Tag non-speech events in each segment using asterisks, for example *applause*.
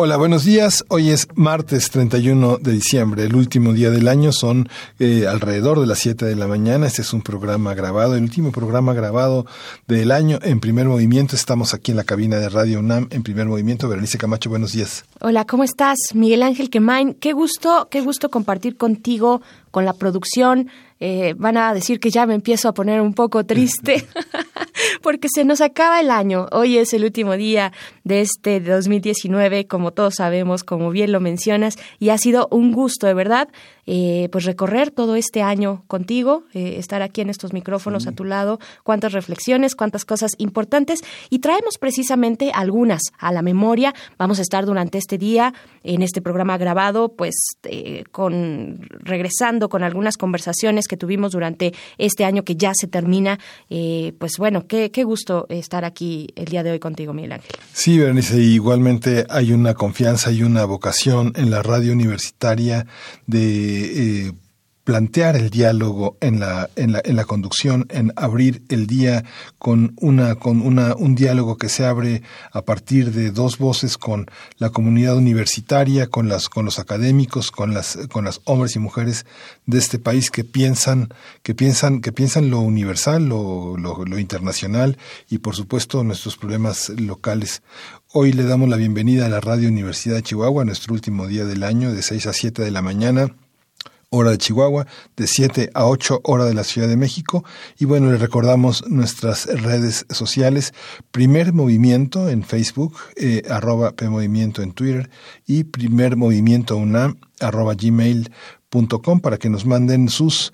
Hola, buenos días. Hoy es martes 31 de diciembre, el último día del año. Son eh, alrededor de las 7 de la mañana. Este es un programa grabado, el último programa grabado del año en primer movimiento. Estamos aquí en la cabina de Radio UNAM en primer movimiento. Berenice Camacho, buenos días. Hola, ¿cómo estás? Miguel Ángel Quemain. Qué gusto, qué gusto compartir contigo, con la producción eh, van a decir que ya me empiezo a poner un poco triste *laughs* porque se nos acaba el año. Hoy es el último día de este 2019, como todos sabemos, como bien lo mencionas, y ha sido un gusto, de verdad, eh, pues recorrer todo este año contigo, eh, estar aquí en estos micrófonos a tu lado, cuántas reflexiones, cuántas cosas importantes, y traemos precisamente algunas a la memoria. Vamos a estar durante este día en este programa grabado, pues con regresando con algunas conversaciones que tuvimos durante este año que ya se termina. Eh, pues bueno, qué, qué gusto estar aquí el día de hoy contigo, Miguel Ángel. Sí, Berenice, igualmente hay una confianza y una vocación en la radio universitaria de... Eh, plantear el diálogo en la, en la, en la conducción, en abrir el día con una, con una, un diálogo que se abre a partir de dos voces con la comunidad universitaria, con las, con los académicos, con las, con las hombres y mujeres de este país que piensan, que piensan, que piensan lo universal, lo, lo, lo internacional y por supuesto nuestros problemas locales. Hoy le damos la bienvenida a la Radio Universidad de Chihuahua, nuestro último día del año, de 6 a 7 de la mañana hora de Chihuahua, de 7 a 8 hora de la Ciudad de México. Y bueno, le recordamos nuestras redes sociales. Primer Movimiento en Facebook, eh, arroba PMovimiento en Twitter y Primer Movimiento UNAM, arroba gmail.com para que nos manden sus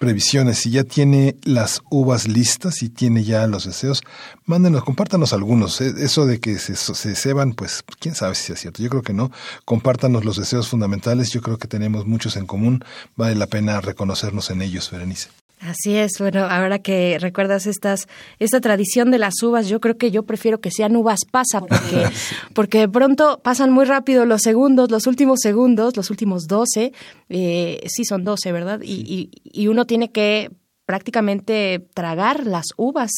previsiones, si ya tiene las uvas listas y tiene ya los deseos, mándenos, compártanos algunos. E, eso de que se, se ceban, pues quién sabe si es cierto. Yo creo que no. Compártanos los deseos fundamentales. Yo creo que tenemos muchos en común. Vale la pena reconocernos en ellos, Berenice. Así es, bueno, ahora que recuerdas estas, esta tradición de las uvas, yo creo que yo prefiero que sean uvas pasa, porque, porque de pronto pasan muy rápido los segundos, los últimos segundos, los últimos 12, eh, sí son 12, ¿verdad? Y, y, uno tiene que prácticamente tragar las uvas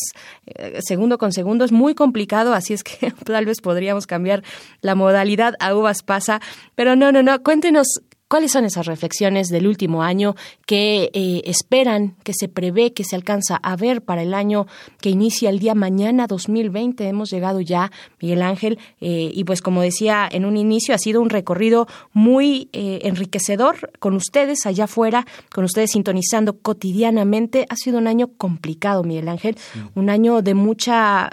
eh, segundo con segundo es muy complicado, así es que *laughs* tal vez podríamos cambiar la modalidad a uvas pasa, pero no, no, no, cuéntenos ¿Cuáles son esas reflexiones del último año que eh, esperan, que se prevé, que se alcanza a ver para el año que inicia el día mañana 2020? Hemos llegado ya, Miguel Ángel, eh, y pues como decía en un inicio, ha sido un recorrido muy eh, enriquecedor con ustedes allá afuera, con ustedes sintonizando cotidianamente. Ha sido un año complicado, Miguel Ángel, un año de mucha,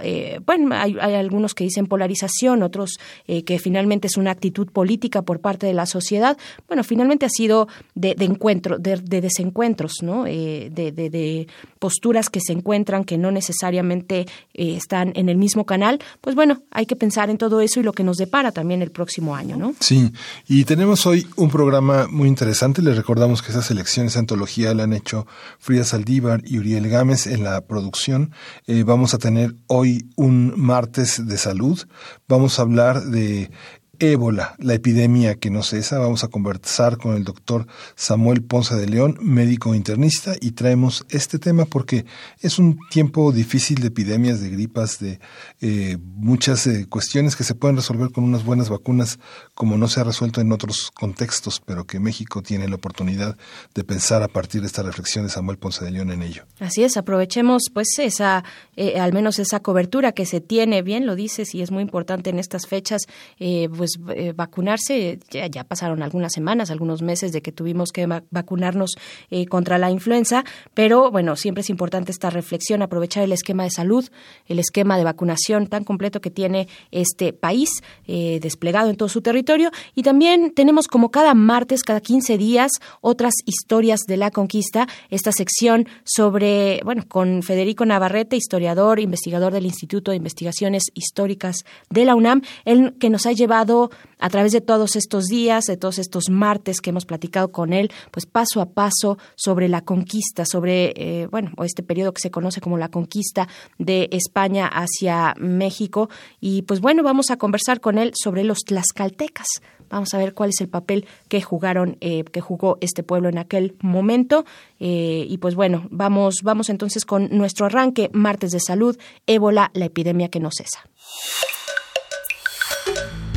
bueno, hay, hay, algunos que dicen polarización, otros que finalmente es una actitud política por parte de la sociedad. Bueno, finalmente ha sido de, encuentro, de, desencuentros, ¿no? Eh, de, posturas que se encuentran que no necesariamente eh, están en el mismo canal. Pues bueno, hay que pensar en todo eso y lo que nos depara también el próximo año, ¿no? Sí, y tenemos hoy un programa muy interesante. Les recordamos que esas elecciones de antología la han hecho Frida Saldívar y Uriel Gámez en la producción. Eh, vamos a tener hoy un martes de salud. Vamos a hablar de ébola, la epidemia que no cesa. Vamos a conversar con el doctor Samuel Ponce de León, médico internista, y traemos este tema porque es un tiempo difícil de epidemias, de gripas, de eh, muchas eh, cuestiones que se pueden resolver con unas buenas vacunas, como no se ha resuelto en otros contextos, pero que México tiene la oportunidad de pensar a partir de esta reflexión de Samuel Ponce de León en ello. Así es, aprovechemos pues esa, eh, al menos esa cobertura que se tiene, bien lo dices, y es muy importante en estas fechas, pues pues, eh, vacunarse. Ya, pasaron algunas semanas, algunos meses de que tuvimos que vacunarnos eh, contra la influenza, pero bueno, siempre es importante esta reflexión, aprovechar el esquema de salud, el esquema de vacunación tan completo que tiene este país eh, desplegado en todo su territorio. Y también tenemos como cada martes, cada 15 días, otras historias de la conquista, esta sección sobre, bueno, con Federico Navarrete, historiador, investigador del Instituto de Investigaciones Históricas de la UNAM, el que nos ha llevado a través de todos estos días, de todos estos martes que hemos platicado con él, pues paso a paso sobre la conquista, sobre, eh, bueno, este periodo que se conoce como la conquista de España hacia México. Y pues bueno, vamos a conversar con él sobre los tlaxcaltecas. Vamos a ver cuál es el papel que jugaron, eh, que jugó este pueblo en aquel momento. Eh, y pues bueno, vamos, vamos entonces con nuestro arranque, martes de salud, ébola, la epidemia que no cesa.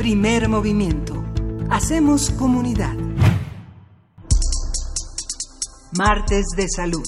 Primer movimiento. Hacemos comunidad. Martes de salud.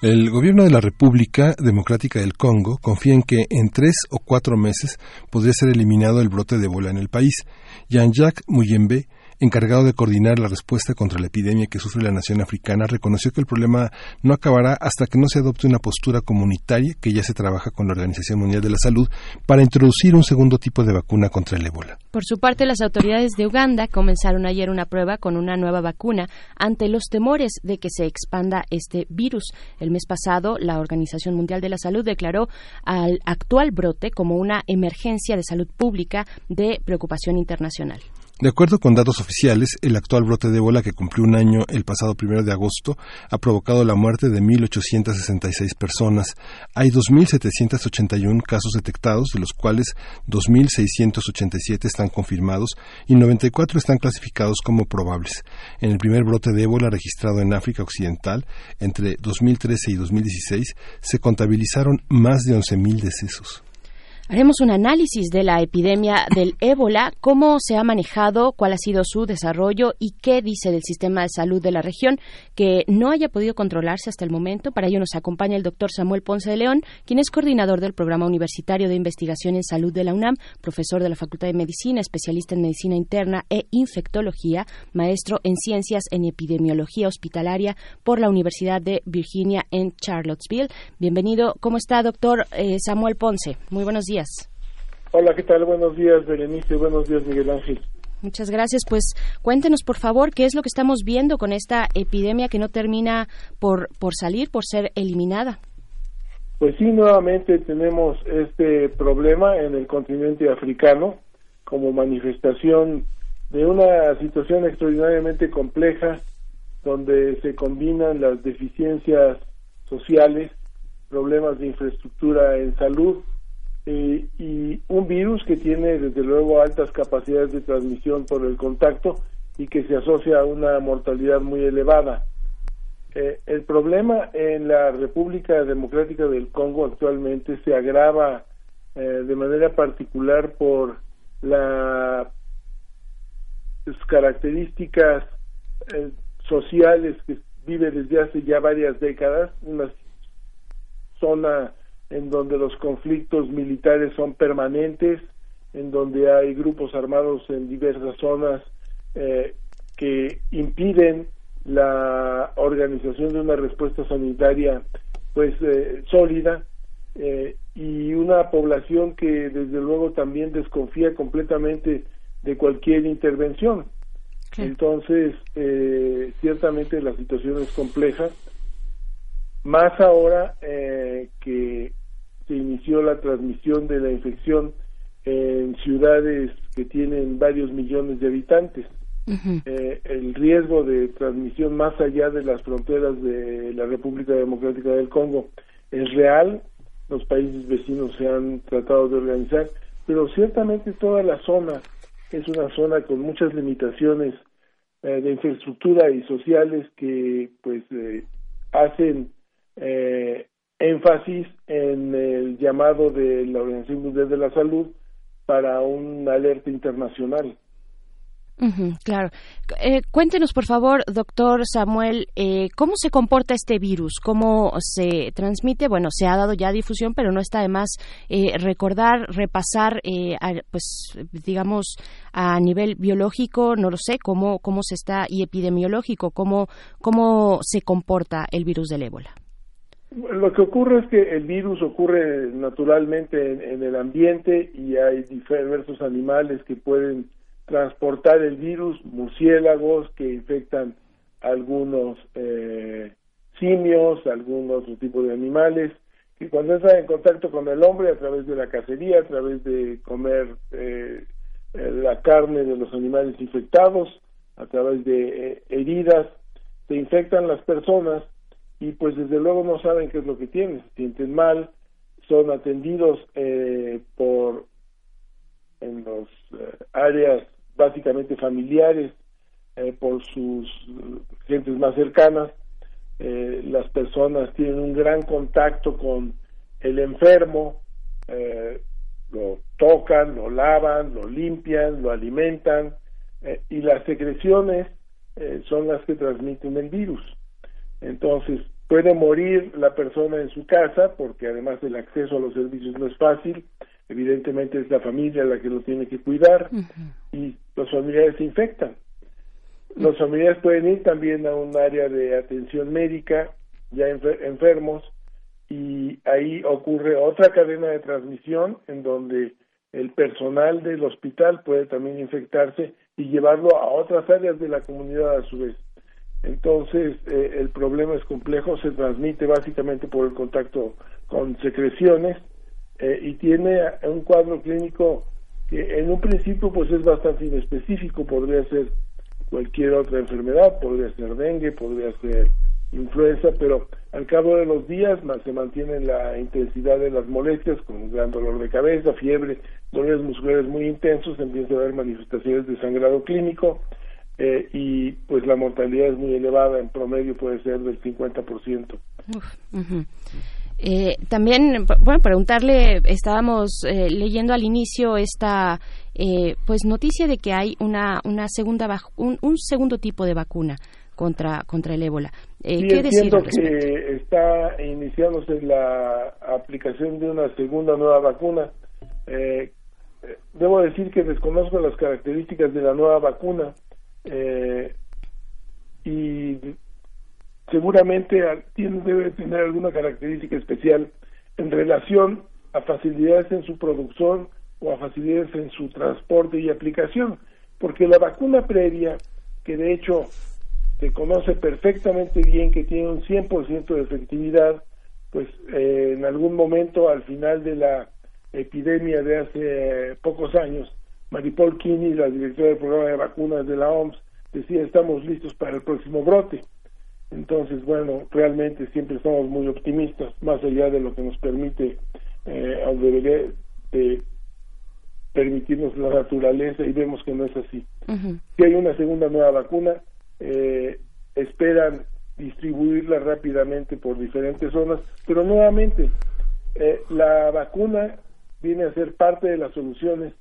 El gobierno de la República Democrática del Congo confía en que en tres o cuatro meses podría ser eliminado el brote de ébola en el país. Jean-Jacques Muyembe, encargado de coordinar la respuesta contra la epidemia que sufre la nación africana, reconoció que el problema no acabará hasta que no se adopte una postura comunitaria que ya se trabaja con la Organización Mundial de la Salud para introducir un segundo tipo de vacuna contra el ébola. Por su parte, las autoridades de Uganda comenzaron ayer una prueba con una nueva vacuna ante los temores de que se expanda este virus. El mes pasado, la Organización Mundial de la Salud declaró al actual brote como una emergencia de salud pública de preocupación internacional. De acuerdo con datos oficiales, el actual brote de ébola que cumplió un año el pasado primero de agosto ha provocado la muerte de 1.866 personas. Hay 2.781 casos detectados, de los cuales 2.687 están confirmados y 94 están clasificados como probables. En el primer brote de ébola registrado en África Occidental, entre 2013 y 2016, se contabilizaron más de 11.000 decesos. Haremos un análisis de la epidemia del ébola, cómo se ha manejado, cuál ha sido su desarrollo y qué dice del sistema de salud de la región que no haya podido controlarse hasta el momento. Para ello nos acompaña el doctor Samuel Ponce de León, quien es coordinador del Programa Universitario de Investigación en Salud de la UNAM, profesor de la Facultad de Medicina, especialista en Medicina Interna e Infectología, maestro en Ciencias en Epidemiología Hospitalaria por la Universidad de Virginia en Charlottesville. Bienvenido. ¿Cómo está, doctor eh, Samuel Ponce? Muy buenos días. Hola, ¿qué tal? Buenos días, Berenice. Buenos días, Miguel Ángel. Muchas gracias. Pues cuéntenos, por favor, qué es lo que estamos viendo con esta epidemia que no termina por, por salir, por ser eliminada. Pues sí, nuevamente tenemos este problema en el continente africano como manifestación de una situación extraordinariamente compleja donde se combinan las deficiencias sociales, problemas de infraestructura en salud, eh, y un virus que tiene desde luego altas capacidades de transmisión por el contacto y que se asocia a una mortalidad muy elevada. Eh, el problema en la República Democrática del Congo actualmente se agrava eh, de manera particular por las características sociales que vive desde hace ya varias décadas, una zona en donde los conflictos militares son permanentes, en donde hay grupos armados en diversas zonas eh, que impiden la organización de una respuesta sanitaria pues eh, sólida eh, y una población que desde luego también desconfía completamente de cualquier intervención. Entonces, ciertamente la situación es compleja, más ahora que se inició la transmisión de la infección en ciudades que tienen varios millones de habitantes. Eh, el riesgo de transmisión más allá de las fronteras de la República Democrática del Congo es real, los países vecinos se han tratado de organizar, pero ciertamente toda la zona es una zona con muchas limitaciones eh, de infraestructura y sociales que pues eh, hacen eh, énfasis en el llamado de la Organización Mundial de la Salud para un alerta internacional. claro. Eh, cuéntenos, por favor, doctor Samuel, eh, cómo se comporta este virus, cómo se transmite. Bueno, se ha dado ya difusión, pero no está de más eh, recordar, repasar, pues, digamos, a nivel biológico, no lo sé, cómo, cómo se está, y epidemiológico, cómo, cómo se comporta el virus del ébola. Lo que ocurre es que el virus ocurre naturalmente en, el ambiente y hay diversos animales que pueden transportar el virus, murciélagos que infectan algunos eh, simios, algún otro tipo de animales que cuando entra en contacto con el hombre a través de la cacería, a través de comer eh, eh, la carne de los animales infectados, a través de eh, heridas, se infectan las personas y pues desde luego no saben qué es lo que tienen, se sienten mal, son atendidos por en las áreas básicamente familiares por sus gentes más cercanas eh, las personas tienen un gran contacto con el enfermo, eh, lo tocan, lo lavan, lo limpian, lo alimentan eh, y las secreciones son las que transmiten el virus. Entonces, puede morir la persona en su casa porque además el acceso a los servicios no es fácil, evidentemente es la familia la que lo tiene que cuidar y los familiares se infectan. Los familiares pueden ir también a un área de atención médica, ya enfermos, y ahí ocurre otra cadena de transmisión en donde el personal del hospital puede también infectarse y llevarlo a otras áreas de la comunidad a su vez. Entonces, eh, el problema es complejo, se transmite básicamente por el contacto con secreciones eh, y tiene un cuadro clínico que en un principio pues es bastante inespecífico, podría ser cualquier otra enfermedad, podría ser dengue, podría ser influenza, pero al cabo de los días se mantiene la intensidad de las molestias con gran dolor de cabeza, fiebre, dolores musculares muy intensos, empieza a haber manifestaciones de sangrado clínico eh, y pues la mortalidad es muy elevada, en promedio puede ser del 50%. Uf, eh, también, bueno, preguntarle, estábamos eh, leyendo al inicio esta eh, pues noticia de que hay una, una segunda un, un segundo tipo de vacuna contra contra el ébola. Eh, ¿Qué decir que está iniciándose la aplicación de una segunda nueva vacuna. Eh, debo decir que desconozco las características de la nueva vacuna eh, y seguramente debe tener alguna característica especial en relación a facilidades en su producción o a facilidades en su transporte y aplicación, porque la vacuna previa, que de hecho se conoce perfectamente bien que tiene un 100% de efectividad, pues eh, en algún momento al final de la epidemia de hace pocos años, Maripol Kini, la directora del programa de vacunas de la OMS, decía estamos listos para el próximo brote. Entonces, bueno, realmente siempre somos muy optimistas, más allá de lo que nos permite eh, o debería de permitirnos la naturaleza y vemos que no es así. Si hay una segunda nueva vacuna, eh, esperan distribuirla rápidamente por diferentes zonas, pero nuevamente eh, la vacuna viene a ser parte de las soluciones,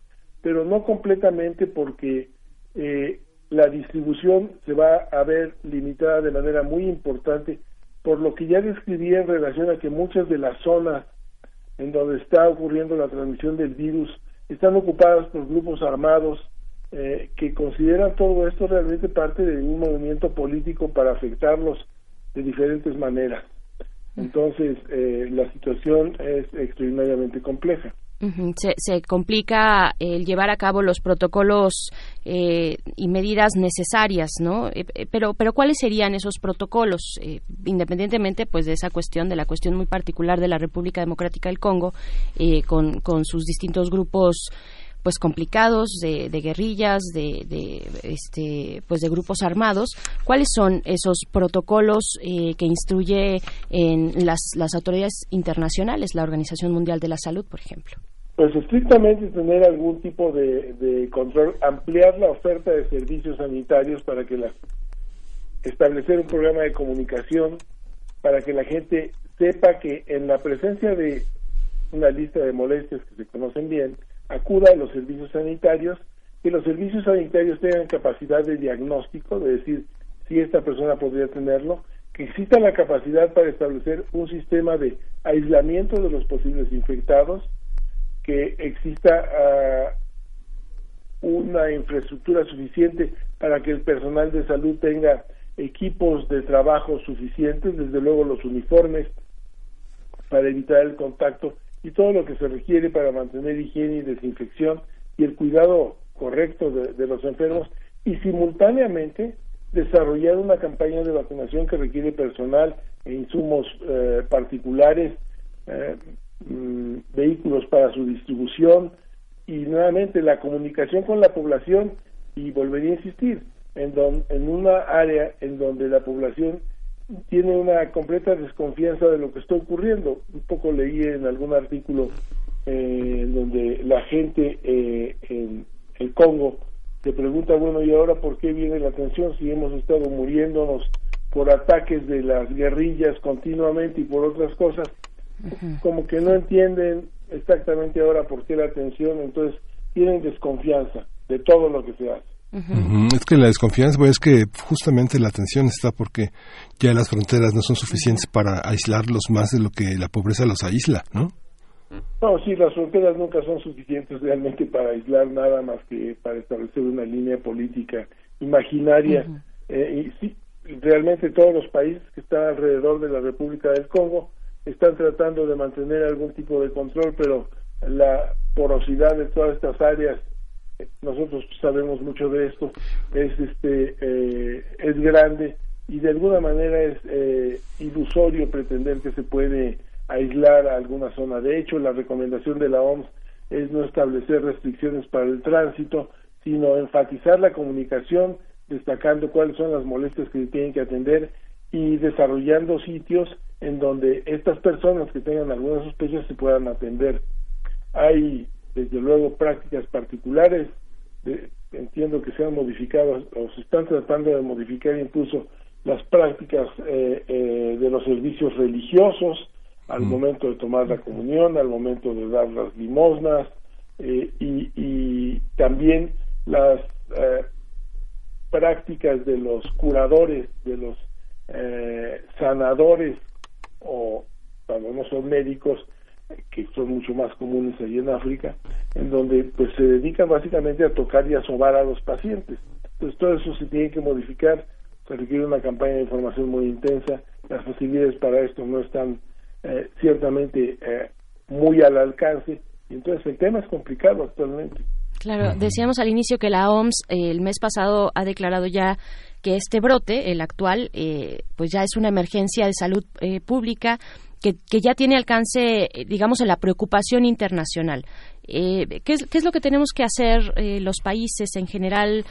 pero no completamente porque eh, la distribución se va a ver limitada de manera muy importante por lo que ya describí en relación a que muchas de las zonas en donde está ocurriendo la transmisión del virus están ocupadas por grupos armados eh, que consideran todo esto realmente parte de un movimiento político para afectarlos de diferentes maneras. Entonces, eh, la situación es extraordinariamente compleja. Se, complica el llevar a cabo los protocolos eh, y medidas necesarias, ¿no? pero, pero ¿cuáles serían esos protocolos, independientemente, pues, de esa cuestión, de la cuestión muy particular de la República Democrática del Congo, con, sus distintos grupos pues complicados de, guerrillas de, este pues de grupos armados cuáles son esos protocolos eh, que instruye en las, las autoridades internacionales la Organización Mundial de la Salud por ejemplo pues estrictamente tener algún tipo de, control ampliar la oferta de servicios sanitarios para que la establecer un programa de comunicación para que la gente sepa que en la presencia de una lista de molestias que se conocen bien acuda a los servicios sanitarios, que los servicios sanitarios tengan capacidad de diagnóstico, de decir si esta persona podría tenerlo, que exista la capacidad para establecer un sistema de aislamiento de los posibles infectados, que exista ah, una infraestructura suficiente para que el personal de salud tenga equipos de trabajo suficientes, desde luego los uniformes para evitar el contacto y todo lo que se requiere para mantener higiene y desinfección y el cuidado correcto de, los enfermos y simultáneamente desarrollar una campaña de vacunación que requiere personal e insumos eh, particulares mm, vehículos para su distribución y nuevamente la comunicación con la población y volvería a insistir en, en una área en donde la población tiene una completa desconfianza de lo que está ocurriendo. Un poco leí en algún artículo eh, donde la gente eh, en el Congo se pregunta, bueno, ¿y ahora por qué viene la tensión si hemos estado muriéndonos por ataques de las guerrillas continuamente y por otras cosas? Como que no entienden exactamente ahora por qué la tensión, entonces tienen desconfianza de todo lo que se hace. Es que la desconfianza pues, es que justamente la tensión está porque ya las fronteras no son suficientes para aislarlos más de lo que la pobreza los aísla, ¿no? No, sí, las fronteras nunca son suficientes realmente para aislar nada más que para establecer una línea política imaginaria. Eh, y sí, realmente todos los países que están alrededor de la República del Congo están tratando de mantener algún tipo de control, pero la porosidad de todas estas áreas nosotros sabemos mucho de esto, es este eh, es grande y de alguna manera es eh, ilusorio pretender que se puede aislar a alguna zona. De hecho, la recomendación de la OMS es no establecer restricciones para el tránsito, sino enfatizar la comunicación, destacando cuáles son las molestias que se tienen que atender y desarrollando sitios en donde estas personas que tengan algunas sospechas se puedan atender. Hay desde luego prácticas particulares, entiendo que se han modificado o se están tratando de modificar incluso las prácticas eh, eh, de los servicios religiosos al mm. momento de tomar la comunión, al momento de dar las limosnas eh, y, y, también las prácticas de los curadores, de los sanadores o cuando no son médicos, que son mucho más comunes allí en África, en donde pues se dedican básicamente a tocar y a a los pacientes. Entonces todo eso se tiene que modificar, se requiere una campaña de información muy intensa, las facilidades para esto no están eh, ciertamente eh, muy al alcance, y entonces el tema es complicado actualmente. Claro, decíamos al inicio que la OMS eh, el mes pasado ha declarado ya que este brote, el actual, pues ya es una emergencia de salud pública que, ya tiene alcance, eh, digamos, en la preocupación internacional. Eh, ¿qué, es, ¿qué, es, lo que tenemos que hacer eh, los países en general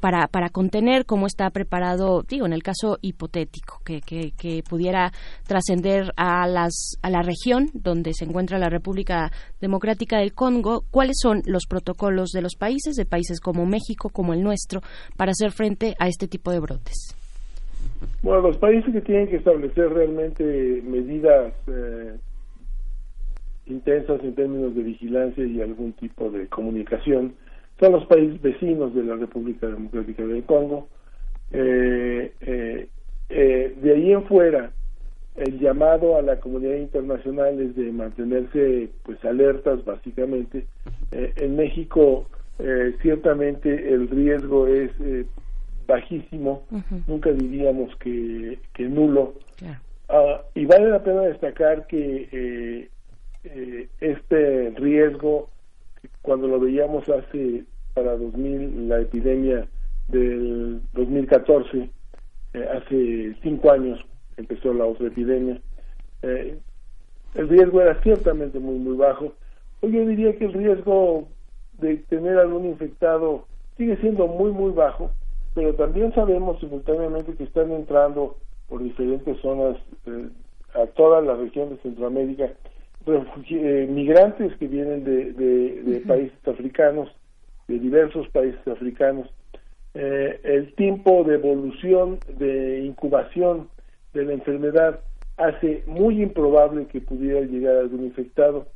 para, para contener cómo está preparado, digo, en el caso hipotético, que, que, pudiera trascender a, a la región donde se encuentra la República Democrática del Congo? ¿Cuáles son los protocolos de los países, de países como México, como el nuestro, para hacer frente a este tipo de brotes? Bueno, los países que tienen que establecer realmente medidas eh, intensas en términos de vigilancia y algún tipo de comunicación son los países vecinos de la República Democrática del Congo. Eh, eh, de ahí en fuera, el llamado a la comunidad internacional es de mantenerse pues alertas básicamente. en México ciertamente el riesgo es bajísimo, nunca diríamos que, que nulo. Ah, y vale la pena destacar que eh, eh, este riesgo, cuando lo veíamos hace para 2000, la epidemia del 2014, eh, hace cinco años empezó la otra epidemia, el riesgo era ciertamente muy, muy bajo. Hoy yo diría que el riesgo de tener algún infectado sigue siendo muy, muy bajo, pero también sabemos simultáneamente que están entrando por diferentes zonas eh, a toda la región de Centroamérica eh, migrantes que vienen de, de, países africanos, de diversos países africanos. Eh, el tiempo de evolución, de incubación de la enfermedad hace muy improbable que pudiera llegar algún infectado,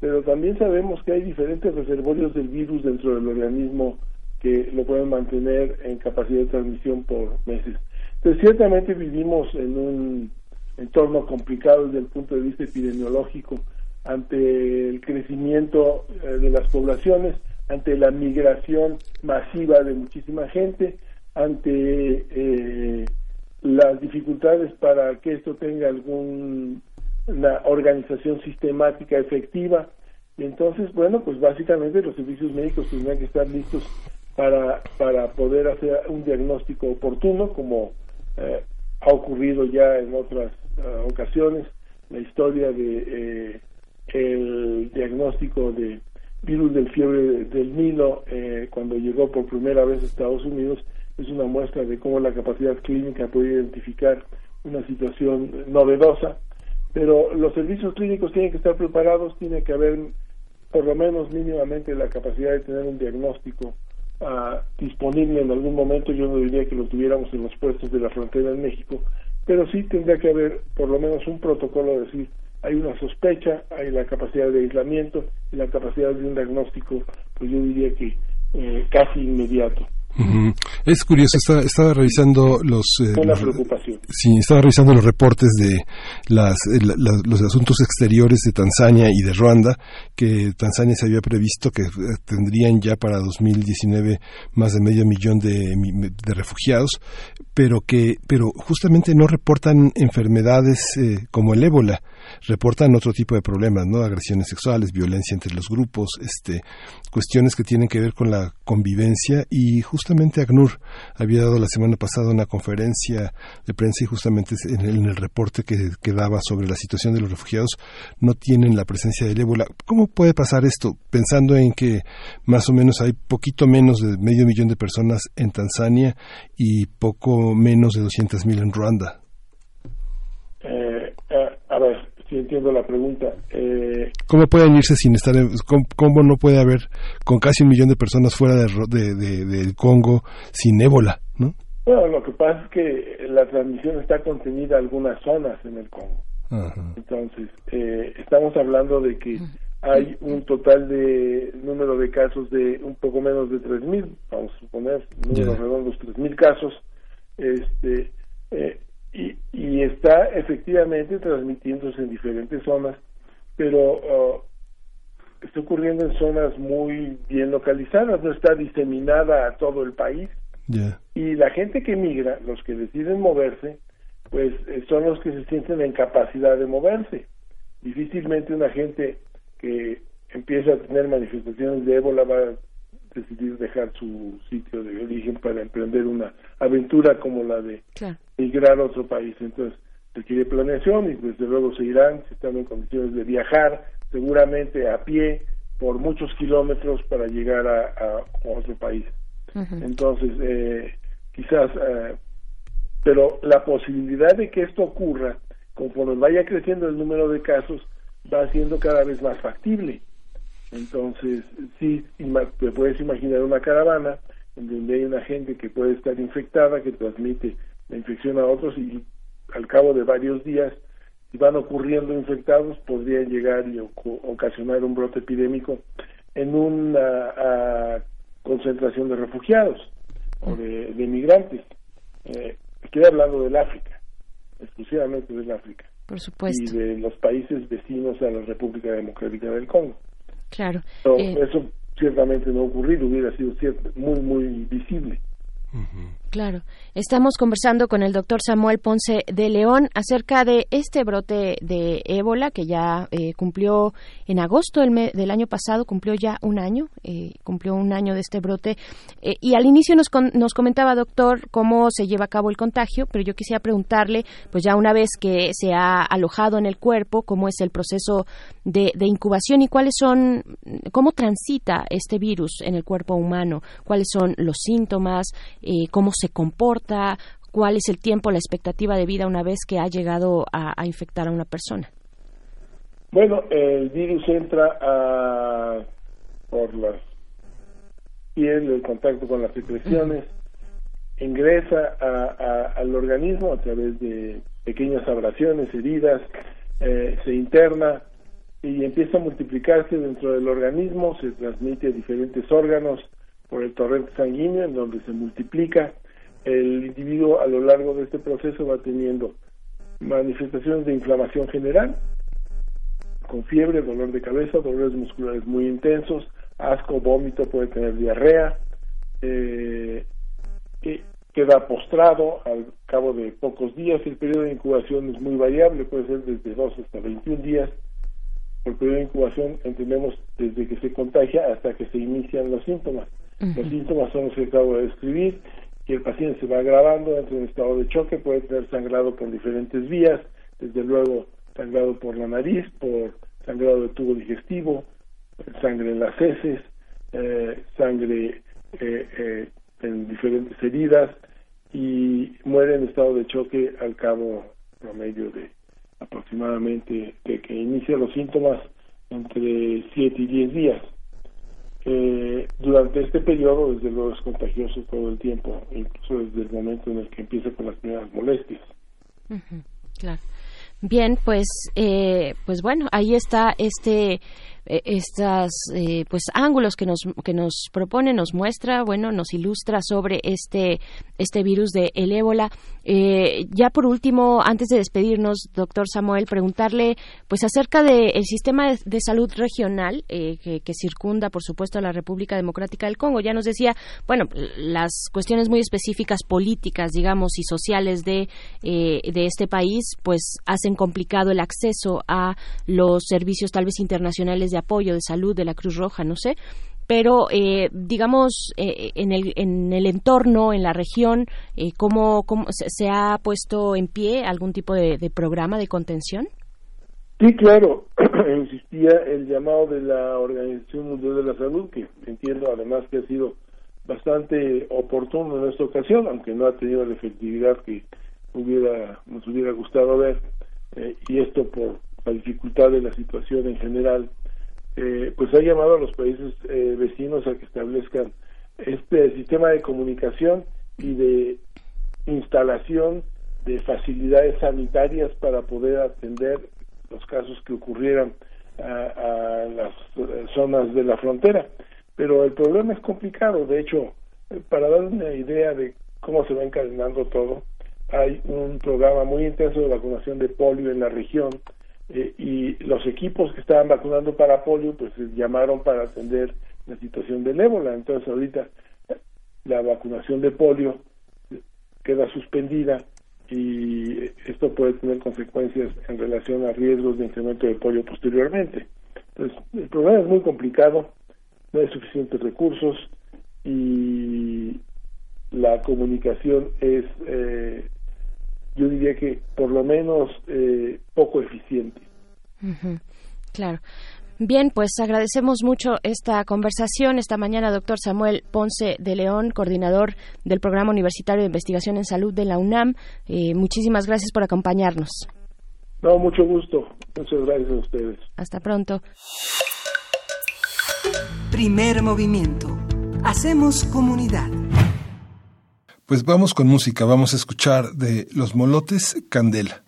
pero también sabemos que hay diferentes reservorios del virus dentro del organismo que lo pueden mantener en capacidad de transmisión por meses. Entonces, ciertamente vivimos en un entorno complicado desde el punto de vista epidemiológico ante el crecimiento eh, de las poblaciones, ante la migración masiva de muchísima gente, ante eh, las dificultades para que esto tenga alguna organización sistemática efectiva. Y entonces, bueno, pues básicamente los servicios médicos tendrán que estar listos para, para poder hacer un diagnóstico oportuno, como eh, ha ocurrido ya en otras eh, ocasiones, la historia de eh, el diagnóstico de virus del fiebre del Nilo eh, cuando llegó por primera vez a Estados Unidos es una muestra de cómo la capacidad clínica puede identificar una situación novedosa, pero los servicios clínicos tienen que estar preparados, tiene que haber por lo menos mínimamente la capacidad de tener un diagnóstico ah, disponible en algún momento, yo no diría que lo tuviéramos en los puestos de la frontera en México, pero sí tendría que haber por lo menos un protocolo de decir hay una sospecha, hay la capacidad de aislamiento y la capacidad de un diagnóstico, pues yo diría que eh, casi inmediato. Es curioso, estaba, estaba revisando los, eh, preocupación. Sí, estaba revisando los reportes de las, eh, los asuntos exteriores de Tanzania y de Ruanda, que Tanzania se había previsto que tendrían ya para 2019 más de medio millón de, de refugiados, pero que, pero justamente no reportan enfermedades como el ébola reportan otro tipo de problemas, ¿no? Agresiones sexuales, violencia entre los grupos, este, cuestiones que tienen que ver con la convivencia y justamente ACNUR había dado la semana pasada una conferencia de prensa y justamente en el, reporte que, que, daba sobre la situación de los refugiados no tienen la presencia del ébola. ¿Cómo puede pasar esto? Pensando en que más o menos hay poquito menos de medio millón de personas en Tanzania y poco menos de 200 mil en Ruanda. Eh, eh, a ver, entiendo la pregunta. Eh, ¿Cómo pueden irse sin estar en, cómo, no puede haber con casi un millón de personas fuera de, de, del Congo sin ébola, no? Bueno, lo que pasa es que la transmisión está contenida en algunas zonas en el Congo. Entonces, eh, estamos hablando de que hay un total de número de casos de un poco menos de 3.000, vamos a suponer, números redondos, 3.000 casos. Este, eh, y, y está efectivamente transmitiéndose en diferentes zonas, pero uh, está ocurriendo en zonas muy bien localizadas, no está diseminada a todo el país. Y la gente que migra, los que deciden moverse, pues eh, son los que se sienten en capacidad de moverse. Difícilmente una gente que empieza a tener manifestaciones de ébola va decidir dejar su sitio de origen para emprender una aventura como la de migrar a otro país. Entonces, requiere planeación y desde luego se irán, si están en condiciones de viajar, seguramente a pie por muchos kilómetros para llegar a, otro país. Entonces, eh, quizás, eh, pero la posibilidad de que esto ocurra, conforme vaya creciendo el número de casos, va siendo cada vez más factible. Entonces, sí, te puedes imaginar una caravana en donde hay una gente que puede estar infectada, que transmite la infección a otros y al cabo de varios días, si van ocurriendo infectados, podrían llegar y ocasionar un brote epidémico en una concentración de refugiados o de, de migrantes. Eh, estoy hablando del África, exclusivamente del África. Por supuesto. Y de los países vecinos a la República Democrática del Congo. Claro. Eh, eso ciertamente no ha ocurrido, hubiera sido muy, muy visible. Claro. Estamos conversando con el doctor Samuel Ponce de León acerca de este brote de ébola que ya eh, cumplió en agosto del, año pasado, cumplió ya un año, eh, cumplió un año de este brote. Eh, y al inicio nos, nos comentaba, doctor, cómo se lleva a cabo el contagio, pero yo quisiera preguntarle, pues ya una vez que se ha alojado en el cuerpo, cómo es el proceso de, de incubación y cuáles son, cómo transita este virus en el cuerpo humano, cuáles son los síntomas, cómo se comporta, cuál es el tiempo, la expectativa de vida una vez que ha llegado a, infectar a una persona. Bueno, el virus entra a, por la piel, el contacto con las secreciones, ingresa al organismo a través de pequeñas abrasiones, heridas, eh, se interna y empieza a multiplicarse dentro del organismo, se transmite a diferentes órganos por el torrente sanguíneo, en donde se multiplica el individuo a lo largo de este proceso va teniendo manifestaciones de inflamación general, con fiebre, dolor de cabeza, dolores musculares muy intensos, asco, vómito, puede tener diarrea, eh, queda postrado al cabo de pocos días. El periodo de incubación es muy variable, puede ser desde 2 hasta 21 días. Por periodo de incubación entendemos desde que se contagia hasta que se inician los síntomas. Los síntomas son los que acabo de describir y el paciente se va agravando, entra en estado de choque, puede tener sangrado por diferentes vías, desde luego sangrado por la nariz, por sangrado de tubo digestivo, sangre en las heces, eh, sangre eh, eh, en diferentes heridas y muere en estado de choque al cabo promedio de aproximadamente de que inicia los síntomas entre 7 y 10 días. Eh, durante este periodo, desde luego, es contagioso todo el tiempo, incluso desde el momento en el que empieza con las primeras molestias. claro. Bien, pues, eh, pues bueno, ahí está este eh, estas eh, pues ángulos que nos que nos propone nos muestra bueno nos ilustra sobre este este virus de el ébola. Eh, ya por último antes de despedirnos doctor Samuel preguntarle pues acerca del sistema de, salud regional que, que, circunda por supuesto a la República Democrática del Congo. Ya nos decía bueno las cuestiones muy específicas políticas digamos y sociales de de este país pues hacen complicado el acceso a los servicios tal vez internacionales de apoyo, de salud de la Cruz Roja, no sé, pero eh, digamos eh, en, el, en el entorno, en la región, eh, ¿cómo, cómo se, ha puesto en pie algún tipo de, programa de contención? Sí, claro, *clears throat* existía el llamado de la Organización Mundial de la Salud, que entiendo además que ha sido bastante oportuno en esta ocasión, aunque no ha tenido la efectividad que hubiera nos hubiera gustado ver, y esto por la dificultad de la situación en general eh, pues ha llamado a los países eh, vecinos a que establezcan este sistema de comunicación y de instalación de facilidades sanitarias para poder atender los casos que ocurrieran a, las eh, zonas de la frontera. Pero el problema es complicado. De hecho, para dar una idea de cómo se va encadenando todo, hay un programa muy intenso de vacunación de polio en la región eh, y los equipos que estaban vacunando para polio pues llamaron para atender la situación del ébola. Entonces ahorita la vacunación de polio queda suspendida y esto puede tener consecuencias en relación a riesgos de incremento de polio posteriormente. Entonces el problema es muy complicado no hay suficientes recursos y la comunicación es eh, yo diría que por lo menos eh, poco eficiente. Claro. Bien, pues agradecemos mucho esta conversación esta mañana, doctor Samuel Ponce de León, coordinador del Programa Universitario de Investigación en Salud de la UNAM. Eh, muchísimas gracias por acompañarnos. No, mucho gusto. Muchas gracias a ustedes. Hasta pronto. Primer movimiento. Hacemos comunidad. Pues vamos con música, vamos a escuchar de Los Molotes Candela.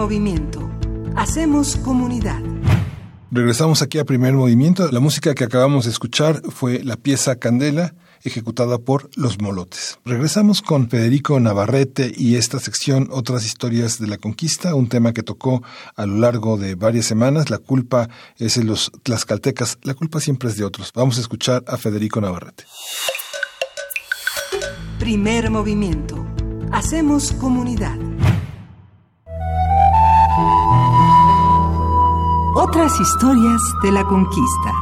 Movimiento. Hacemos comunidad. Regresamos aquí a primer movimiento. La música que acabamos de escuchar fue la pieza Candela ejecutada por Los Molotes. Regresamos con Federico Navarrete y esta sección Otras historias de la conquista, un tema que tocó a lo largo de varias semanas. La culpa es de los tlaxcaltecas, la culpa siempre es de otros. Vamos a escuchar a Federico Navarrete. Primer movimiento. Hacemos comunidad. Otras historias de la conquista.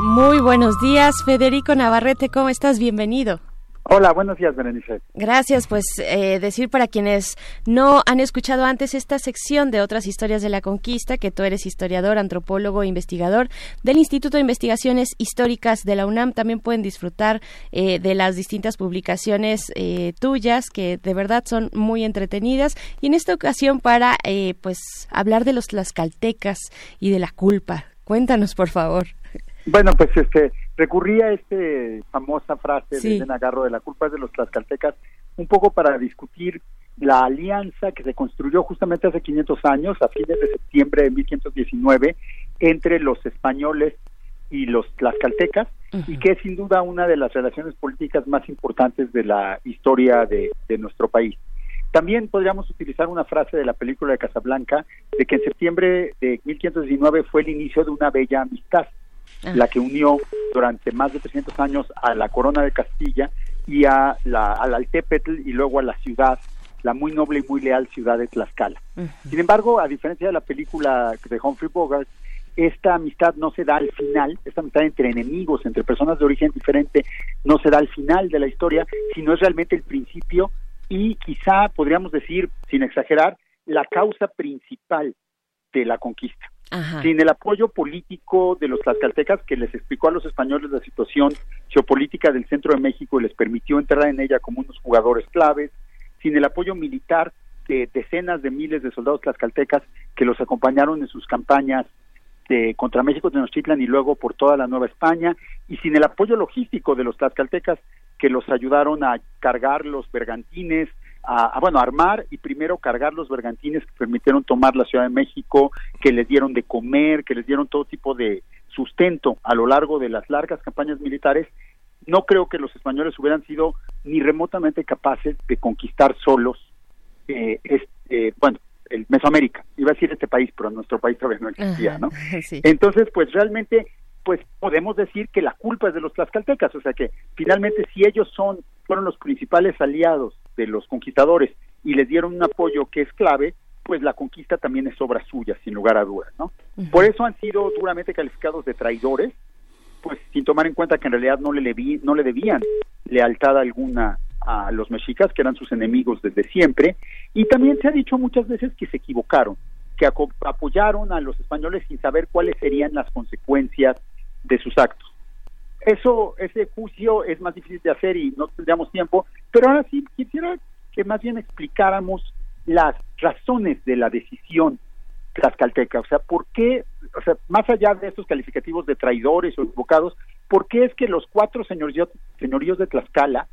Muy buenos días, Federico Navarrete, ¿cómo estás? Bienvenido. Hola, buenos días, Berenice. Gracias, pues eh, decir para quienes no han escuchado antes esta sección de otras historias de la conquista, que tú eres historiador, antropólogo e investigador del Instituto de Investigaciones Históricas de la UNAM, también pueden disfrutar eh, de las distintas publicaciones eh, tuyas, que de verdad son muy entretenidas, y en esta ocasión para pues hablar de los tlaxcaltecas y de la culpa. Cuéntanos, por favor. Bueno, pues este recurrí a esta famosa frase de Elena Garro de la culpa es de los tlaxcaltecas, un poco para discutir la alianza que se construyó justamente hace 500 años, a fines de septiembre de 1519, entre los españoles y los tlaxcaltecas, y que es sin duda una de las relaciones políticas más importantes de la historia de, de nuestro país. También podríamos utilizar una frase de la película de Casablanca, de que en septiembre de 1519 fue el inicio de una bella amistad la que unió durante más de 300 años a la corona de Castilla y a la, al Altépetl y luego a la ciudad, la muy noble y muy leal ciudad de Tlaxcala. Sin embargo, a diferencia de la película de Humphrey Bogart, esta amistad no se da al final, esta amistad entre enemigos, entre personas de origen diferente, no se da al final de la historia, sino es realmente el principio y quizá podríamos decir, sin exagerar, la causa principal de la conquista. Sin el apoyo político de los tlaxcaltecas que les explicó a los españoles la situación geopolítica del centro de México y les permitió entrar en ella como unos jugadores claves, sin el apoyo militar de decenas de miles de soldados tlaxcaltecas que los acompañaron en sus campañas de contra México Tenochtitlan y luego por toda la Nueva España y sin el apoyo logístico de los tlaxcaltecas que los ayudaron a cargar los bergantines, a, bueno, armar y primero cargar los bergantines que permitieron tomar la Ciudad de México, que les dieron de comer, que les dieron todo tipo de sustento a lo largo de las largas campañas militares, no creo que los españoles hubieran sido ni remotamente capaces de conquistar solos, eh, este, bueno, el Mesoamérica, iba a decir este país, pero nuestro país todavía no existía, ¿no? *laughs* Entonces, pues realmente pues podemos decir que la culpa es de los tlaxcaltecas, o sea que finalmente si ellos son fueron los principales aliados de los conquistadores y les dieron un apoyo que es clave, pues la conquista también es obra suya, sin lugar a dudas, ¿no? Por eso han sido duramente calificados de traidores, pues sin tomar en cuenta que en realidad no le, no le debían lealtad alguna a los mexicas, que eran sus enemigos desde siempre, y también se ha dicho muchas veces que se equivocaron, que apoyaron a los españoles sin saber cuáles serían las consecuencias de sus actos. Eso, ese juicio es más difícil de hacer y no tendríamos tiempo, pero ahora sí quisiera que más bien explicáramos las razones de la decisión tlaxcalteca, o sea, ¿por qué, o sea, más allá de estos calificativos de traidores o equivocados, ¿por qué es que los cuatro señoríos, señoríos de Tlaxcala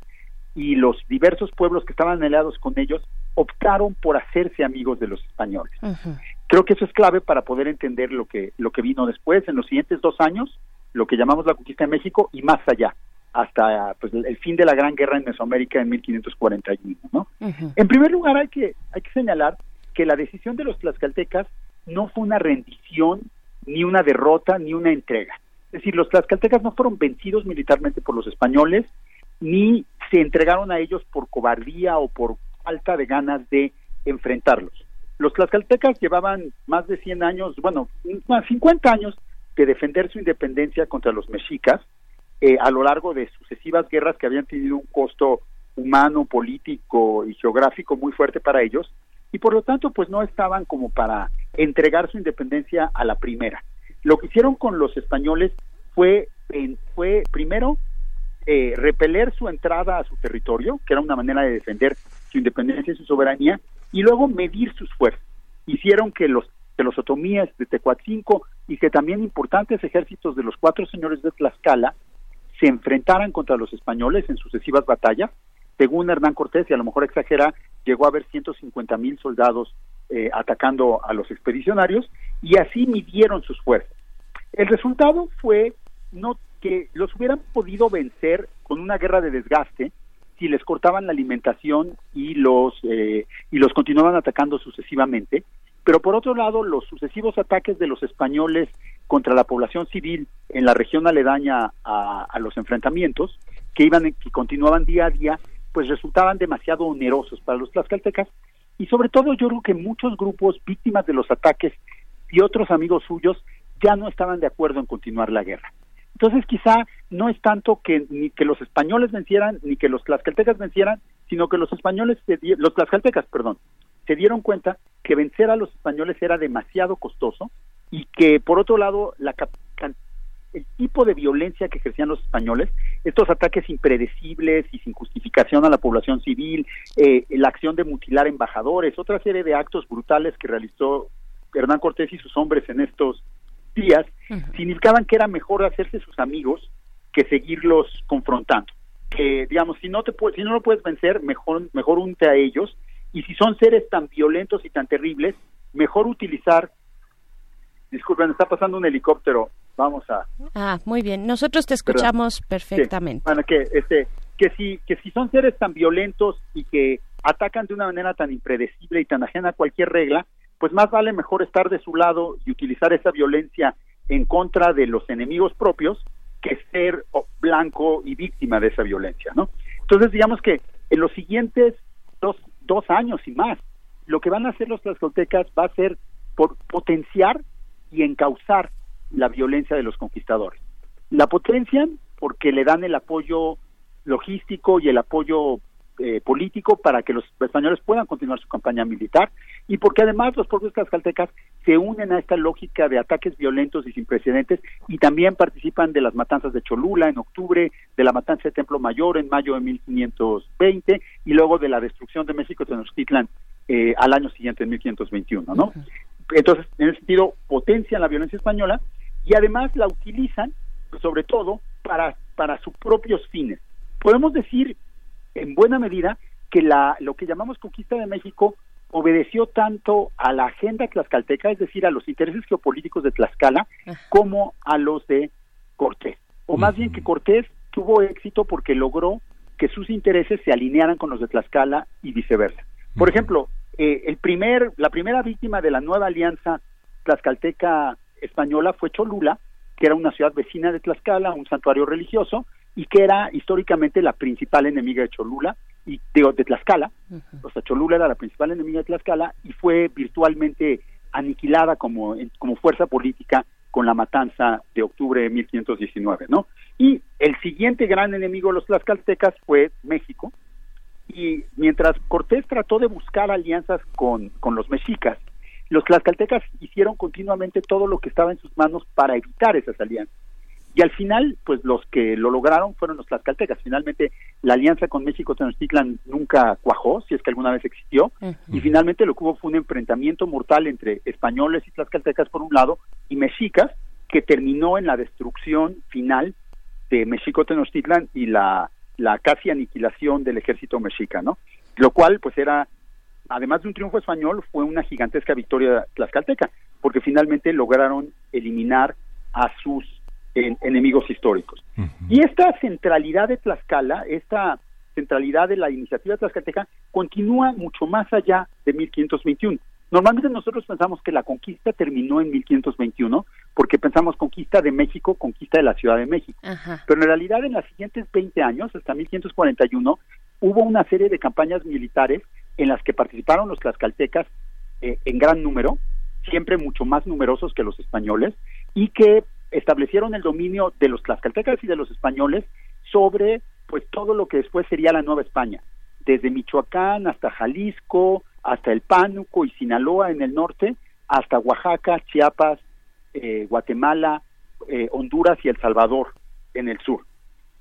y los diversos pueblos que estaban aliados con ellos optaron por hacerse amigos de los españoles? Creo que eso es clave para poder entender lo que, lo que vino después. En los siguientes dos años, lo que llamamos la conquista de México y más allá, hasta pues, el fin de la Gran Guerra en Mesoamérica en 1541. ¿no? En primer lugar, hay que, hay que señalar que la decisión de los tlaxcaltecas no fue una rendición, ni una derrota, ni una entrega. Es decir, los tlaxcaltecas no fueron vencidos militarmente por los españoles, ni se entregaron a ellos por cobardía o por falta de ganas de enfrentarlos. Los tlaxcaltecas llevaban más de 100 años, bueno, 50 años de defender su independencia contra los mexicas eh, a lo largo de sucesivas guerras que habían tenido un costo humano, político y geográfico muy fuerte para ellos y por lo tanto pues no estaban como para entregar su independencia a la primera. Lo que hicieron con los españoles fue, fue primero eh, repeler su entrada a su territorio, que era una manera de defender su independencia y su soberanía, y luego medir sus fuerzas. Hicieron que los de los otomíes de Tecuatzinco y que también importantes ejércitos de los cuatro señores de Tlaxcala se enfrentaran contra los españoles en sucesivas batallas. Según Hernán Cortés, y a lo mejor exagera, llegó a haber 150 mil soldados eh, atacando a los expedicionarios y así midieron sus fuerzas. El resultado fue no que los hubieran podido vencer con una guerra de desgaste si les cortaban la alimentación y los eh, y los continuaban atacando sucesivamente pero por otro lado los sucesivos ataques de los españoles contra la población civil en la región aledaña a, los enfrentamientos que iban que continuaban día a día pues resultaban demasiado onerosos para los tlaxcaltecas y sobre todo yo creo que muchos grupos víctimas de los ataques y otros amigos suyos ya no estaban de acuerdo en continuar la guerra. Entonces quizá no es tanto que ni que los españoles vencieran ni que los tlaxcaltecas vencieran, sino que los españoles, los tlaxcaltecas, perdón, se dieron cuenta que vencer a los españoles era demasiado costoso y que por otro lado la el tipo de violencia que ejercían los españoles, estos ataques impredecibles y sin justificación a la población civil, eh, la acción de mutilar embajadores, otra serie de actos brutales que realizó Hernán Cortés y sus hombres en estos días, significaban que era mejor hacerse sus amigos que seguirlos confrontando. Que, digamos, si no, te si no lo puedes vencer, mejor, mejor unte a ellos. Y si son seres tan violentos y tan terribles, mejor utilizar. Disculpen, está pasando un helicóptero. Vamos a. Ah, muy bien. Nosotros te escuchamos perfectamente. Bueno, que, este, que, si, que si son seres tan violentos y que atacan de una manera tan impredecible y tan ajena a cualquier regla, pues más vale mejor estar de su lado y utilizar esa violencia en contra de los enemigos propios que ser blanco y víctima de esa violencia, ¿no? Entonces, digamos que en los siguientes dos, dos años y más, lo que van a hacer los tlaxcaltecas va a ser por potenciar y encauzar la violencia de los conquistadores. La potencian porque le dan el apoyo logístico y el apoyo eh, político para que los españoles puedan continuar su campaña militar y porque además los propios tlaxcaltecas se unen a esta lógica de ataques violentos y sin precedentes y también participan de las matanzas de Cholula en octubre, de la matanza de Templo Mayor en mayo de 1520 y luego de la destrucción de México Tenochtitlan eh, al año siguiente en 1521, ¿no? Entonces, en ese sentido, potencian la violencia española y además la utilizan, pues, sobre todo, para, para sus propios fines. Podemos decir en buena medida que la, lo que llamamos conquista de México obedeció tanto a la agenda tlaxcalteca, es decir, a los intereses geopolíticos de Tlaxcala, como a los de Cortés. O más bien que Cortés tuvo éxito porque logró que sus intereses se alinearan con los de Tlaxcala y viceversa. Por ejemplo, eh, el primer, la primera víctima de la nueva alianza tlaxcalteca española fue Cholula, que era una ciudad vecina de Tlaxcala, un santuario religioso, y que era históricamente la principal enemiga de Cholula y de, de Tlaxcala. O sea, Cholula era la principal enemiga de Tlaxcala y fue virtualmente aniquilada como, como fuerza política con la matanza de octubre de 1519, ¿no? Y el siguiente gran enemigo de los tlaxcaltecas fue México, y mientras Cortés trató de buscar alianzas con, con los mexicas, los tlaxcaltecas hicieron continuamente todo lo que estaba en sus manos para evitar esas alianzas. Y al final, pues los que lo lograron fueron los tlaxcaltecas. Finalmente, la alianza con México Tenochtitlan nunca cuajó, si es que alguna vez existió, y finalmente lo que hubo fue un enfrentamiento mortal entre españoles y tlaxcaltecas por un lado y mexicas, que terminó en la destrucción final de México Tenochtitlan y la, la casi aniquilación del ejército mexica, ¿no? Lo cual, pues era, además de un triunfo español, fue una gigantesca victoria tlaxcalteca, porque finalmente lograron eliminar a sus en, enemigos históricos. Y esta centralidad de Tlaxcala, esta centralidad de la iniciativa tlaxcalteca, continúa mucho más allá de 1521. Normalmente nosotros pensamos que la conquista terminó en 1521 porque pensamos conquista de México, conquista de la Ciudad de México. Pero en realidad en los siguientes 20 años, hasta 1541, hubo una serie de campañas militares en las que participaron los tlaxcaltecas eh, en gran número, siempre mucho más numerosos que los españoles, y que establecieron el dominio de los tlaxcaltecas y de los españoles sobre pues todo lo que después sería la Nueva España, desde Michoacán hasta Jalisco, hasta el Pánuco y Sinaloa en el norte, hasta Oaxaca, Chiapas, eh, Guatemala, eh, Honduras y El Salvador en el sur.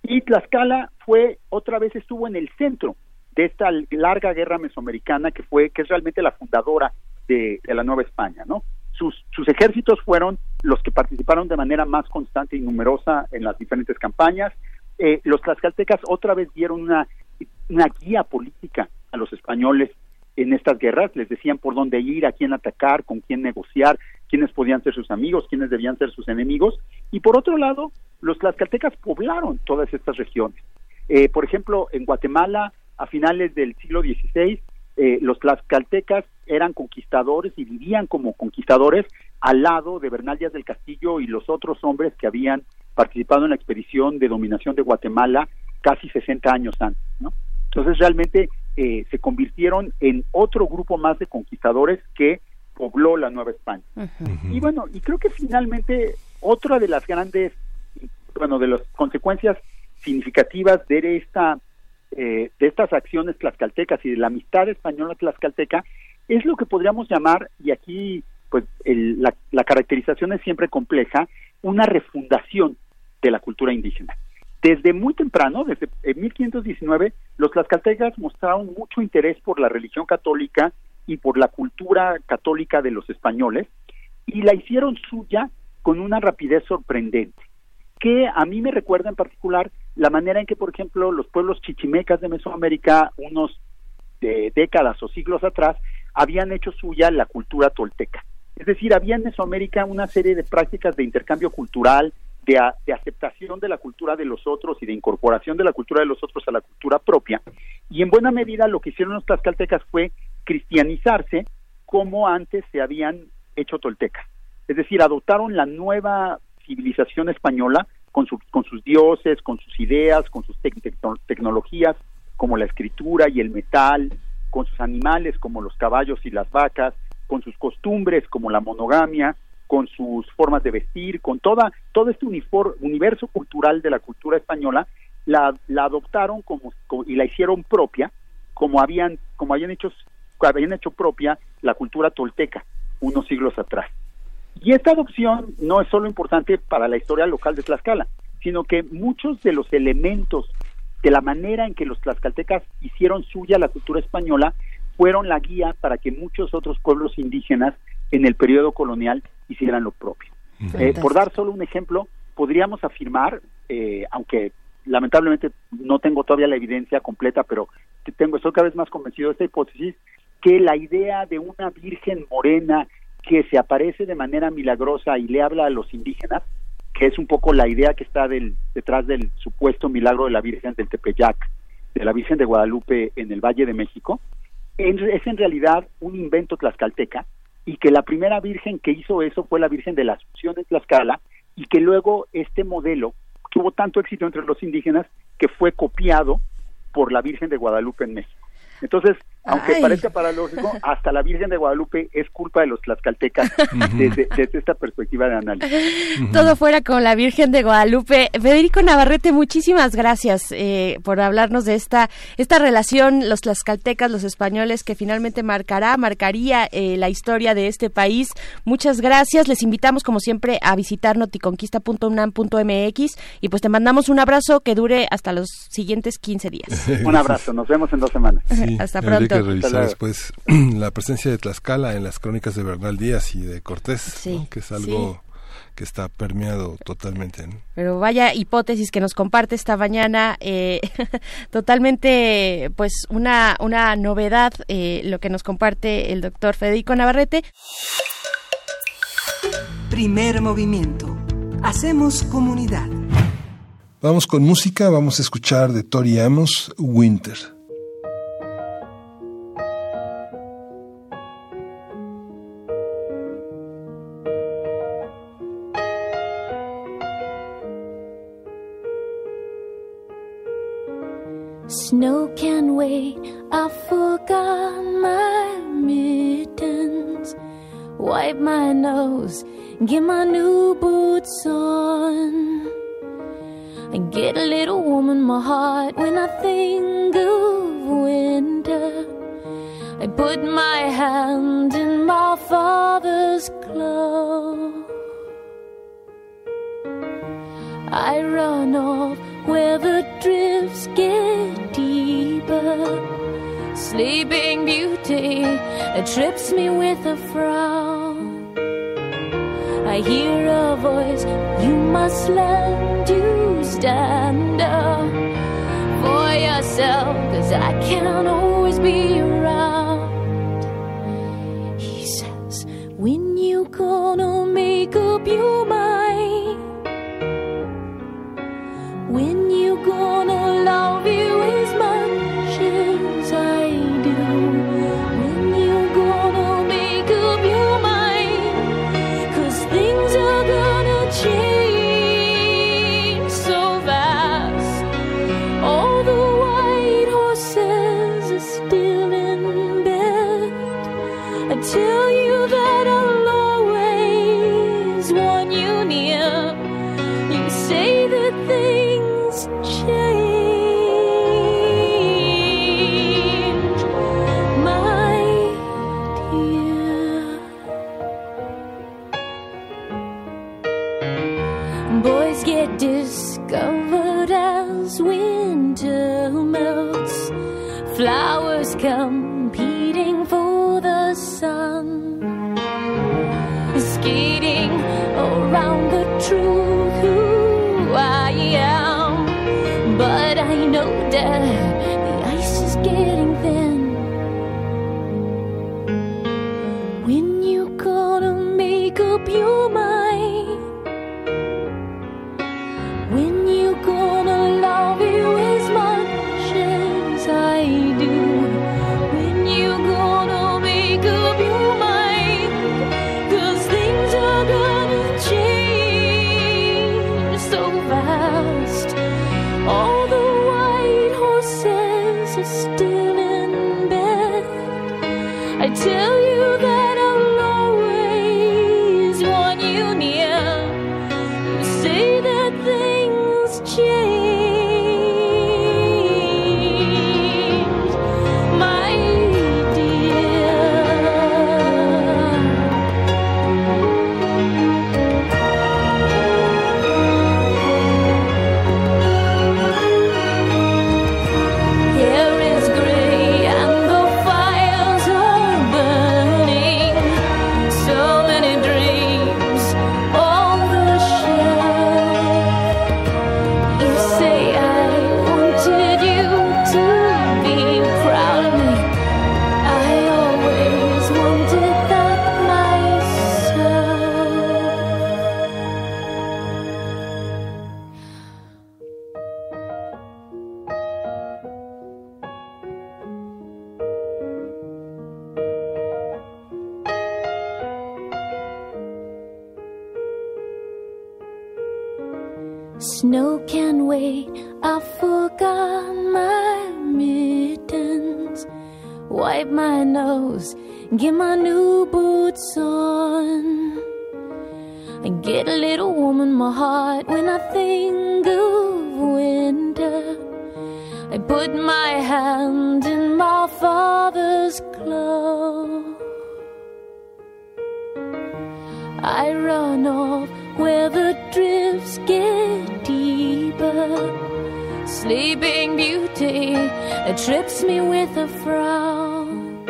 Y Tlaxcala fue, otra vez estuvo en el centro de esta larga guerra mesoamericana que fue, que es realmente la fundadora de, de la Nueva España, ¿no? sus, ejércitos fueron los que participaron de manera más constante y numerosa en las diferentes campañas. Eh, los tlaxcaltecas otra vez dieron una, una guía política a los españoles en estas guerras, les decían por dónde ir, a quién atacar, con quién negociar, quiénes podían ser sus amigos, quiénes debían ser sus enemigos. Y por otro lado, los tlaxcaltecas poblaron todas estas regiones. Eh, por ejemplo, en Guatemala, a finales del siglo XVI, eh, los tlaxcaltecas eran conquistadores y vivían como conquistadores al lado de Bernal Díaz del Castillo y los otros hombres que habían participado en la expedición de dominación de Guatemala casi 60 años antes. ¿no? Entonces realmente eh, se convirtieron en otro grupo más de conquistadores que pobló la Nueva España. Y bueno, y creo que finalmente otra de las grandes, bueno, de las consecuencias significativas de esta eh, de estas acciones tlaxcaltecas y de la amistad española tlaxcalteca es lo que podríamos llamar, y aquí pues la, la, caracterización es siempre compleja, una refundación de la cultura indígena. Desde muy temprano, desde 1519, los tlaxcaltecas mostraron mucho interés por la religión católica y por la cultura católica de los españoles y la hicieron suya con una rapidez sorprendente, que a mí me recuerda en particular la manera en que, por ejemplo, los pueblos chichimecas de Mesoamérica, unos de décadas o siglos atrás, habían hecho suya la cultura tolteca. Es decir, había en Mesoamérica una serie de prácticas de intercambio cultural, de, aceptación de la cultura de los otros y de incorporación de la cultura de los otros a la cultura propia. Y en buena medida lo que hicieron los tlaxcaltecas fue cristianizarse como antes se habían hecho toltecas. Es decir, adoptaron la nueva civilización española con, su, con sus dioses, con sus ideas, con sus tecnologías, como la escritura y el metal, con sus animales como los caballos y las vacas, con sus costumbres como la monogamia, con sus formas de vestir, con toda todo este universo cultural de la cultura española, la, la adoptaron como, y la hicieron propia, como habían como habían hecho habían hecho propia la cultura tolteca unos siglos atrás. Y esta adopción no es solo importante para la historia local de Tlaxcala, sino que muchos de los elementos de la manera en que los tlaxcaltecas hicieron suya la cultura española fueron la guía para que muchos otros pueblos indígenas en el periodo colonial hicieran lo propio. Eh, por dar solo un ejemplo, podríamos afirmar, eh, aunque lamentablemente no tengo todavía la evidencia completa, pero tengo, estoy cada vez más convencido de esta hipótesis, que la idea de una virgen morena que se aparece de manera milagrosa y le habla a los indígenas, que es un poco la idea que está del, detrás del supuesto milagro de la Virgen del Tepeyac, de la Virgen de Guadalupe en el Valle de México, es en realidad un invento tlaxcalteca y que la primera virgen que hizo eso fue la Virgen de la Asunción de Tlaxcala y que luego este modelo tuvo tanto éxito entre los indígenas que fue copiado por la Virgen de Guadalupe en México. Entonces, aunque parezca paradójico, hasta la Virgen de Guadalupe es culpa de los tlaxcaltecas *laughs* desde, esta perspectiva de análisis. *laughs* Todo fuera con la Virgen de Guadalupe. Federico Navarrete, muchísimas gracias eh, por hablarnos de esta, esta relación, los tlaxcaltecas, los españoles, que finalmente marcará, marcaría eh, la historia de este país. Muchas gracias. Les invitamos, como siempre, a visitar noticonquista.unam.mx y pues te mandamos un abrazo que dure hasta los siguientes 15 días. un abrazo. Nos vemos en dos semanas. *laughs* hasta pronto que revisar después *clears throat* la presencia de Tlaxcala en las crónicas de Bernal Díaz y de Cortés, que es algo que está permeado totalmente. Pero vaya hipótesis que nos comparte esta mañana, eh, *laughs* totalmente pues una, una novedad eh, lo que nos comparte el doctor Federico Navarrete. Primer movimiento. Hacemos comunidad. Vamos con música, vamos a escuchar de Tori Amos, Winter. Snow can wait, I forgot my mittens. Wipe my nose, get my new boots on. I get a little warm in my heart when I think of winter. I put my hand in my father's glove. I run off where the drifts get deeper. Sleeping Beauty it trips me with a frown. I hear a voice, you must learn to stand up for yourself, cause I can't always be around. He says, when you gonna make up your mind. gonna allow truth who I am. But I know that Snow can wait, I forgot my mittens. Wipe my nose, get my new boots on. I get a little warm in my heart when I think of winter. I put my hand in my father's Beauty that trips me with a frown.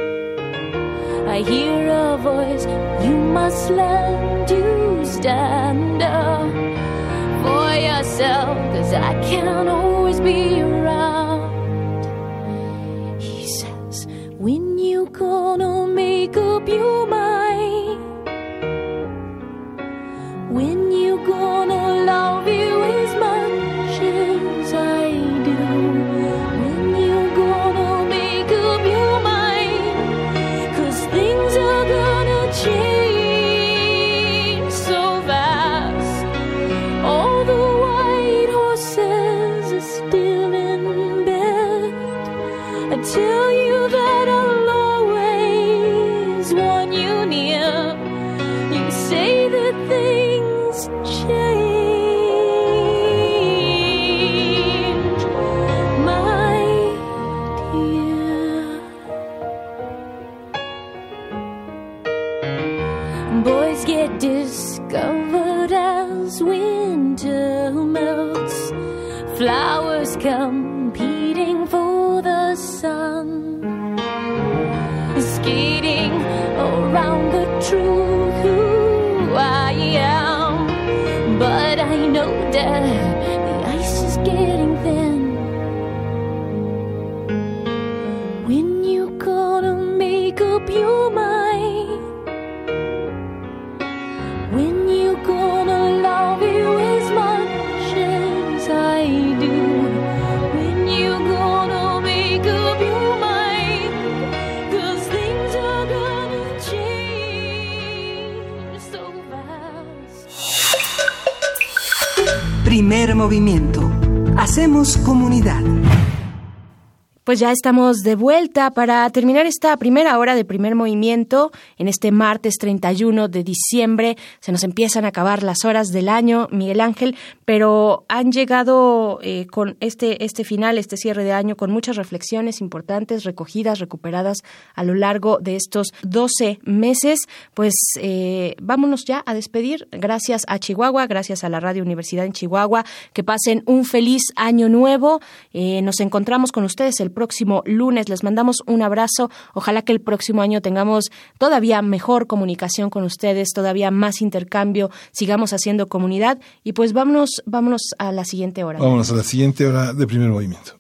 I hear a voice, you must learn to stand up for yourself, cause I can't always be around. Ya estamos de vuelta para terminar esta primera hora de primer movimiento en este martes 31 de diciembre. Se nos empiezan a acabar las horas del año, Miguel Ángel, pero han llegado eh, con este, este final, este cierre de año, con muchas reflexiones importantes, recogidas, recuperadas a lo largo de estos 12 meses. Pues eh, vámonos ya a despedir. Gracias a Chihuahua, gracias a la Radio Universidad en Chihuahua. Que pasen un feliz año nuevo. Eh, nos encontramos con ustedes el próximo lunes. Les mandamos un abrazo. Ojalá que el próximo año tengamos todavía mejor comunicación con ustedes, todavía más intercambio, sigamos haciendo comunidad y pues vámonos, vámonos a la siguiente hora. Vámonos a la siguiente hora de primer movimiento.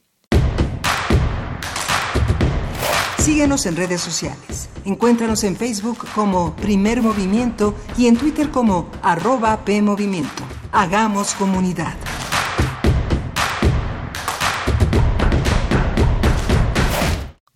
Síguenos en redes sociales. Encuéntranos en Facebook como Primer Movimiento y en Twitter como arroba PMovimiento. Hagamos comunidad.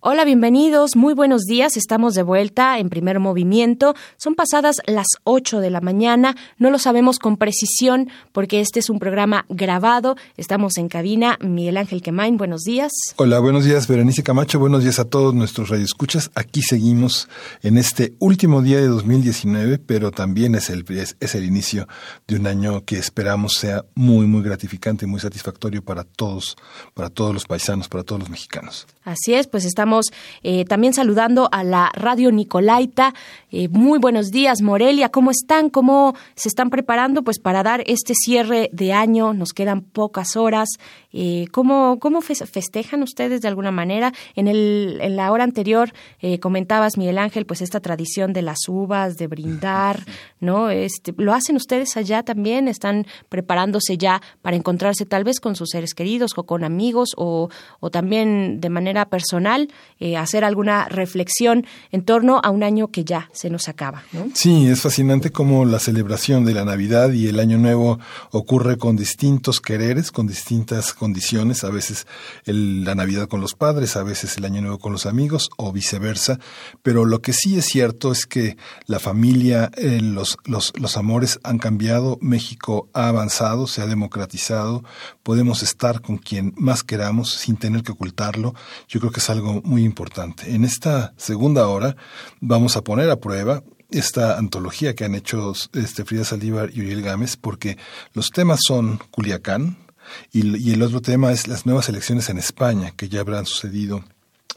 Hola, bienvenidos, muy buenos días. Estamos de vuelta en primer movimiento. Son pasadas las 8 de la mañana. No lo sabemos con precisión porque este es un programa grabado. Estamos en cabina. Miguel Ángel Quemain, buenos días. Hola, buenos días, Berenice Camacho. Buenos días a todos nuestros radioescuchas. Aquí seguimos en este último día de 2019, pero también es el, es, es el inicio de un año que esperamos sea muy, muy gratificante muy satisfactorio para todos, para todos los paisanos, para todos los mexicanos. Así es, pues estamos eh, también saludando a la radio Nicolaita. Eh, muy buenos días, Morelia. ¿Cómo están? ¿Cómo se están preparando pues para dar este cierre de año? Nos quedan pocas horas. Eh, ¿Cómo, cómo festejan ustedes de alguna manera? En, el, en la hora anterior comentabas, Miguel Ángel, pues esta tradición de las uvas, de brindar, *laughs* ¿no? Este, ¿Lo hacen ustedes allá también? ¿Están preparándose ya para encontrarse tal vez con sus seres queridos o con amigos o, o también de manera personal? Eh, hacer alguna reflexión en torno a un año que ya se nos acaba. Sí, es fascinante cómo la celebración de la Navidad y el Año Nuevo ocurre con distintos quereres, con distintas condiciones, a veces la Navidad con los padres, a veces el Año Nuevo con los amigos o viceversa, pero lo que sí es cierto es que la familia, eh, los, los, los amores han cambiado, México ha avanzado, se ha democratizado, podemos estar con quien más queramos sin tener que ocultarlo. Yo creo que es algo muy importante. En esta segunda hora vamos a poner a prueba esta antología que han hecho este Frida Saldívar y Uriel Gámez, porque los temas son Culiacán y, y el otro tema es las nuevas elecciones en España, que ya habrán sucedido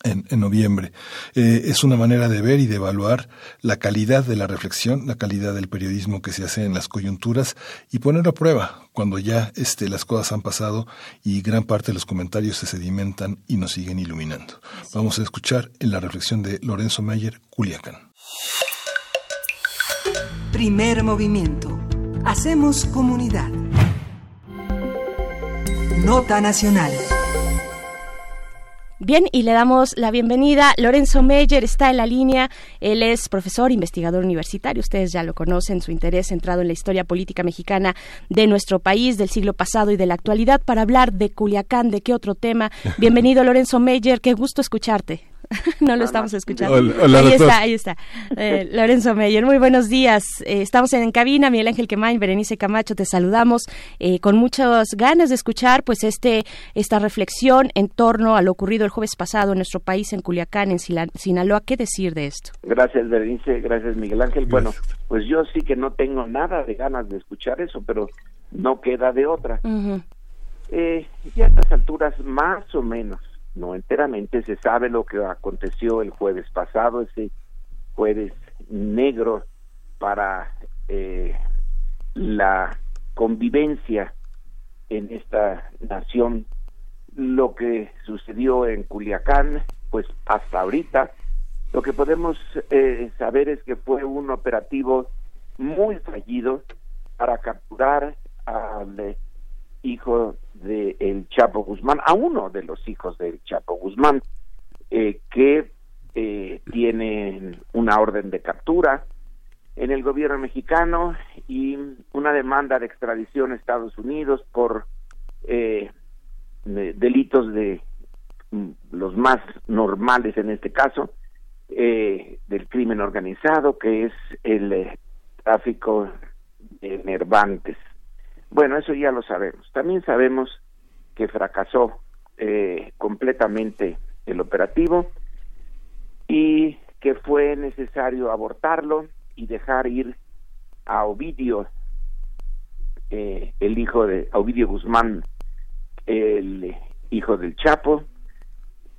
en, noviembre. Eh, es una manera de ver y de evaluar la calidad de la reflexión, la calidad del periodismo que se hace en las coyunturas y poner a prueba cuando ya este, las cosas han pasado y gran parte de los comentarios se sedimentan y nos siguen iluminando. Vamos a escuchar en la reflexión de Lorenzo Meyer, Culiacán. Primer movimiento. Hacemos comunidad. Nota Nacional. Bien, y le damos la bienvenida. Lorenzo Meyer está en la línea. Él es profesor, investigador universitario. Ustedes ya lo conocen, su interés centrado en la historia política mexicana de nuestro país, del siglo pasado y de la actualidad, para hablar de Culiacán, de qué otro tema. *laughs* Bienvenido, Lorenzo Meyer. Qué gusto escucharte. *laughs* no lo estamos escuchando. ahí está, ahí está. Eh, Lorenzo Meyer, muy buenos días. Eh, estamos en cabina, Miguel Ángel Quemain, Berenice Camacho, te saludamos eh, con muchas ganas de escuchar pues este esta reflexión en torno a lo ocurrido el jueves pasado en nuestro país, en Culiacán, en Sinaloa. ¿Qué decir de esto? Gracias, Berenice, gracias, Miguel Ángel. Bueno, pues yo sí que no tengo nada de ganas de escuchar eso, pero no queda de otra. y a estas alturas, más o menos, no enteramente se sabe lo que aconteció el jueves pasado, ese jueves negro para eh, la convivencia en esta nación. Lo que sucedió en Culiacán, pues hasta ahorita, lo que podemos eh, saber es que fue un operativo muy fallido para capturar al hijo de el Chapo Guzmán, a uno de los hijos del Chapo Guzmán, eh, que eh, tiene una orden de captura en el gobierno mexicano y una demanda de extradición a Estados Unidos por eh, delitos de mm, los más normales en este caso del crimen organizado que es el tráfico de nervantes bueno, eso ya lo sabemos. También sabemos que fracasó eh, completamente el operativo y que fue necesario abortarlo y dejar ir a Ovidio, eh, el hijo de Ovidio Guzmán, el hijo del Chapo,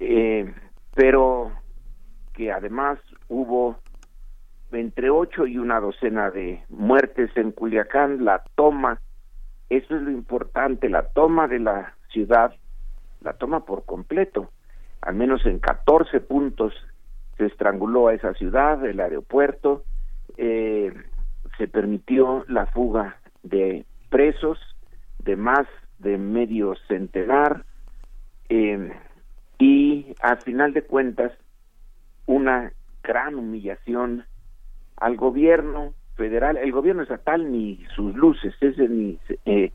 eh, pero que además hubo entre ocho y una docena de muertes en Culiacán, la toma eso es lo importante, la toma de la ciudad, la toma por completo. al menos en 14 puntos se estranguló a esa ciudad, el aeropuerto, eh, se permitió la fuga de presos de más de medio centenar eh, y al final de cuentas una gran humillación al gobierno federal, el gobierno estatal ni sus luces, ese ni, eh,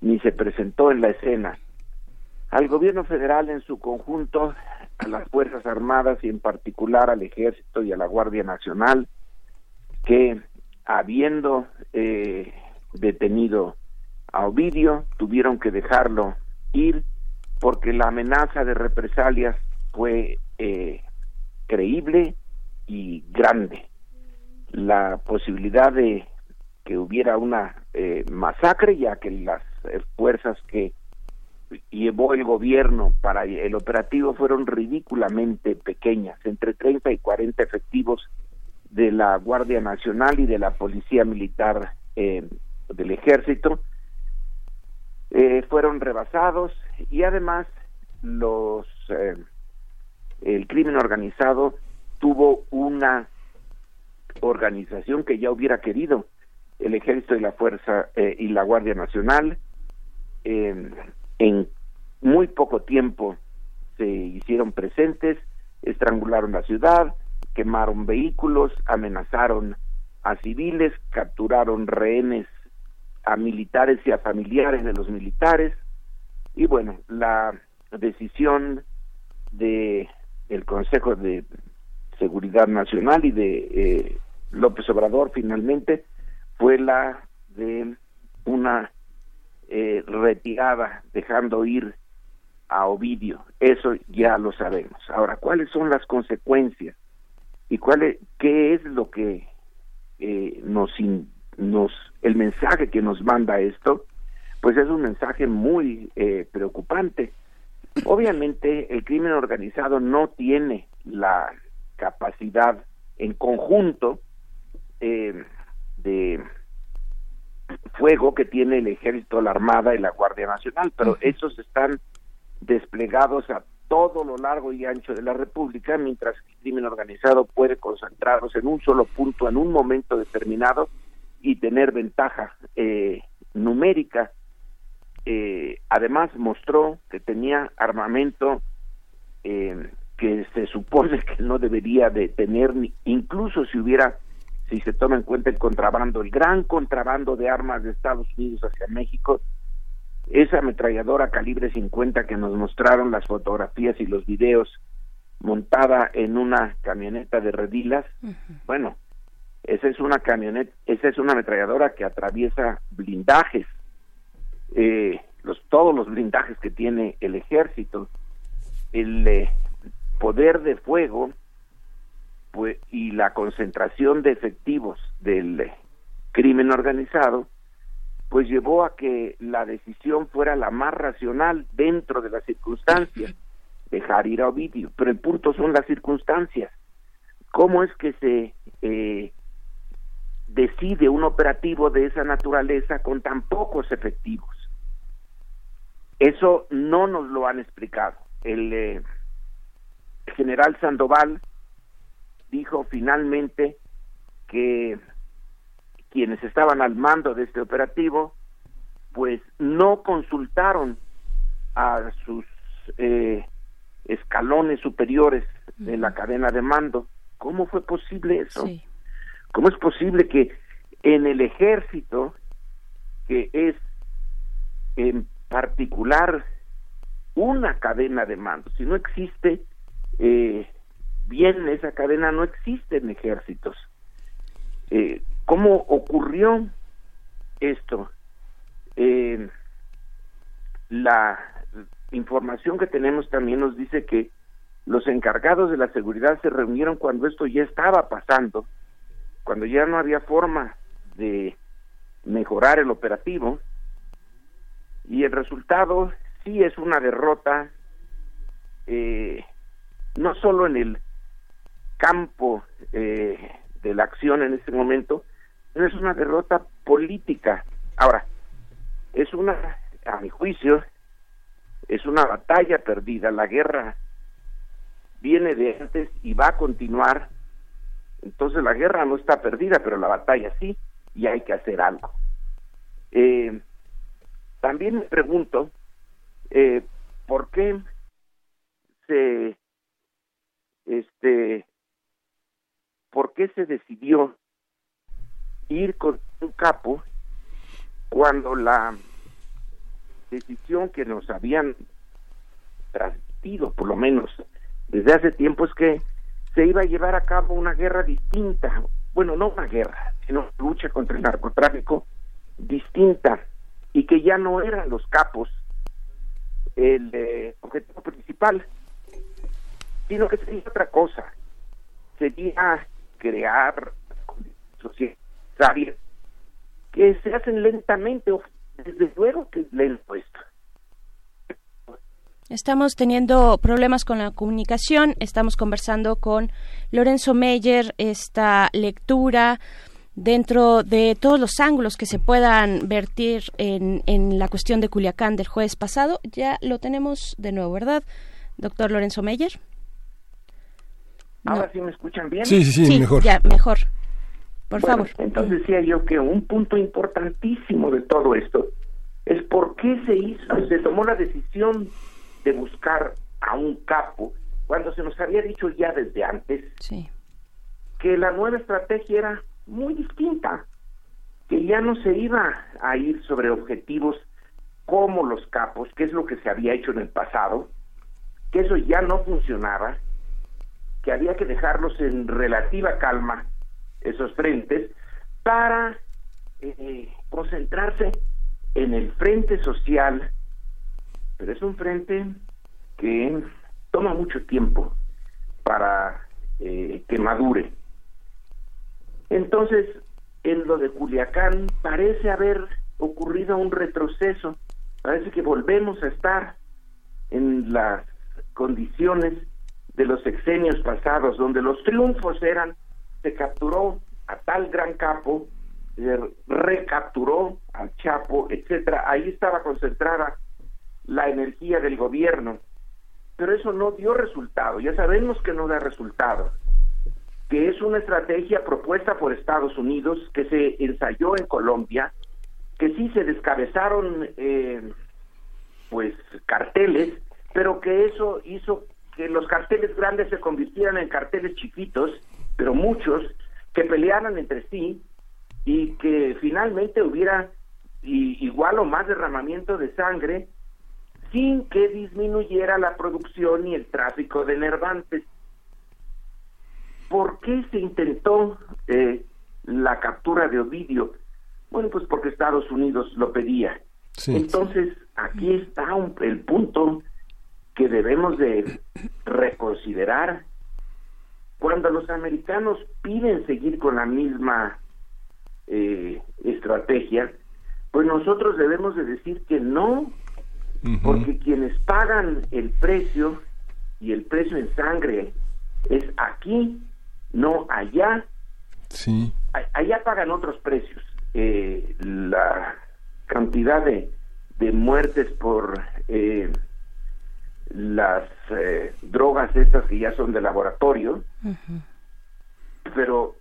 ni se presentó en la escena. Al gobierno federal en su conjunto, a las Fuerzas Armadas y en particular al Ejército y a la Guardia Nacional, que habiendo eh, detenido a Ovidio, tuvieron que dejarlo ir porque la amenaza de represalias fue eh, creíble y grande. La posibilidad de que hubiera una eh, masacre, ya que las eh, fuerzas que llevó el gobierno para el operativo fueron ridículamente pequeñas, entre 30 y 40 efectivos de la Guardia Nacional y de la Policía Militar eh, del Ejército, fueron rebasados y además los el crimen organizado tuvo una organización que ya hubiera querido el ejército y la fuerza eh, y la guardia nacional en muy poco tiempo se hicieron presentes estrangularon la ciudad quemaron vehículos amenazaron a civiles capturaron rehenes a militares y a familiares de los militares. Y bueno la decisión de el Consejo de Seguridad Nacional y de eh, López Obrador finalmente fue la de una eh, retirada dejando ir a Ovidio. Eso ya lo sabemos. Ahora, ¿cuáles son las consecuencias? ¿Y cuál es, qué es lo que eh, nos, nos, el mensaje que nos manda esto? Pues es un mensaje muy eh, preocupante. Obviamente el crimen organizado no tiene la capacidad en conjunto eh, de fuego que tiene el ejército, la armada y la guardia nacional, pero esos están desplegados a todo lo largo y ancho de la república, mientras que el crimen organizado puede concentrarse en un solo punto en un momento determinado y tener ventaja eh, numérica. Eh, además mostró que tenía armamento eh, que se supone que no debería de tener, ni, incluso si hubiera, si se toma en cuenta el contrabando, el gran contrabando de armas de Estados Unidos hacia México, esa ametralladora calibre 50 que nos mostraron las fotografías y los videos montada en una camioneta de redilas, bueno, esa es una camioneta, esa es una ametralladora que atraviesa blindajes, eh, los todos los blindajes que tiene el ejército, el eh, poder de fuego pues, y la concentración de efectivos del crimen organizado, pues llevó a que la decisión fuera la más racional dentro de las circunstancias, dejar ir a Ovidio. Pero el punto son las circunstancias. ¿Cómo es que se eh, decide un operativo de esa naturaleza con tan pocos efectivos? Eso no nos lo han explicado. El eh, general Sandoval dijo finalmente que quienes estaban al mando de este operativo pues no consultaron a sus eh, escalones superiores de la cadena de mando. ¿Cómo fue posible eso? ¿Cómo es posible que en el ejército, que es en particular una cadena de mando, si no existe eh, bien esa cadena no existe en ejércitos. Eh, ¿Cómo ocurrió esto? Eh, la información que tenemos también nos dice que los encargados de la seguridad se reunieron cuando esto ya estaba pasando, cuando ya no había forma de mejorar el operativo, y el resultado sí es una derrota eh, no solo en el campo eh, de la acción en este momento, no es una derrota política. Ahora, es una, a mi juicio, es una batalla perdida. La guerra viene de antes y va a continuar. Entonces la guerra no está perdida, pero la batalla sí, y hay que hacer algo. Eh, también me pregunto eh, por qué se este por qué se decidió ir con un capo cuando la decisión que nos habían transmitido, por lo menos desde hace tiempo, es que se iba a llevar a cabo una guerra distinta, bueno, no una guerra, sino lucha contra el narcotráfico distinta, y que ya no eran los capos el eh, objetivo principal, sino que sería otra cosa, sería crear sociedades que se hacen lentamente, desde luego que es lento esto. Estamos teniendo problemas con la comunicación, estamos conversando con Lorenzo Meyer, esta lectura dentro de todos los ángulos que se puedan vertir en, en la cuestión de Culiacán del jueves pasado. Ya lo tenemos de nuevo, ¿verdad, doctor Lorenzo Meyer? Ahora sí me escuchan bien. Sí, sí, sí, mejor. Ya, mejor. Por favor. Entonces decía yo que un punto importantísimo de todo esto es por qué se hizo, se tomó la decisión de buscar a un capo cuando se nos había dicho ya desde antes que la nueva estrategia era muy distinta, que ya no se iba a ir sobre objetivos como los capos, que es lo que se había hecho en el pasado, que eso ya no funcionaba, que había que dejarlos en relativa calma esos frentes para eh, concentrarse en el frente social, pero es un frente que toma mucho tiempo para eh, que madure. Entonces, en lo de Culiacán parece haber ocurrido un retroceso, parece que volvemos a estar en las condiciones de los sexenios pasados, donde los triunfos eran, se capturó a tal gran capo, se recapturó al Chapo, etcétera. Ahí estaba concentrada la energía del gobierno, pero eso no dio resultado. Ya sabemos que no da resultado, que es una estrategia propuesta por Estados Unidos que se ensayó en Colombia, que sí se descabezaron, eh, pues carteles, pero que eso hizo que los carteles grandes se convirtieran en carteles chiquitos, pero muchos, que pelearan entre sí y que finalmente hubiera igual o más derramamiento de sangre sin que disminuyera la producción y el tráfico de nervantes. ¿Por qué se intentó eh, la captura de Ovidio? Bueno, pues porque Estados Unidos lo pedía. Entonces, aquí está el punto que debemos de reconsiderar. Cuando los americanos piden seguir con la misma eh, estrategia, pues nosotros debemos de decir que no, porque quienes pagan el precio y el precio en sangre es aquí, no allá. Sí. allá pagan otros precios. Eh, la cantidad de, de muertes por eh, las eh, drogas estas que ya son de laboratorio, pero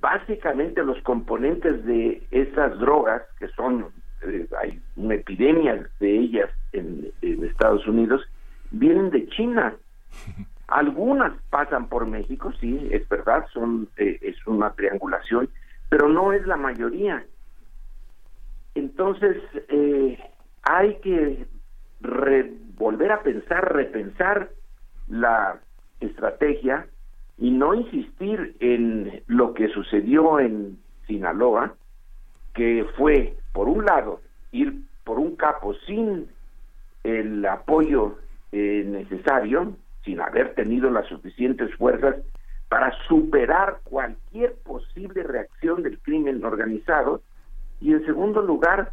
básicamente los componentes de esas drogas, que son, eh, hay una epidemia de ellas en, Estados Unidos, vienen de China. *laughs* Algunas pasan por México, sí, es verdad, son eh, es una triangulación, pero no es la mayoría. Entonces, hay que volver a pensar, repensar la estrategia y no insistir en lo que sucedió en Sinaloa, que fue, por un lado, ir por un capo sin el apoyo eh, necesario, sin haber tenido las suficientes fuerzas para superar cualquier posible reacción del crimen organizado, y en segundo lugar,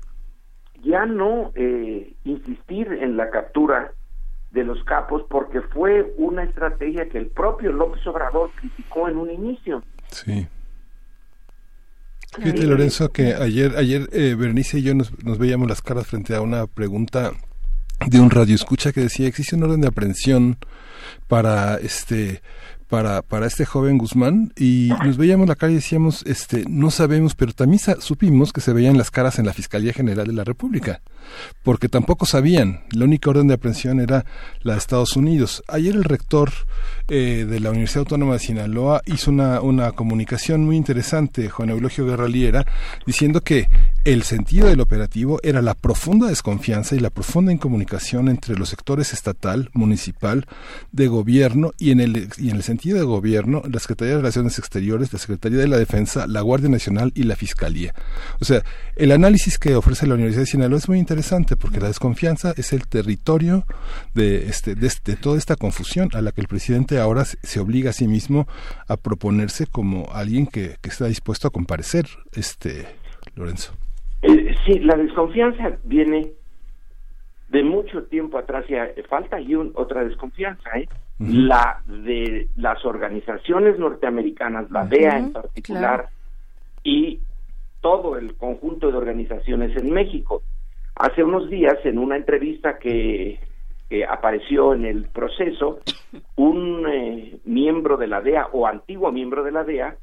ya no eh, insistir en la captura de los capos porque fue una estrategia que el propio López Obrador criticó en un inicio. Sí. Fíjate, Lorenzo, que ayer, ayer eh, Bernice y yo nos, nos, veíamos las caras frente a una pregunta de un radio escucha que decía, existe un orden de aprehensión para este para, para este joven Guzmán y nos veíamos la cara y decíamos, este, no sabemos, pero también supimos que se veían las caras en la Fiscalía General de la República, porque tampoco sabían, la única orden de aprehensión era la de Estados Unidos. Ayer el rector eh, de la Universidad Autónoma de Sinaloa hizo una, una comunicación muy interesante, Juan Eulogio Guerraliera, diciendo que el sentido del operativo era la profunda desconfianza y la profunda incomunicación entre los sectores estatal, municipal, de gobierno y en el, y en el de gobierno, la Secretaría de Relaciones Exteriores, la Secretaría de la Defensa, la Guardia Nacional y la Fiscalía. O sea, el análisis que ofrece la Universidad de Sinaloa es muy interesante porque la desconfianza es el territorio de, este, de, de toda esta confusión a la que el presidente ahora se obliga a sí mismo a proponerse como alguien que, que está dispuesto a comparecer, este Lorenzo. Eh, sí, la desconfianza viene de mucho tiempo atrás y falta y otra desconfianza, ¿eh? La de las organizaciones norteamericanas, la DEA en particular, y todo el conjunto de organizaciones en México. Hace unos días, en una entrevista que, apareció en el proceso, un eh, miembro de la DEA o antiguo miembro de la DEA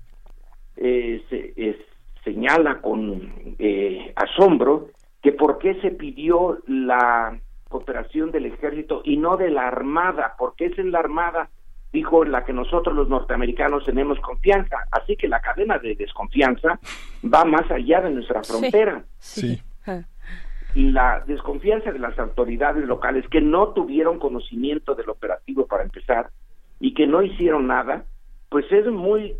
eh, se, es, señala con eh, asombro que por qué se pidió la cooperación del ejército y no de la armada, porque es en la armada, dijo, en la que nosotros los norteamericanos tenemos confianza. Así que la cadena de desconfianza va más allá de nuestra frontera. Sí. Y la desconfianza de las autoridades locales que no tuvieron conocimiento del operativo para empezar y que no hicieron nada, pues es muy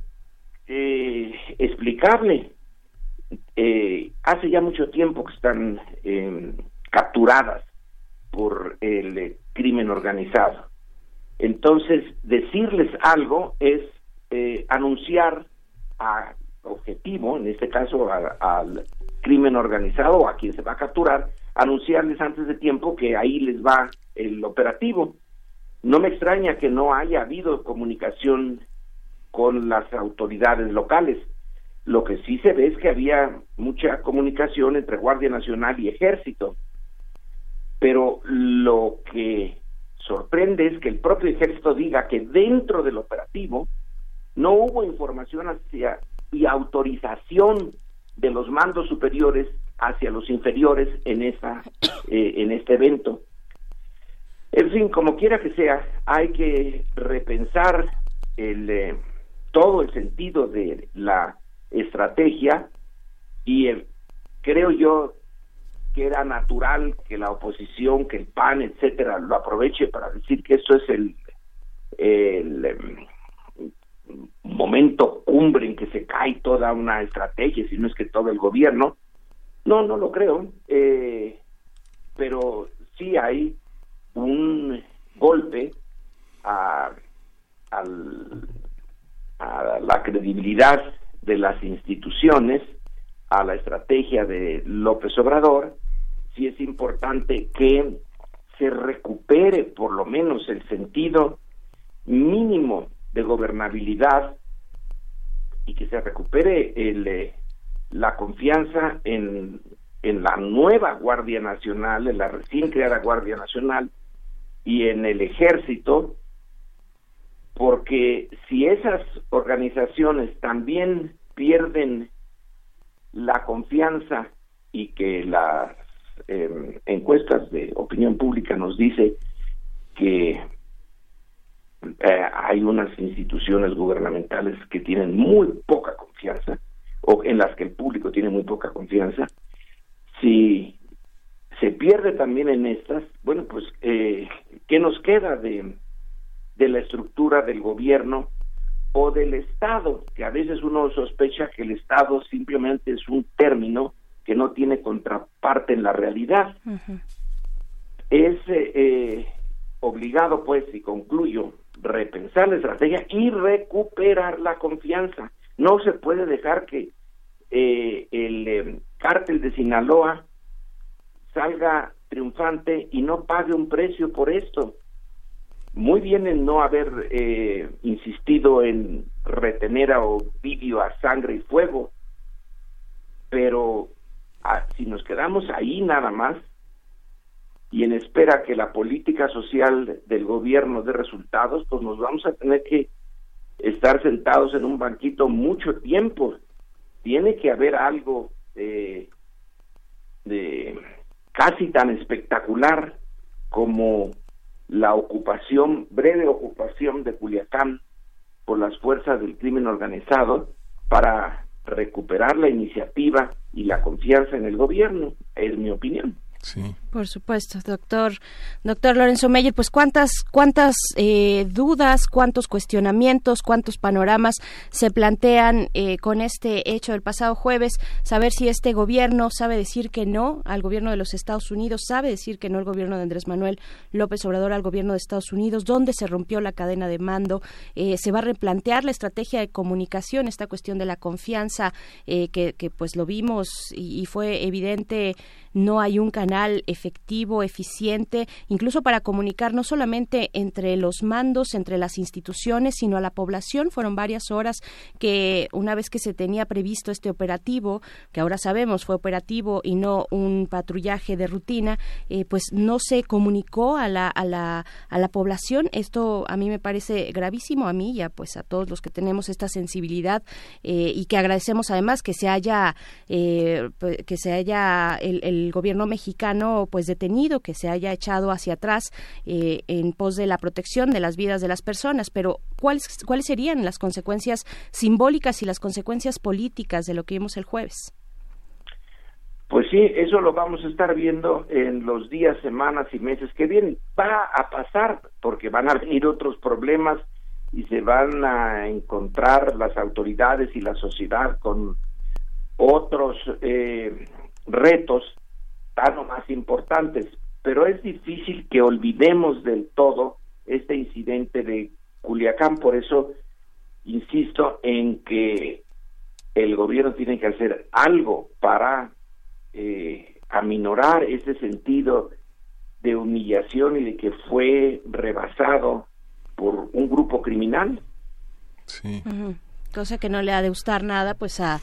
eh, explicable eh, hace ya mucho tiempo que están eh, capturadas por el eh, crimen organizado. Entonces, decirles algo es eh, anunciar a objetivo, en este caso al crimen organizado o a quien se va a capturar, anunciarles antes de tiempo que ahí les va el operativo. No me extraña que no haya habido comunicación con las autoridades locales. Lo que sí se ve es que había mucha comunicación entre Guardia Nacional y Ejército, pero lo que sorprende es que el propio Ejército diga que dentro del operativo no hubo información hacia y autorización de los mandos superiores hacia los inferiores en esa eh, en este evento. En fin, como quiera que sea, hay que repensar el eh, todo el sentido de la estrategia y creo yo que era natural que la oposición, que el PAN, etcétera, lo aproveche para decir que esto es el, el em, momento cumbre en que se cae toda una estrategia, si no es que todo el gobierno. No, no lo creo, eh, pero sí hay un golpe a, a la credibilidad de las instituciones a la estrategia de López Obrador, sí es importante que se recupere por lo menos el sentido mínimo de gobernabilidad y que se recupere el, eh, la confianza en, en la nueva Guardia Nacional, en la recién creada Guardia Nacional y en el ejército porque si esas organizaciones también pierden la confianza y que las em, encuestas de opinión pública nos dice que eh, hay unas instituciones gubernamentales que tienen muy poca confianza o en las que el público tiene muy poca confianza si se pierde también en estas bueno pues eh, qué nos queda de de la estructura del gobierno o del Estado, que a veces uno sospecha que el Estado simplemente es un término que no tiene contraparte en la realidad. Es eh, eh, obligado, pues, y concluyo, repensar la estrategia y recuperar la confianza. No se puede dejar que eh, el cártel de Sinaloa salga triunfante y no pague un precio por esto muy bien en no haber eh, insistido en retener a Ovidio a sangre y fuego, pero ah, si nos quedamos ahí nada más, y en espera que la política social del gobierno dé resultados, pues nos vamos a tener que estar sentados en un banquito mucho tiempo. Tiene que haber algo de, de casi tan espectacular como la ocupación, breve ocupación de Culiacán por las fuerzas del crimen organizado para recuperar la iniciativa y la confianza en el gobierno, es mi opinión. Por supuesto, doctor, doctor Lorenzo Meyer, pues cuántas, cuántas eh, dudas, cuántos cuestionamientos, cuántos panoramas se plantean eh, con este hecho del pasado jueves. Saber si este gobierno sabe decir que no al gobierno de los Estados Unidos, sabe decir que no el gobierno de Andrés Manuel López Obrador al gobierno de Estados Unidos, dónde se rompió la cadena de mando, eh, se va a replantear la estrategia de comunicación, esta cuestión de la confianza que, que, pues lo vimos y, y fue evidente no hay un canal efectivo, eficiente, incluso para comunicar no solamente entre los mandos, entre las instituciones, sino a la población. Fueron varias horas que una vez que se tenía previsto este operativo, que ahora sabemos fue operativo y no un patrullaje de rutina, eh, pues no se comunicó a la, a, la, a la población. Esto a mí me parece gravísimo, a mí y a, pues a todos los que tenemos esta sensibilidad eh, y que agradecemos además que se haya, eh, pues, que se haya el gobierno mexicano pues detenido, que se haya echado hacia atrás eh, en pos de la protección de las vidas de las personas. Pero ¿cuáles, ¿cuáles serían las consecuencias simbólicas y las consecuencias políticas de lo que vimos el jueves? Pues sí, eso lo vamos a estar viendo en los días, semanas y meses que vienen. Va a pasar porque van a venir otros problemas y se van a encontrar las autoridades y la sociedad con otros eh, retos tan o más importantes, pero es difícil que olvidemos del todo este incidente de Culiacán, por eso insisto en que el gobierno tiene que hacer algo para eh, aminorar ese sentido de humillación y de que fue rebasado por un grupo criminal. Sí. Cosa que no le ha de gustar nada, pues a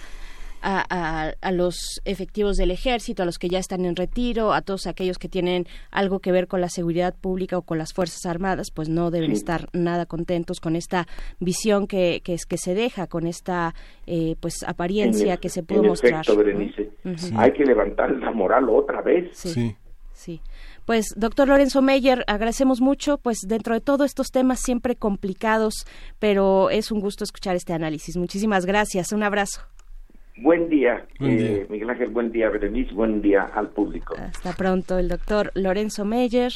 a, a, los efectivos del ejército, a los que ya están en retiro, a todos aquellos que tienen algo que ver con la seguridad pública o con las Fuerzas Armadas, pues no deben estar nada contentos con esta visión que, que, es, que se deja, con esta eh, pues apariencia que se pudo mostrar. Hay que levantar la moral otra vez. Sí. sí. Pues, doctor Lorenzo Meyer, agradecemos mucho, pues dentro de todos estos temas siempre complicados, pero es un gusto escuchar este análisis. Muchísimas gracias, un abrazo. Buen día, eh, Miguel Ángel, buen día, Berenice, buen día al público. Hasta pronto, el doctor Lorenzo Meyer.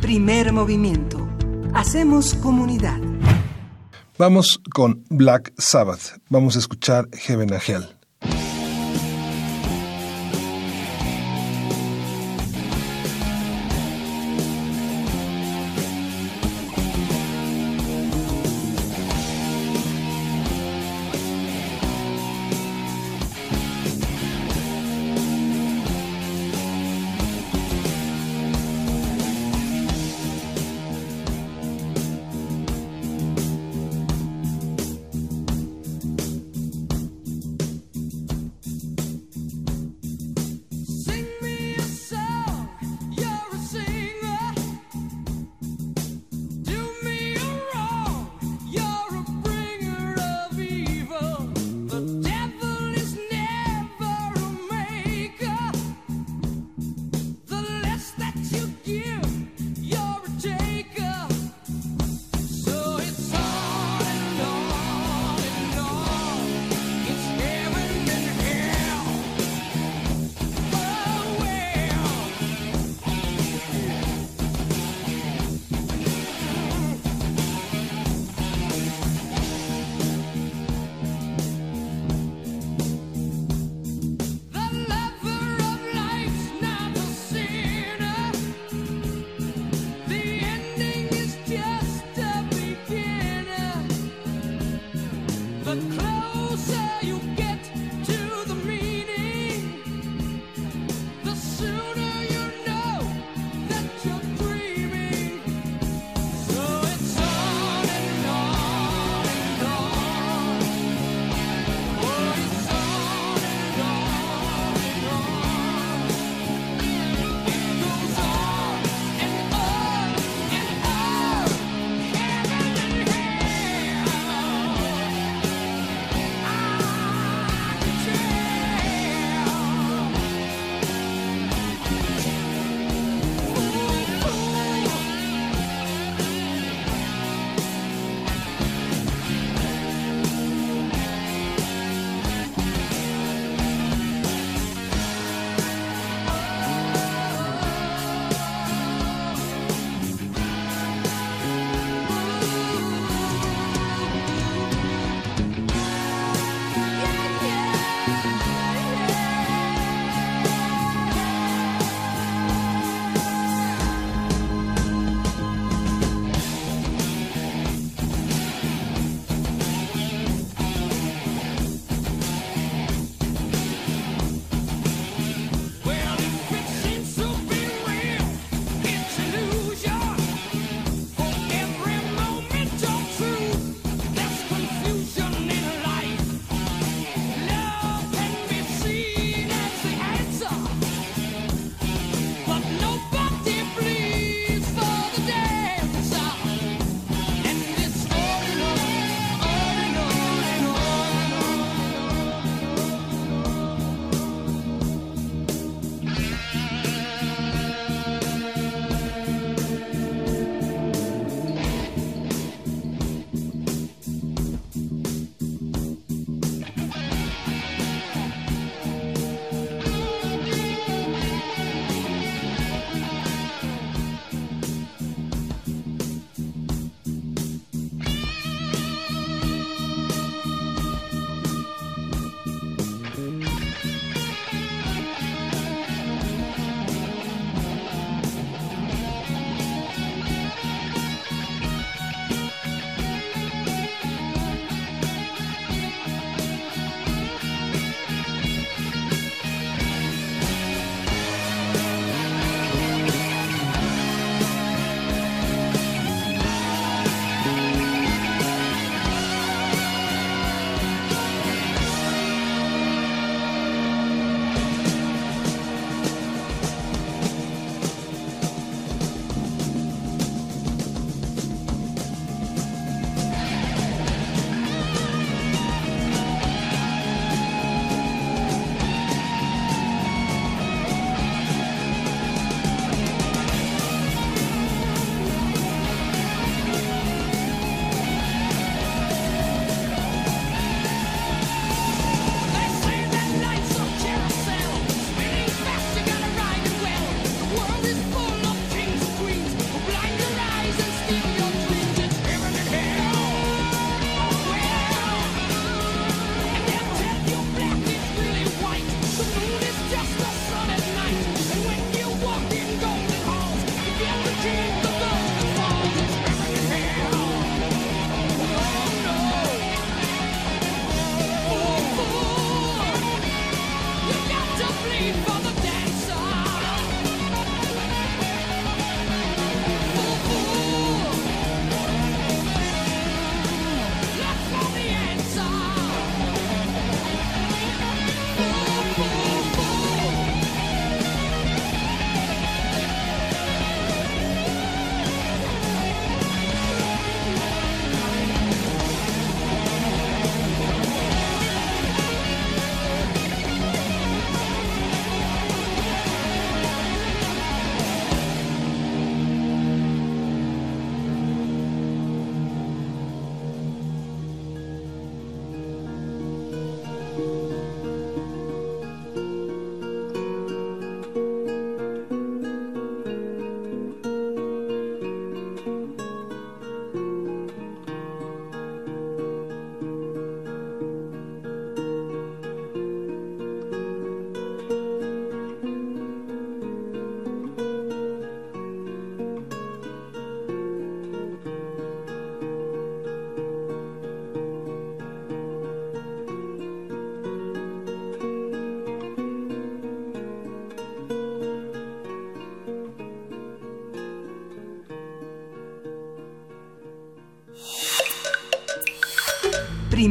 Primer movimiento. Hacemos comunidad. Vamos con Black Sabbath. Vamos a escuchar Heaven and Hell.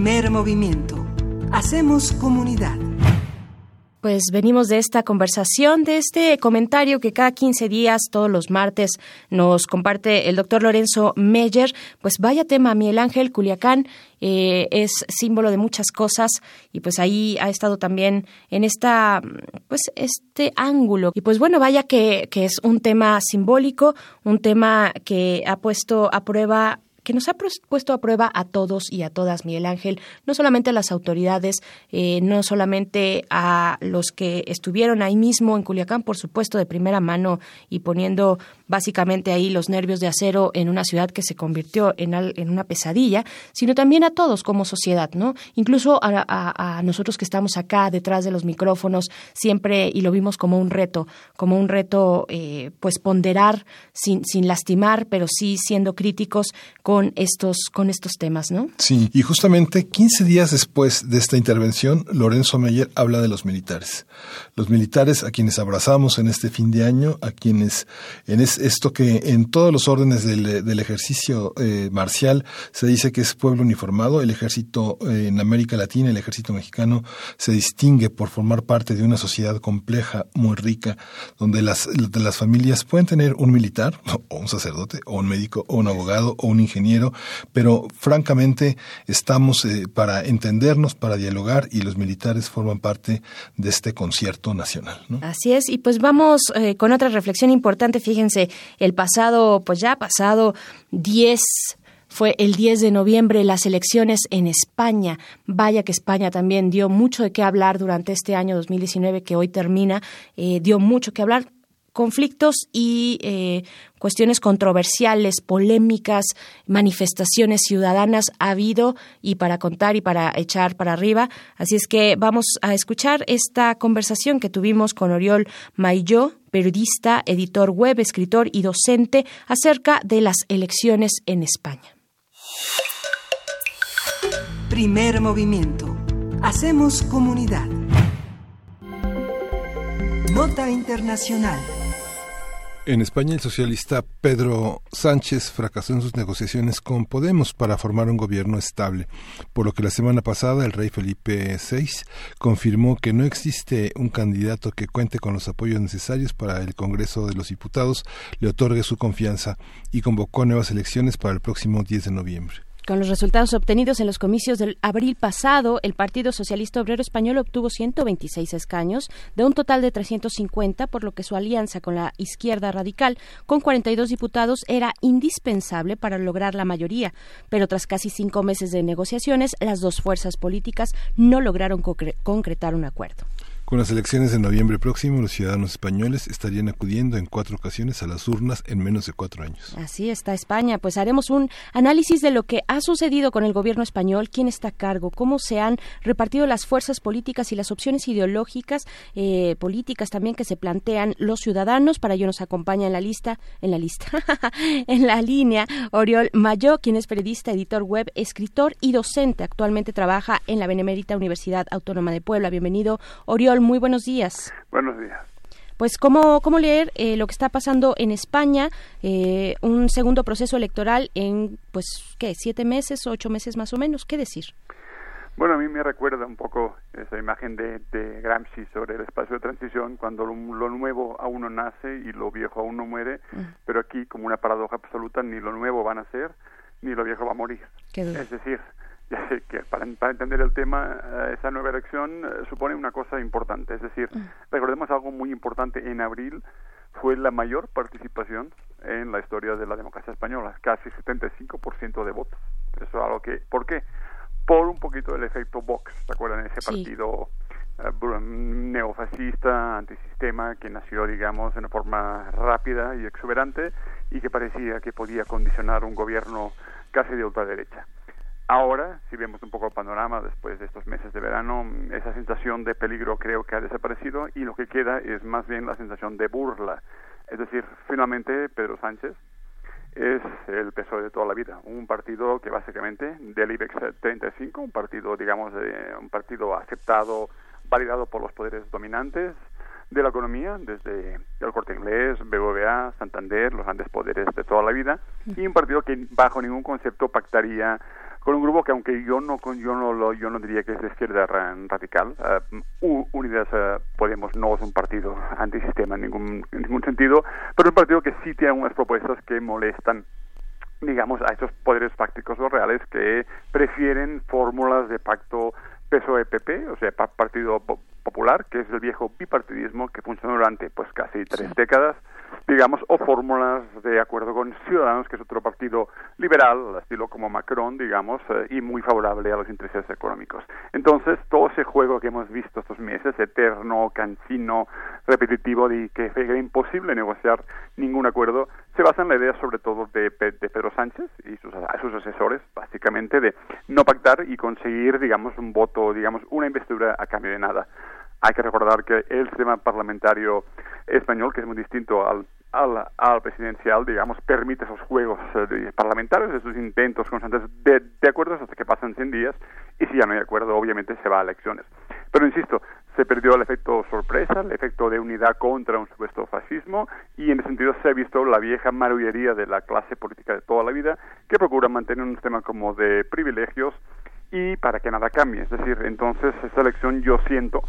Primer movimiento. Hacemos comunidad. Pues venimos de esta conversación, de este comentario que cada 15 días, todos los martes, nos comparte el doctor Lorenzo Meyer. Pues vaya tema, Miguel Ángel Culiacán eh, es símbolo de muchas cosas y pues ahí ha estado también en esta, pues este ángulo. Y pues bueno, vaya que, que es un tema simbólico, un tema que ha puesto a prueba que nos ha puesto a prueba a todos y a todas, Miguel Ángel, no solamente a las autoridades, eh, no solamente a los que estuvieron ahí mismo en Culiacán, por supuesto, de primera mano y poniendo básicamente ahí los nervios de acero en una ciudad que se convirtió en, en una pesadilla, sino también a todos como sociedad, ¿no? Incluso a, nosotros que estamos acá detrás de los micrófonos, siempre, y lo vimos como un reto, como un reto, eh, pues ponderar sin, sin lastimar, pero sí siendo críticos con estos, con estos temas, ¿no? Sí, y justamente 15 días después de esta intervención, Lorenzo Meyer habla de los militares. Los militares a quienes abrazamos en este fin de año, a quienes en esto que en todos los órdenes del, ejercicio eh, marcial se dice que es pueblo uniformado, el ejército eh, en América Latina, el ejército mexicano se distingue por formar parte de una sociedad compleja, muy rica, donde las, las familias pueden tener un militar, *laughs* o un sacerdote, o un médico, o un abogado, o un ingeniero, pero francamente estamos eh, para entendernos, para dialogar y los militares forman parte de este concierto nacional. Así es, y pues vamos eh, con otra reflexión importante. Fíjense, el pasado, pues ya pasado 10 fue el 10 de noviembre las elecciones en España. Vaya que España también dio mucho de qué hablar durante este año 2019 que hoy termina, eh, dio mucho que hablar conflictos y eh, cuestiones controversiales, polémicas, manifestaciones ciudadanas ha habido y para contar y para echar para arriba. Así es que vamos a escuchar esta conversación que tuvimos con Oriol Mailló, periodista, editor web, escritor y docente acerca de las elecciones en España. Primer movimiento. Hacemos comunidad. Nota Internacional. En España, el socialista Pedro Sánchez fracasó en sus negociaciones con Podemos para formar un gobierno estable, por lo que la semana pasada el rey Felipe VI confirmó que no existe un candidato que cuente con los apoyos necesarios para el Congreso de los Diputados le otorgue su confianza y convocó nuevas elecciones para el próximo 10 de noviembre. Con los resultados obtenidos en los comicios del abril pasado, el Partido Socialista Obrero Español obtuvo 126 escaños de un total de 350, por lo que su alianza con la izquierda radical, con 42 diputados, era indispensable para lograr la mayoría. Pero tras casi cinco meses de negociaciones, las dos fuerzas políticas no lograron concretar un acuerdo. Con las elecciones de noviembre próximo, los ciudadanos españoles estarían acudiendo en cuatro ocasiones a las urnas en menos de cuatro años. Así está España. Pues haremos un análisis de lo que ha sucedido con el gobierno español, quién está a cargo, cómo se han repartido las fuerzas políticas y las opciones ideológicas, eh, políticas también que se plantean los ciudadanos. Para ello nos acompaña en la lista, en la lista, *laughs* en la línea, Oriol Mayo, quien es periodista, editor web, escritor y docente. Actualmente trabaja en la Benemérita Universidad Autónoma de Puebla. Bienvenido, Oriol muy buenos días. Buenos días. Pues, ¿cómo, cómo leer eh, lo que está pasando en España? Eh, un segundo proceso electoral en, pues, ¿qué? ¿Siete meses, ocho meses más o menos? ¿Qué decir? Bueno, a mí me recuerda un poco esa imagen de, de Gramsci sobre el espacio de transición, cuando lo, nuevo aún no nace y lo viejo aún no muere, mm. pero aquí, como una paradoja absoluta, ni lo nuevo va a nacer, ni lo viejo va a morir. Es decir, *laughs* que para, entender el tema, eh, esa nueva elección eh, supone una cosa importante. Es decir, mm. recordemos algo muy importante. En abril fue la mayor participación en la historia de la democracia española, casi 75% de votos. Eso es algo que, ¿por qué? Por un poquito del efecto Vox, ¿se acuerdan? Ese partido eh, neofascista, antisistema, que nació, digamos, en forma rápida y exuberante y que parecía que podía condicionar un gobierno casi de ultraderecha. Ahora, si vemos un poco el panorama después de estos meses de verano, esa sensación de peligro creo que ha desaparecido y lo que queda es más bien la sensación de burla. Es decir, finalmente Pedro Sánchez es el PSOE de toda la vida, un partido que básicamente del IBEX 35, un partido, digamos, un partido aceptado, validado por los poderes dominantes de la economía, desde el Corte Inglés, BBVA, Santander, los grandes poderes de toda la vida, y un partido que bajo ningún concepto pactaría con un grupo que aunque yo no yo no lo yo no diría que es de izquierda radical uh, Unidas uh, Podemos no es un partido antisistema en ningún en ningún sentido pero es un partido que sí tiene unas propuestas que molestan digamos a esos poderes fácticos o reales que prefieren fórmulas de pacto PSOE-PP, o sea, Partido Popular, que es el viejo bipartidismo que funcionó durante pues casi tres décadas, digamos, o fórmulas de acuerdo con Ciudadanos, que es otro partido liberal, estilo como Macron, digamos, eh, y muy favorable a los intereses económicos. Entonces, todo ese juego que hemos visto estos meses, eterno, cansino, repetitivo, y que era imposible negociar ningún acuerdo, se basa en la idea sobre todo de, de Pedro Sánchez y sus, sus asesores, básicamente, de no pactar y conseguir, digamos, un voto, digamos, una investidura a cambio de nada. Hay que recordar que el sistema parlamentario español, que es muy distinto al, al, al presidencial, digamos, permite esos juegos eh, parlamentarios, esos intentos constantes de, de acuerdos hasta que pasan 100 días y si ya no hay acuerdo, obviamente se va a elecciones. Pero insisto, se perdió el efecto sorpresa, el efecto de unidad contra un supuesto fascismo y en ese sentido se ha visto la vieja marullería de la clase política de toda la vida que procura mantener un sistema como de privilegios y para que nada cambie. Es decir, entonces esta elección yo siento,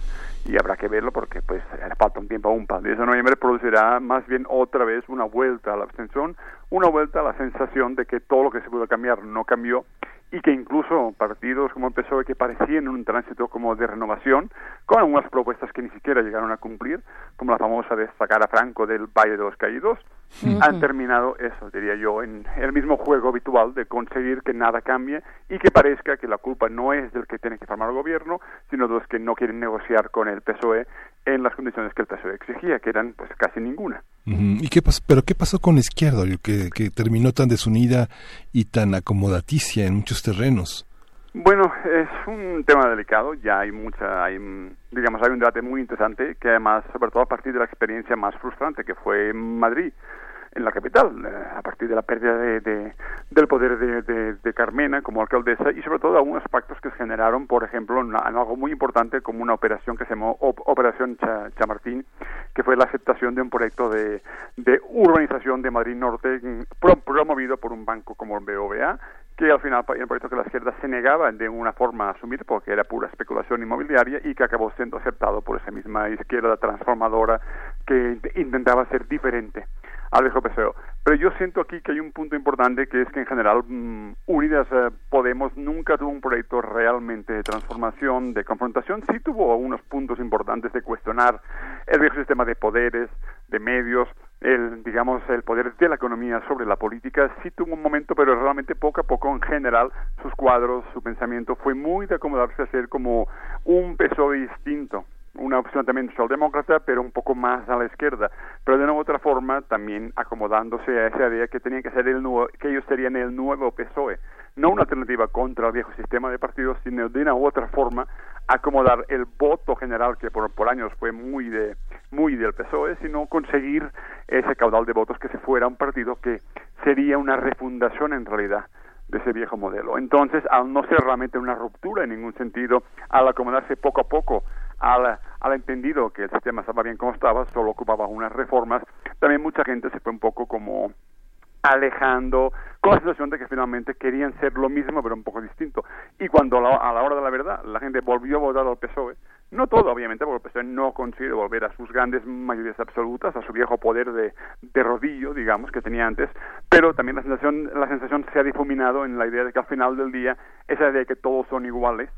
y habrá que verlo porque pues falta un tiempo aún para el 10 de noviembre, producirá más bien otra vez una vuelta a la abstención, una vuelta a la sensación de que todo lo que se pudo cambiar no cambió y que incluso partidos como el PSOE que parecían un tránsito como de renovación, con algunas propuestas que ni siquiera llegaron a cumplir, como la famosa de sacar a Franco del Valle de los Caídos, han terminado eso, diría yo, en el mismo juego habitual de conseguir que nada cambie y que parezca que la culpa no es del que tiene que formar el gobierno, sino de los que no quieren negociar con el PSOE en las condiciones que el PSOE exigía, que eran pues casi ninguna. ¿Y qué pasó? ¿Pero qué pasó con la izquierda, que, que terminó tan desunida y tan acomodaticia en muchos terrenos? Bueno, es un tema delicado, ya hay mucha, hay, digamos, hay un debate muy interesante que además, sobre todo a partir de la experiencia más frustrante que fue en Madrid, en la capital, eh, a partir de la pérdida de, del poder de, Carmena como alcaldesa y sobre todo algunos pactos que se generaron, por ejemplo, en, algo muy importante como una operación que se llamó Operación Chamartín, que fue la aceptación de un proyecto de, urbanización de Madrid Norte mm, promovido por un banco como el BOVA, que al final era un proyecto que la izquierda se negaba de una forma a asumir porque era pura especulación inmobiliaria y que acabó siendo aceptado por esa misma izquierda transformadora que intentaba ser diferente al viejo PSOE. Pero yo siento aquí que hay un punto importante que es que en general mm, Unidas eh, Podemos nunca tuvo un proyecto realmente de transformación, de confrontación. Sí tuvo algunos puntos importantes de cuestionar el viejo sistema de poderes, de medios, el digamos el poder de la economía sobre la política sí tuvo un momento pero realmente poco a poco en general sus cuadros su pensamiento fue muy de acomodarse a ser como un PSOE distinto una opción también socialdemócrata, pero un poco más a la izquierda, pero de una otra forma también acomodándose a esa idea que tenía que ser el nuevo, que ellos serían el nuevo PSOE, no una alternativa contra el viejo sistema de partidos, sino de una u otra forma acomodar el voto general que por, por años fue muy de muy del PSOE, sino conseguir ese caudal de votos que se fuera un partido que sería una refundación en realidad de ese viejo modelo. Entonces, al no ser realmente una ruptura en ningún sentido, al acomodarse poco a poco al, al entendido que el sistema estaba bien como estaba, solo ocupaba unas reformas, también mucha gente se fue un poco como alejando con la situación de que finalmente querían ser lo mismo pero un poco distinto. Y cuando a la, hora de la verdad la gente volvió a votar al PSOE, no todo obviamente, porque el PSOE no consigue volver a sus grandes mayorías absolutas, a su viejo poder de, de rodillo, digamos, que tenía antes, pero también la sensación, la sensación se ha difuminado en la idea de que al final del día esa idea de que todos son iguales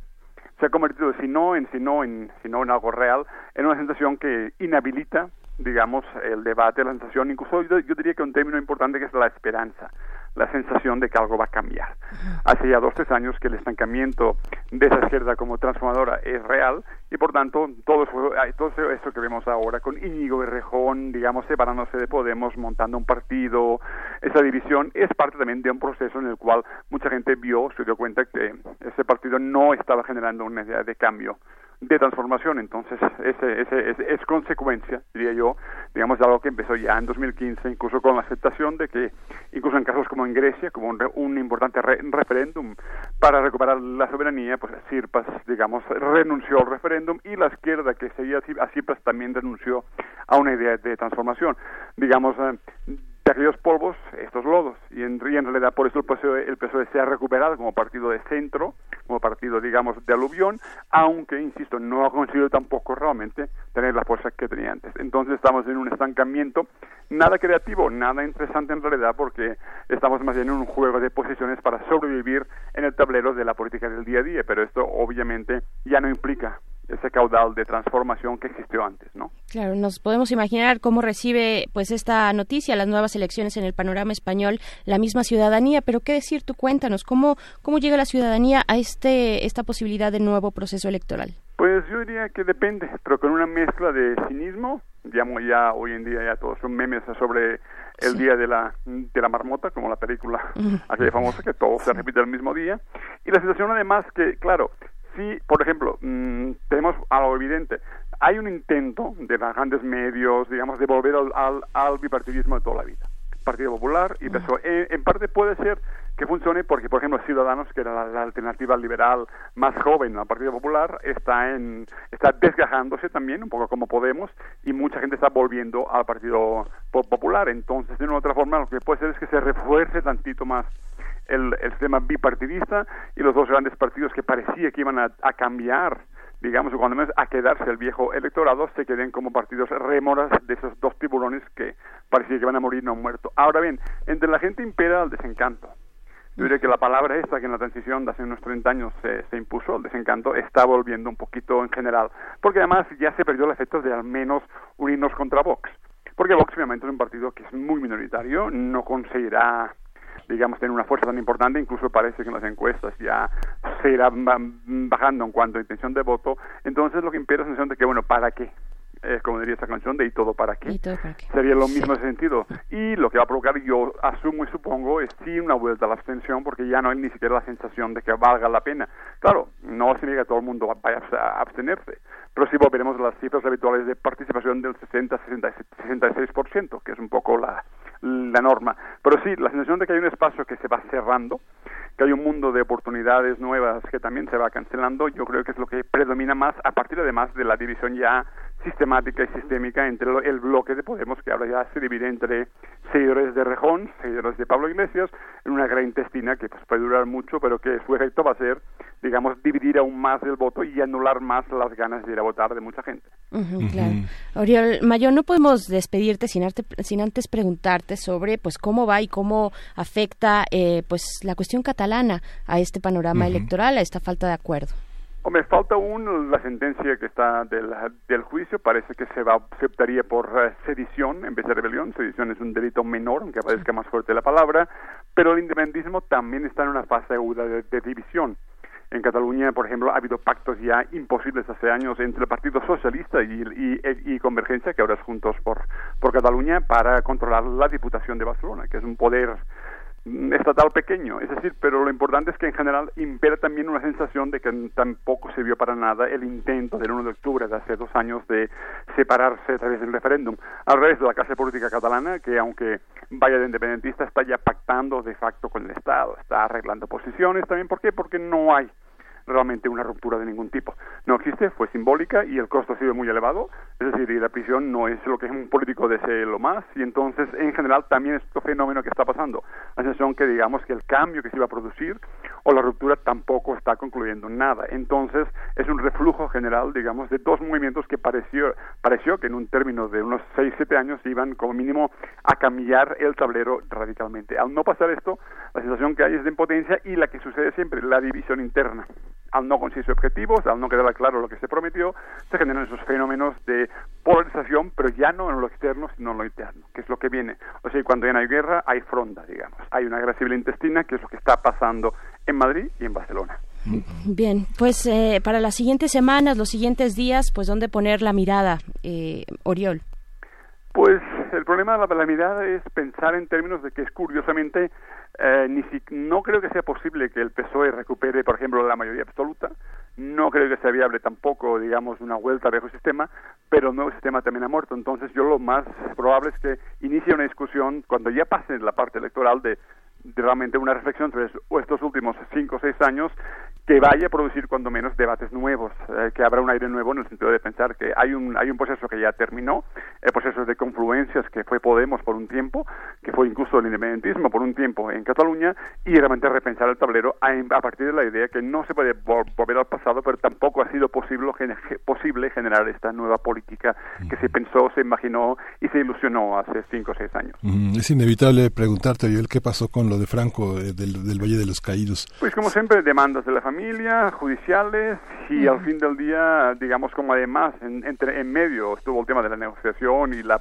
se ha convertido, si no en, si no en, si no en algo real, en una sensación que inhabilita digamos, el debate, la sensación, incluso yo, diría que un término importante que es la esperanza, la sensación de que algo va a cambiar. Hace ya dos, tres años que el estancamiento de esa izquierda como transformadora es real y por tanto todo eso, todo eso que vemos ahora con Íñigo y Rejón, digamos, separándose de Podemos, montando un partido, esa división es parte también de un proceso en el cual mucha gente vio, se dio cuenta que ese partido no estaba generando una idea de cambio de transformación. Entonces, ese, ese, es consecuencia, diría yo, digamos, de algo que empezó ya en 2015, incluso con la aceptación de que, incluso en casos como en Grecia, como un, importante referéndum para recuperar la soberanía, pues Sirpas, digamos, renunció al referéndum y la izquierda que seguía a Sirpas también renunció a una idea de transformación. Digamos, eh, de aquellos polvos estos lodos. Y en, y en realidad por eso el PSOE, el PSOE se ha recuperado como partido de centro, como partido, digamos, de aluvión, aunque, insisto, no ha conseguido tampoco realmente tener la fuerza que tenía antes. Entonces estamos en un estancamiento, nada creativo, nada interesante en realidad, porque estamos más bien en un juego de posiciones para sobrevivir en el tablero de la política del día a día, pero esto obviamente ya no implica ese caudal de transformación que existió antes, ¿no? Claro, nos podemos imaginar cómo recibe pues esta noticia, las nuevas elecciones en el panorama español, la misma ciudadanía, pero qué decir tú cuéntanos cómo cómo llega la ciudadanía a este esta posibilidad de nuevo proceso electoral. Pues yo diría que depende, pero con una mezcla de cinismo, digamos ya hoy en día ya todos son memes sobre el día de la de la marmota, como la película aquella famosa que todo se repite el mismo día, y la situación además que claro, si, por ejemplo, mmm, tenemos algo evidente, hay un intento de los grandes medios, digamos, de volver al, al, al bipartidismo de toda la vida. Partido Popular y PSOE. En, en, parte puede ser que funcione porque, por ejemplo, Ciudadanos, que era la, la alternativa liberal más joven al Partido Popular, está en está desgajándose también, un poco como Podemos, y mucha gente está volviendo al Partido Popular. Entonces, de una u otra forma, lo que puede ser es que se refuerce tantito más el, el sistema bipartidista y los dos grandes partidos que parecía que iban a, a cambiar digamos, cuando menos a quedarse el viejo electorado, se queden como partidos rémoras de esos dos tiburones que parecía que van a morir no muertos. Ahora bien, entre la gente impera el desencanto. Yo diría que la palabra esta que en la transición de hace unos 30 años se, se impuso, el desencanto, está volviendo un poquito en general, porque además ya se perdió el efecto de al menos unirnos contra Vox. Porque Vox obviamente es un partido que es muy minoritario, no conseguirá digamos, tener una fuerza tan importante, incluso parece que en las encuestas ya se irá bajando en cuanto a intención de voto, entonces lo que impera es la sensación de que, bueno, ¿para qué? Es como diría esa canción de ¿y todo para qué? todo para qué? Sería lo mismo en ese sentido. Y lo que va a provocar, yo asumo y supongo, es sí una vuelta a la abstención, porque ya no hay ni siquiera la sensación de que valga la pena. Claro, no significa que todo el mundo vaya a abstenerse, pero sí volveremos a las cifras habituales de participación del 60-66%, que es un poco la, la norma. Pero sí, la sensación de que hay un espacio que se va cerrando, que hay un mundo de oportunidades nuevas que también se va cancelando, yo creo que es lo que predomina más, a partir además de la división ya sistemática y sistémica entre el bloque de Podemos, que ahora ya se divide entre seguidores de Rejón, seguidores de Pablo Iglesias, en una gran intestina que pues, puede durar mucho, pero que su efecto va a ser, digamos, dividir aún más el voto y anular más las ganas de ir a votar de mucha gente. Uh -huh, claro. Oriol Mayor, no podemos despedirte sin, arte, sin antes preguntarte sobre pues cómo va y cómo afecta eh, pues la cuestión catalana a este panorama uh -huh. electoral, a esta falta de acuerdo. Hombre, falta aún la sentencia que está del, juicio. Parece que se va, por uh, sedición en vez de rebelión. Sedición es un delito menor, aunque parezca más fuerte la palabra. Pero el independentismo también está en una fase aguda de, división. En Cataluña, por ejemplo, ha habido pactos ya imposibles hace años entre el Partido Socialista y, y, y, Convergencia, que ahora es Juntos por Cataluña, para controlar la Diputación de Barcelona, que es un poder estatal pequeño, es decir, pero lo importante es que en general impera también una sensación de que tampoco se vio para nada el intento del 1 de octubre de hace dos años de separarse a través del referéndum. Al revés de la clase política catalana, que aunque vaya de independentista, está ya pactando de facto con el Estado, está arreglando posiciones también. ¿Por qué? Porque no hay realmente una ruptura de ningún tipo. No existe, fue simbólica y el costo ha sido muy elevado, es decir, y la prisión no es lo que un político desee lo más, y entonces en general también es otro fenómeno que está pasando. La sensación que digamos que el cambio que se iba a producir o la ruptura tampoco está concluyendo nada. Entonces es un reflujo general, digamos, de dos movimientos que pareció, pareció que en un término de unos 6, 7 años iban como mínimo a cambiar el tablero radicalmente. Al no pasar esto, la sensación que hay es de impotencia y la que sucede siempre, la división interna al no conseguirse objetivos, al no quedar claro lo que se prometió, se generan esos fenómenos de polarización, pero ya no en lo externo, sino en lo interno, que es lo que viene. O sea, cuando ya no hay guerra, hay fronda, digamos. Hay una guerra civil intestina, que es lo que está pasando en Madrid y en Barcelona. Bien, pues eh, para las siguientes semanas, los siguientes días, pues ¿dónde poner la mirada, eh, Oriol? Pues el problema de la, la mirada es pensar en términos de que es curiosamente eh, ni si, no creo que sea posible que el PSOE recupere, por ejemplo, la mayoría absoluta. No creo que sea viable tampoco, digamos, una vuelta al viejo sistema, pero el nuevo sistema también ha muerto. Entonces, yo lo más probable es que inicie una discusión cuando ya pase la parte electoral de, de realmente una reflexión sobre estos últimos cinco o seis años que vaya a producir cuando menos debates nuevos, eh, que habrá un aire nuevo en el sentido de pensar que hay un, hay un proceso que ya terminó, el proceso de confluencias que fue Podemos por un tiempo, que fue incluso el independentismo por un tiempo en Cataluña, y realmente repensar el tablero a, partir de la idea que no se puede volver al pasado, pero tampoco ha sido posible, posible generar esta nueva política que se pensó, se imaginó y se ilusionó hace cinco o seis años. Es inevitable preguntarte, Joel, ¿qué pasó con lo de Franco eh, del, del Valle de los Caídos? Pues como siempre, demandas de la familia familia, judiciales y al fin del día, digamos como además en, entre, en medio estuvo el tema de la negociación y la,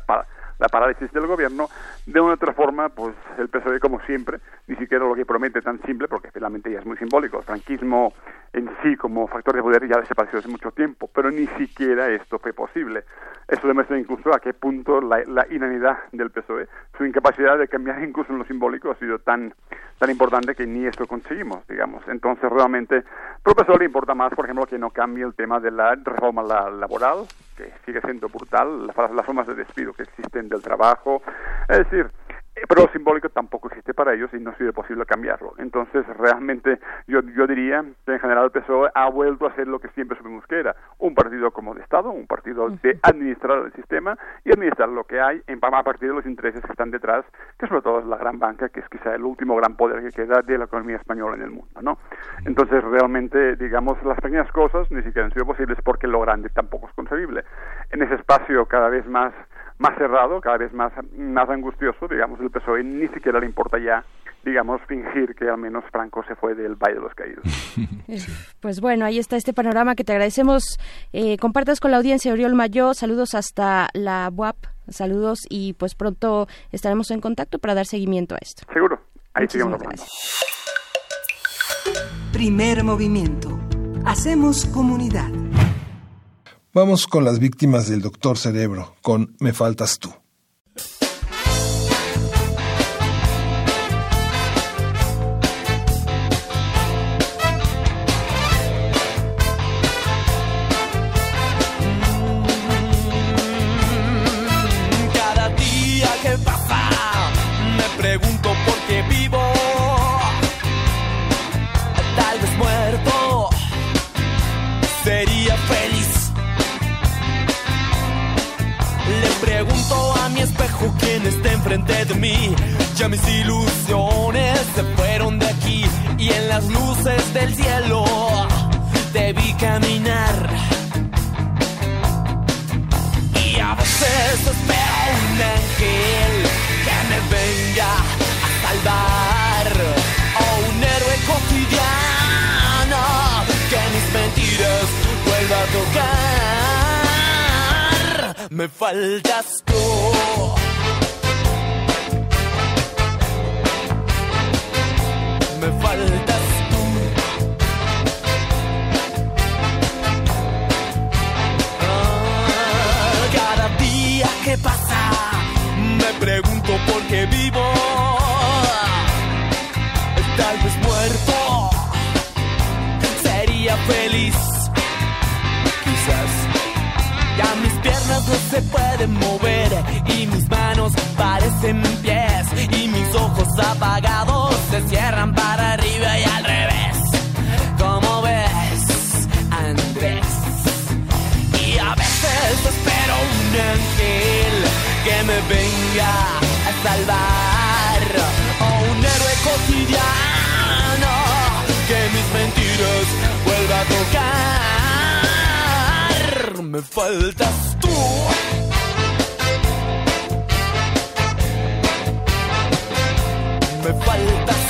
la parálisis del gobierno, de una otra forma, pues el PSOE, como siempre, ni siquiera lo que promete tan simple, porque finalmente ya es muy simbólico. El franquismo en sí, como factor de poder, ya desapareció hace mucho tiempo, pero ni siquiera esto fue posible. Eso demuestra incluso a qué punto la, la inanidad del PSOE, su incapacidad de cambiar incluso en lo simbólico, ha sido tan, tan importante que ni esto conseguimos, digamos. Entonces, realmente, al PSOE le importa más, por ejemplo, que no cambie el tema de la reforma laboral, que sigue siendo brutal, las, las formas de despido que existen del trabajo. Es decir, pero lo simbólico tampoco existe para ellos y no ha sido posible cambiarlo. Entonces, realmente, yo, yo diría que en general el PSOE ha vuelto a ser lo que siempre supimos que era, un partido como de Estado, un partido de administrar el sistema y administrar lo que hay en, a partir de los intereses que están detrás, que sobre todo es la gran banca, que es quizá el último gran poder que queda de la economía española en el mundo, ¿no? Entonces, realmente, digamos, las pequeñas cosas ni siquiera han sido posibles porque lo grande tampoco es concebible. En ese espacio cada vez más más cerrado, cada vez más, más angustioso, digamos, el PSOE ni siquiera le importa ya digamos, fingir que al menos Franco se fue del Valle de los Caídos. *laughs* Pues bueno, ahí está este panorama que te agradecemos. Eh, compartas con la audiencia, Oriol Mayo. Saludos hasta la UAP. Saludos y pues pronto estaremos en contacto para dar seguimiento a esto. Seguro. Ahí seguimos Primer movimiento. Hacemos comunidad. Vamos con las víctimas del doctor Cerebro, con Me faltas tú. Está enfrente de mí. Ya mis ilusiones se fueron de aquí y en las luces del cielo te vi caminar. Y a veces espero un ángel que me venga a salvar. O un héroe cotidiano que mis mentiras vuelva a tocar. Me faltas tú. Faltas tú. Ah, cada día que pasa, me pregunto por qué vivo. Tal vez muerto, sería feliz. Quizás ya mis piernas no se pueden mover y mis manos parecen pies y mis ojos apagados se cierran para arriba y al revés. Como ves, Andrés? Y a veces espero un ángel que me venga a salvar. O un héroe cotidiano que mis mentiras vuelva a tocar. Me faltas tú. me faltas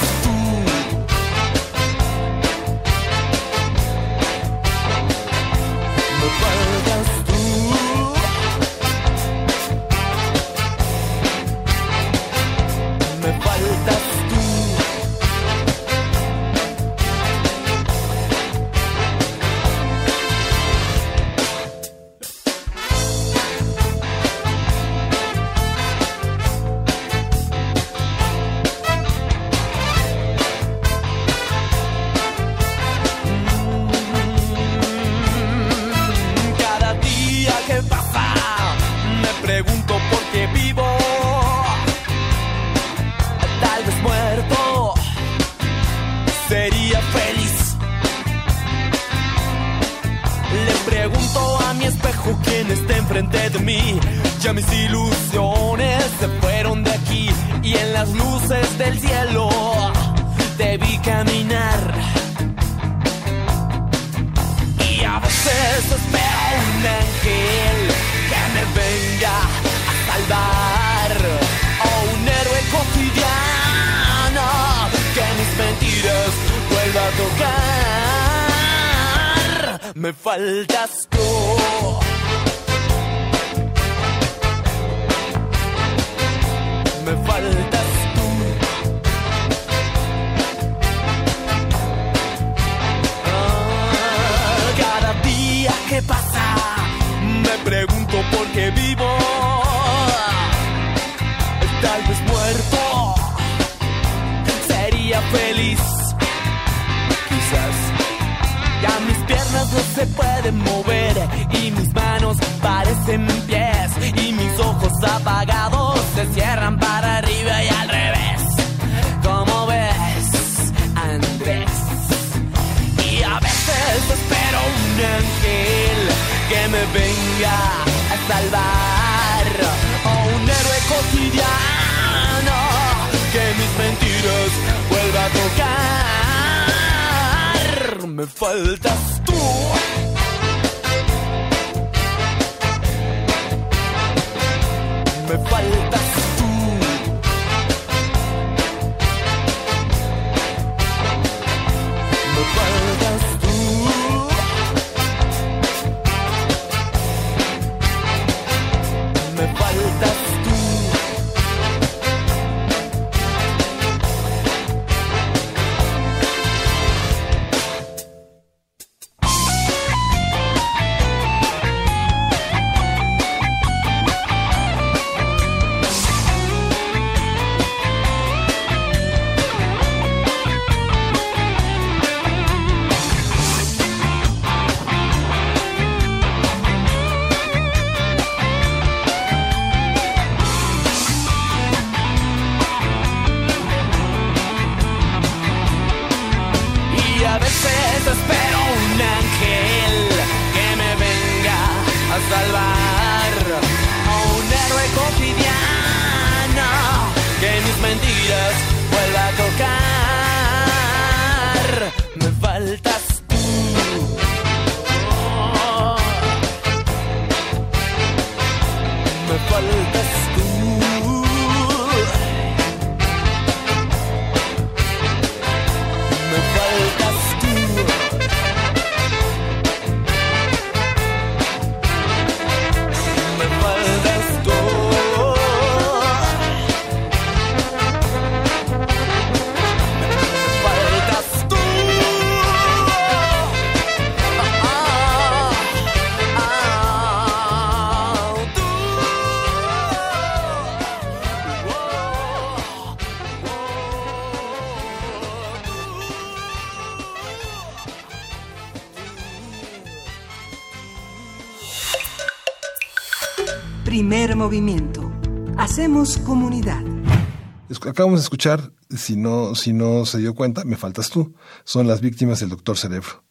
tocar. Me faltas tú. Me faltas tú. Movimiento. Hacemos comunidad. Acabamos de escuchar, si no, si no se dio cuenta, me faltas tú. Son las víctimas del doctor Cerebro.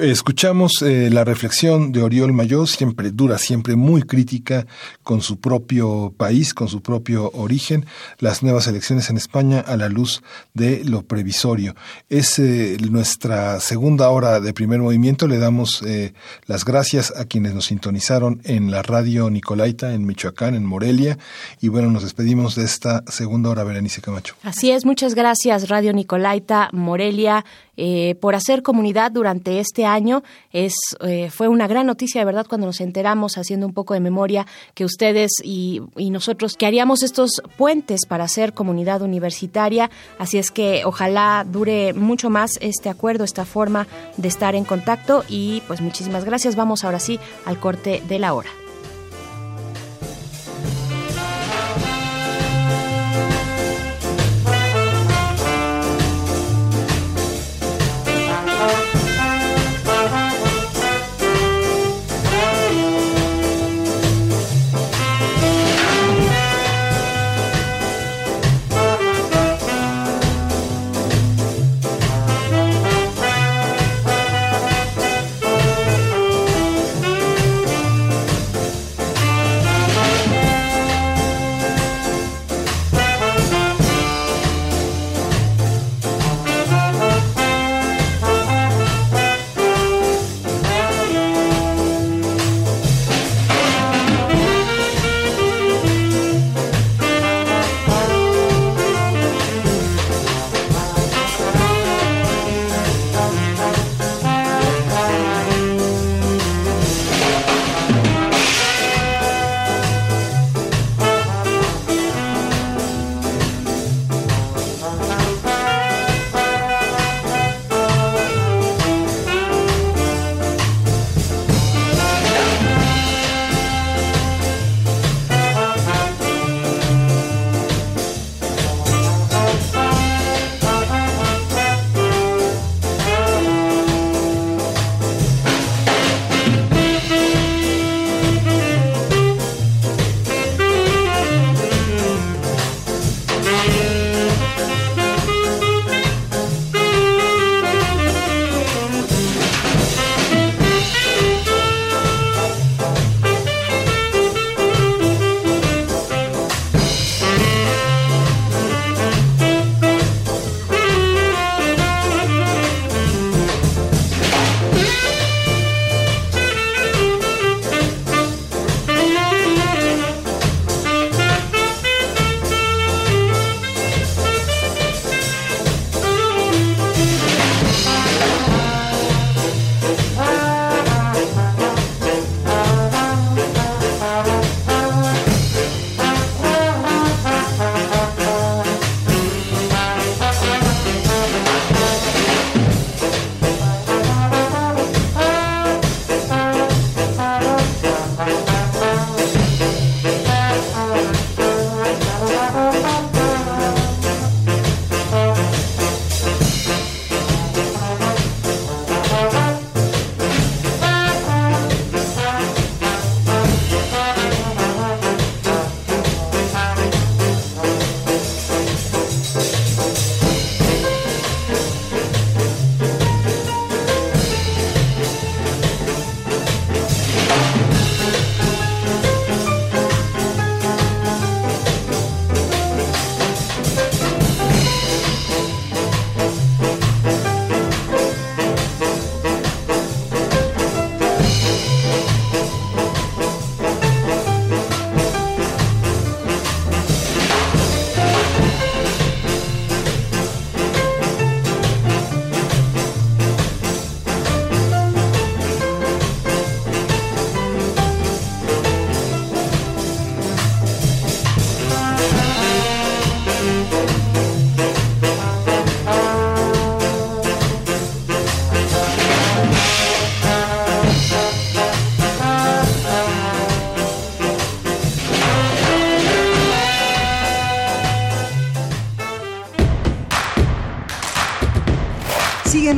Escuchamos eh, la reflexión de Oriol Mayó, siempre dura, siempre muy crítica con su propio país, con su propio origen, las nuevas elecciones en España a la luz de lo previsorio. Es eh, nuestra segunda hora de primer movimiento. Le damos eh, las gracias a quienes nos sintonizaron en la radio Nicolaita, en Michoacán, en Morelia. Y bueno, nos despedimos de esta segunda hora, Berenice Camacho. Así es, muchas gracias Radio Nicolaita Morelia eh, por hacer comunidad durante este año. Es eh, fue una gran noticia, de verdad, cuando nos enteramos, haciendo un poco de memoria, que ustedes y, y nosotros que haríamos estos puentes para hacer comunidad universitaria. Así es que ojalá dure mucho más este acuerdo, esta forma de estar en contacto y pues muchísimas gracias. Vamos ahora sí al corte de la hora.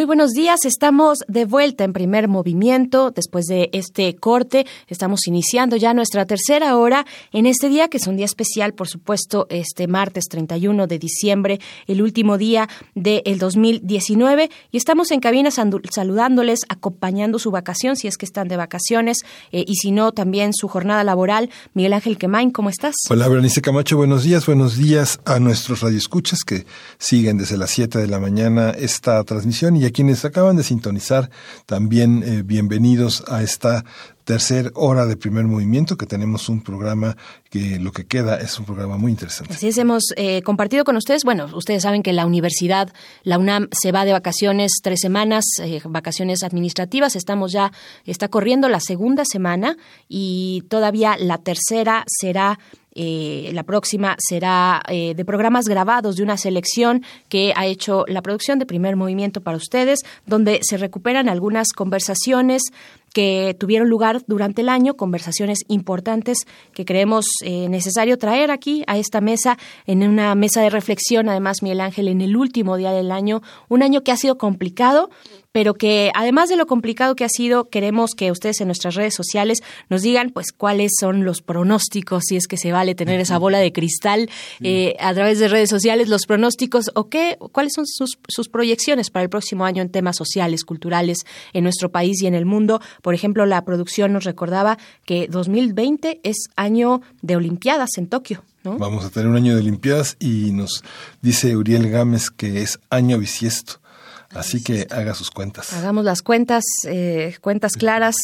Muy buenos días, estamos de vuelta en primer movimiento después de este corte. Estamos iniciando ya nuestra tercera hora en este día, que es un día especial, por supuesto, este martes 31 de diciembre, el último día del 2019. Y estamos en cabina saludándoles, acompañando su vacación, si es que están de vacaciones, eh, y si no, también su jornada laboral. Miguel Ángel Quemain, ¿cómo estás? Hola, Berenice Camacho, buenos días. Buenos días a nuestros radioescuchas que siguen desde las 7 de la mañana esta transmisión y quienes acaban de sintonizar, también eh, bienvenidos a esta tercer hora de primer movimiento, que tenemos un programa que lo que queda es un programa muy interesante. Así es, hemos eh, compartido con ustedes, bueno, ustedes saben que la universidad, la UNAM, se va de vacaciones tres semanas, eh, vacaciones administrativas, estamos ya, está corriendo la segunda semana y todavía la tercera será eh, la próxima será eh, de programas grabados de una selección que ha hecho la producción de primer movimiento para ustedes, donde se recuperan algunas conversaciones que tuvieron lugar durante el año, conversaciones importantes que creemos eh, necesario traer aquí a esta mesa, en una mesa de reflexión, además, Miguel Ángel, en el último día del año, un año que ha sido complicado, pero que además de lo complicado que ha sido, queremos que ustedes en nuestras redes sociales nos digan pues cuáles son los pronósticos, si es que se vale tener esa bola de cristal eh, a través de redes sociales, los pronósticos o qué, cuáles son sus, sus proyecciones para el próximo año en temas sociales, culturales en nuestro país y en el mundo. Por ejemplo, la producción nos recordaba que 2020 es año de Olimpiadas en Tokio. ¿No? Vamos a tener un año de Olimpiadas y nos dice Uriel Gámez que es año bisiesto. Así que haga sus cuentas. Hagamos las cuentas, eh, cuentas claras.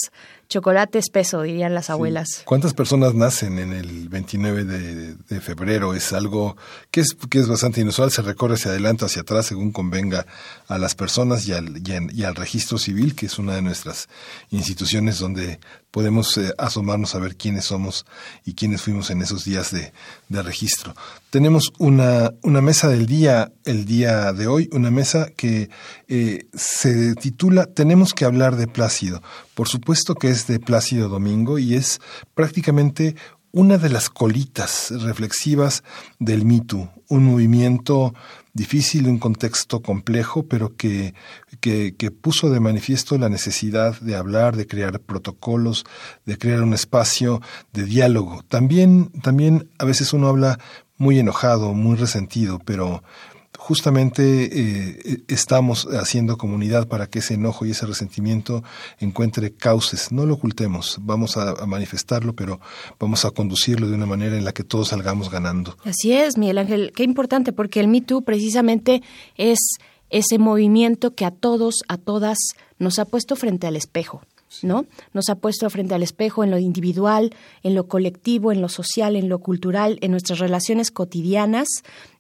Chocolate espeso, dirían las abuelas. ¿Cuántas personas nacen en el 29 de, febrero? Es algo que es, que es bastante inusual, se recorre hacia adelante hacia atrás según convenga a las personas y al, y, al registro civil, que es una de nuestras instituciones donde podemos eh, asomarnos a ver quiénes somos y quiénes fuimos en esos días de, de registro. Tenemos una, una, mesa del día, el día de hoy, una mesa que eh, se titula Tenemos que hablar de Plácido. Por supuesto que es de Plácido Domingo y es prácticamente una de las colitas reflexivas del mito, un movimiento difícil, un contexto complejo, pero que, que, puso de manifiesto la necesidad de hablar, de crear protocolos, de crear un espacio de diálogo. También, también a veces uno habla muy enojado, muy resentido, pero justamente eh, estamos haciendo comunidad para que ese enojo y ese resentimiento encuentre cauces. No lo ocultemos, vamos a, manifestarlo, pero vamos a conducirlo de una manera en la que todos salgamos ganando. Así es, Miguel Ángel, qué importante, porque el Me Too precisamente es ese movimiento que a todos, a todas, nos ha puesto frente al espejo. ¿no? Nos ha puesto frente al espejo en lo individual, en lo colectivo, en lo social, en lo cultural, en nuestras relaciones cotidianas,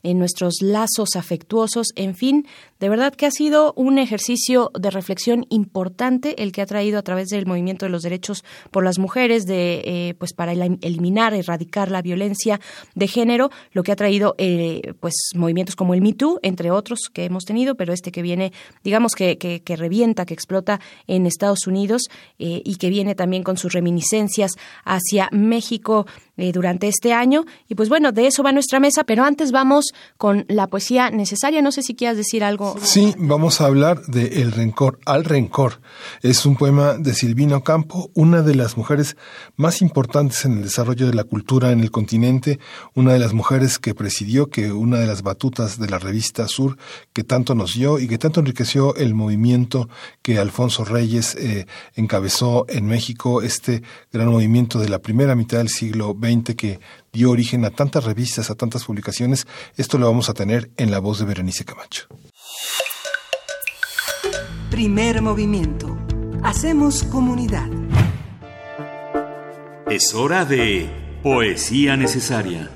en nuestros lazos afectuosos, en fin, de verdad que ha sido un ejercicio de reflexión importante el que ha traído a través del movimiento de los derechos por las mujeres, de eh, pues para eliminar, erradicar la violencia de género, lo que ha traído eh, pues movimientos como el Me Too, entre otros que hemos tenido, pero este que viene, digamos que, que, revienta, que explota en Estados Unidos eh, y que viene también con sus reminiscencias hacia México eh, durante este año. Y pues bueno, de eso va nuestra mesa, pero antes vamos con la poesía necesaria. No sé si quieras decir algo. Sí, vamos a hablar de El Rencor al Rencor. Es un poema de Silvino Campo, una de las mujeres más importantes en el desarrollo de la cultura en el continente, una de las mujeres que presidió, que una de las batutas de la revista Sur, que tanto nos dio y que tanto enriqueció el movimiento que Alfonso Reyes eh, encabezó en México, este gran movimiento de la primera mitad del siglo XX que dio origen a tantas revistas, a tantas publicaciones, esto lo vamos a tener en la voz de Berenice Camacho. Primer movimiento. Hacemos comunidad. Es hora de Poesía Necesaria.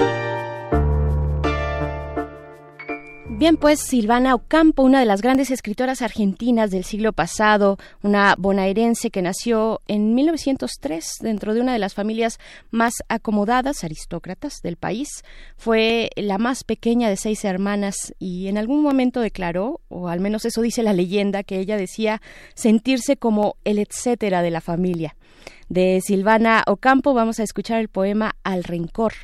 Bien, pues Silvana Ocampo, una de las grandes escritoras argentinas del siglo pasado, una bonaerense que nació en 1903 dentro de una de las familias más acomodadas, aristócratas del país, fue la más pequeña de seis hermanas y en algún momento declaró, o al menos eso dice la leyenda, que ella decía sentirse como el etcétera de la familia. De Silvana Ocampo vamos a escuchar el poema Al Rencor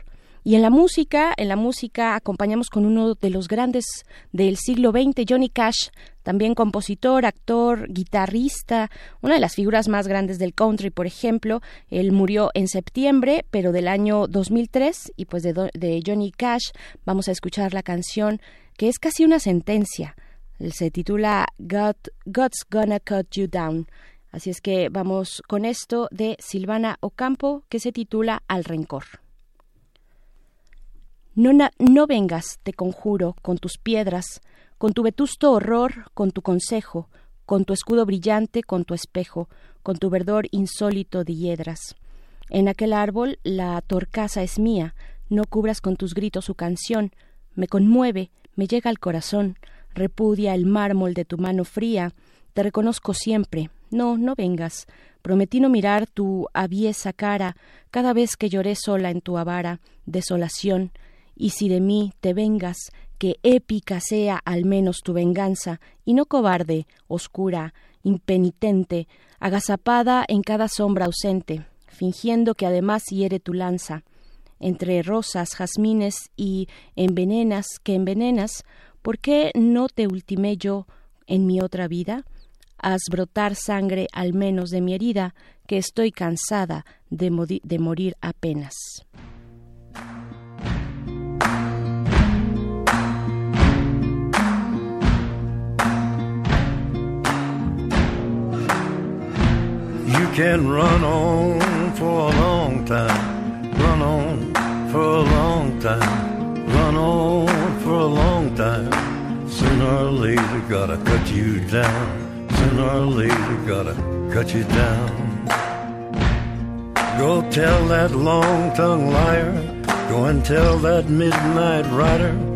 y en la música, en la música acompañamos con uno de los grandes del siglo XX, Johnny Cash, también compositor, actor, guitarrista, una de las figuras más grandes del country, por ejemplo. Él murió en septiembre, pero del año 2003, y pues de, de Johnny Cash vamos a escuchar la canción que es casi una sentencia. Se titula God, God's Gonna Cut You Down. Así es que vamos con esto de Silvana Ocampo, que se titula Al Rencor. No, no vengas, te conjuro, con tus piedras, con tu vetusto horror, con tu consejo, con tu escudo brillante, con tu espejo, con tu verdor insólito de hiedras. En aquel árbol la torcaza es mía, no cubras con tus gritos su canción, me conmueve, me llega al corazón, repudia el mármol de tu mano fría, te reconozco siempre, no, no vengas, prometí no mirar tu aviesa cara cada vez que lloré sola en tu avara, desolación, y si de mí te vengas, que épica sea al menos tu venganza, y no cobarde, oscura, impenitente, agazapada en cada sombra ausente, fingiendo que además hiere tu lanza. Entre rosas, jazmines y envenenas que envenenas, ¿por qué no te ultimé yo en mi otra vida? Haz brotar sangre al menos de mi herida, que estoy cansada de, de morir apenas. You can run on for a long time, run on for a long time, run on for a long time. Sooner or later, gotta cut you down. Sooner or later, gotta cut you down. Go tell that long tongued liar, go and tell that midnight rider.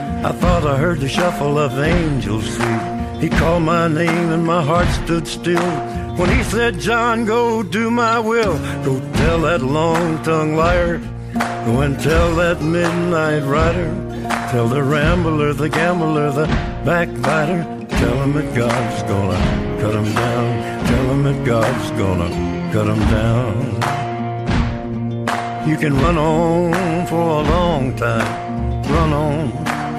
I thought I heard the shuffle of angels sweet. He called my name and my heart stood still. When he said, John, go do my will. Go tell that long tongued liar. Go and tell that midnight rider. Tell the rambler, the gambler, the backbiter. Tell him that God's gonna cut him down. Tell him that God's gonna cut him down. You can run on for a long time. Run on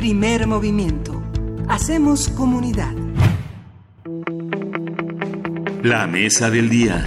Primer movimiento. Hacemos comunidad. La mesa del día.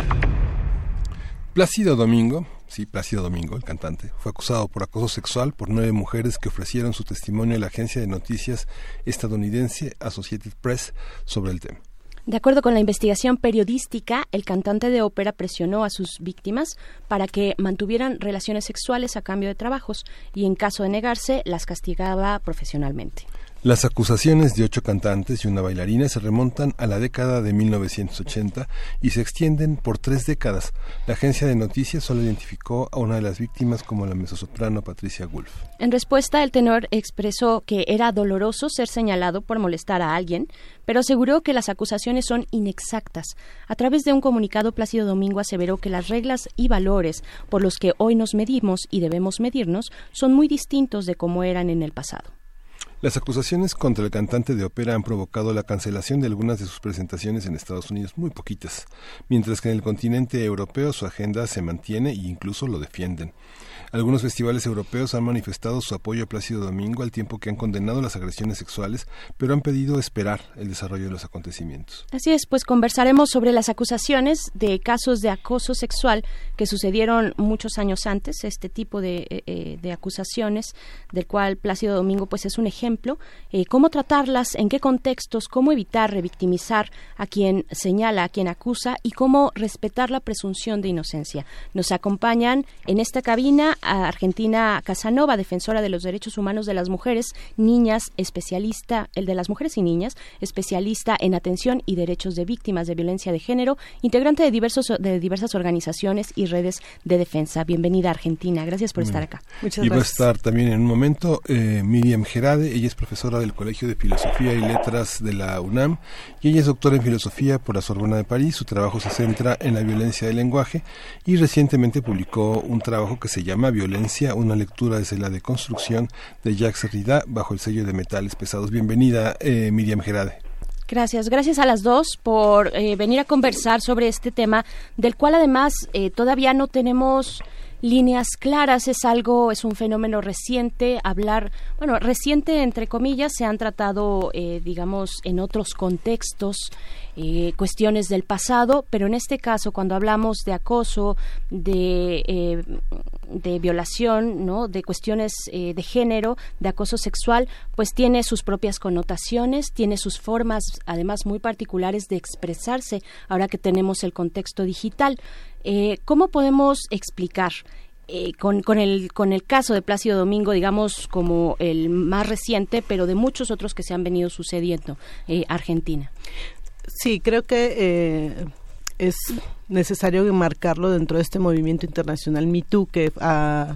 Plácido Domingo, sí, Plácido Domingo, el cantante, fue acusado por acoso sexual por nueve mujeres que ofrecieron su testimonio a la agencia de noticias estadounidense Associated Press sobre el tema. De acuerdo con la investigación periodística, el cantante de ópera presionó a sus víctimas para que mantuvieran relaciones sexuales a cambio de trabajos y en caso de negarse las castigaba profesionalmente. Las acusaciones de ocho cantantes y una bailarina se remontan a la década de 1980 y se extienden por tres décadas. La agencia de noticias solo identificó a una de las víctimas como la mezzosoprano Patricia Wolf. En respuesta, el tenor expresó que era doloroso ser señalado por molestar a alguien, pero aseguró que las acusaciones son inexactas. A través de un comunicado, Plácido Domingo aseveró que las reglas y valores por los que hoy nos medimos y debemos medirnos son muy distintos de cómo eran en el pasado. Las acusaciones contra el cantante de ópera han provocado la cancelación de algunas de sus presentaciones en Estados Unidos, muy poquitas, mientras que en el continente europeo su agenda se mantiene e incluso lo defienden. Algunos festivales europeos han manifestado su apoyo a Plácido Domingo al tiempo que han condenado las agresiones sexuales, pero han pedido esperar el desarrollo de los acontecimientos. Así es, pues conversaremos sobre las acusaciones de casos de acoso sexual que sucedieron muchos años antes, este tipo de, eh, eh, acusaciones, del cual Plácido Domingo pues es un ejemplo, eh, cómo tratarlas, en qué contextos, cómo evitar revictimizar a quien señala, a quien acusa y cómo respetar la presunción de inocencia. Nos acompañan en esta cabina Argentina Casanova, defensora de los derechos humanos de las mujeres, niñas, especialista, el de las mujeres y niñas, especialista en atención y derechos de víctimas de violencia de género, integrante de, diversos, de diversas organizaciones y redes de defensa. Bienvenida Argentina, gracias por estar acá. Muchas y va a estar también en un momento eh, Miriam Gerade, ella es profesora del Colegio de Filosofía y Letras de la UNAM y ella es doctora en Filosofía por la Sorbona de París. Su trabajo se centra en la violencia del lenguaje y recientemente publicó un trabajo que se llama Violencia, una lectura desde la deconstrucción de Jacques Derrida bajo el sello de metales pesados. Bienvenida, eh, Miriam Gerade. Gracias, gracias a las dos por eh, venir a conversar sobre este tema, del cual además eh, todavía no tenemos líneas claras, es algo, es un fenómeno reciente, hablar, bueno, reciente entre comillas, se han tratado, eh, digamos, en otros contextos, eh, cuestiones del pasado, pero en este caso, cuando hablamos de acoso, de, eh, de violación, ¿no? de cuestiones de género, de acoso sexual, pues tiene sus propias connotaciones, tiene sus formas, además, muy particulares de expresarse, ahora que tenemos el contexto digital. Eh, ¿Cómo podemos explicar eh, con, con, el, con el caso de Plácido Domingo, digamos, como el más reciente, pero de muchos otros que se han venido sucediendo, eh, Argentina? Sí, creo que eh, es necesario marcarlo dentro de este movimiento internacional #MeToo que ha,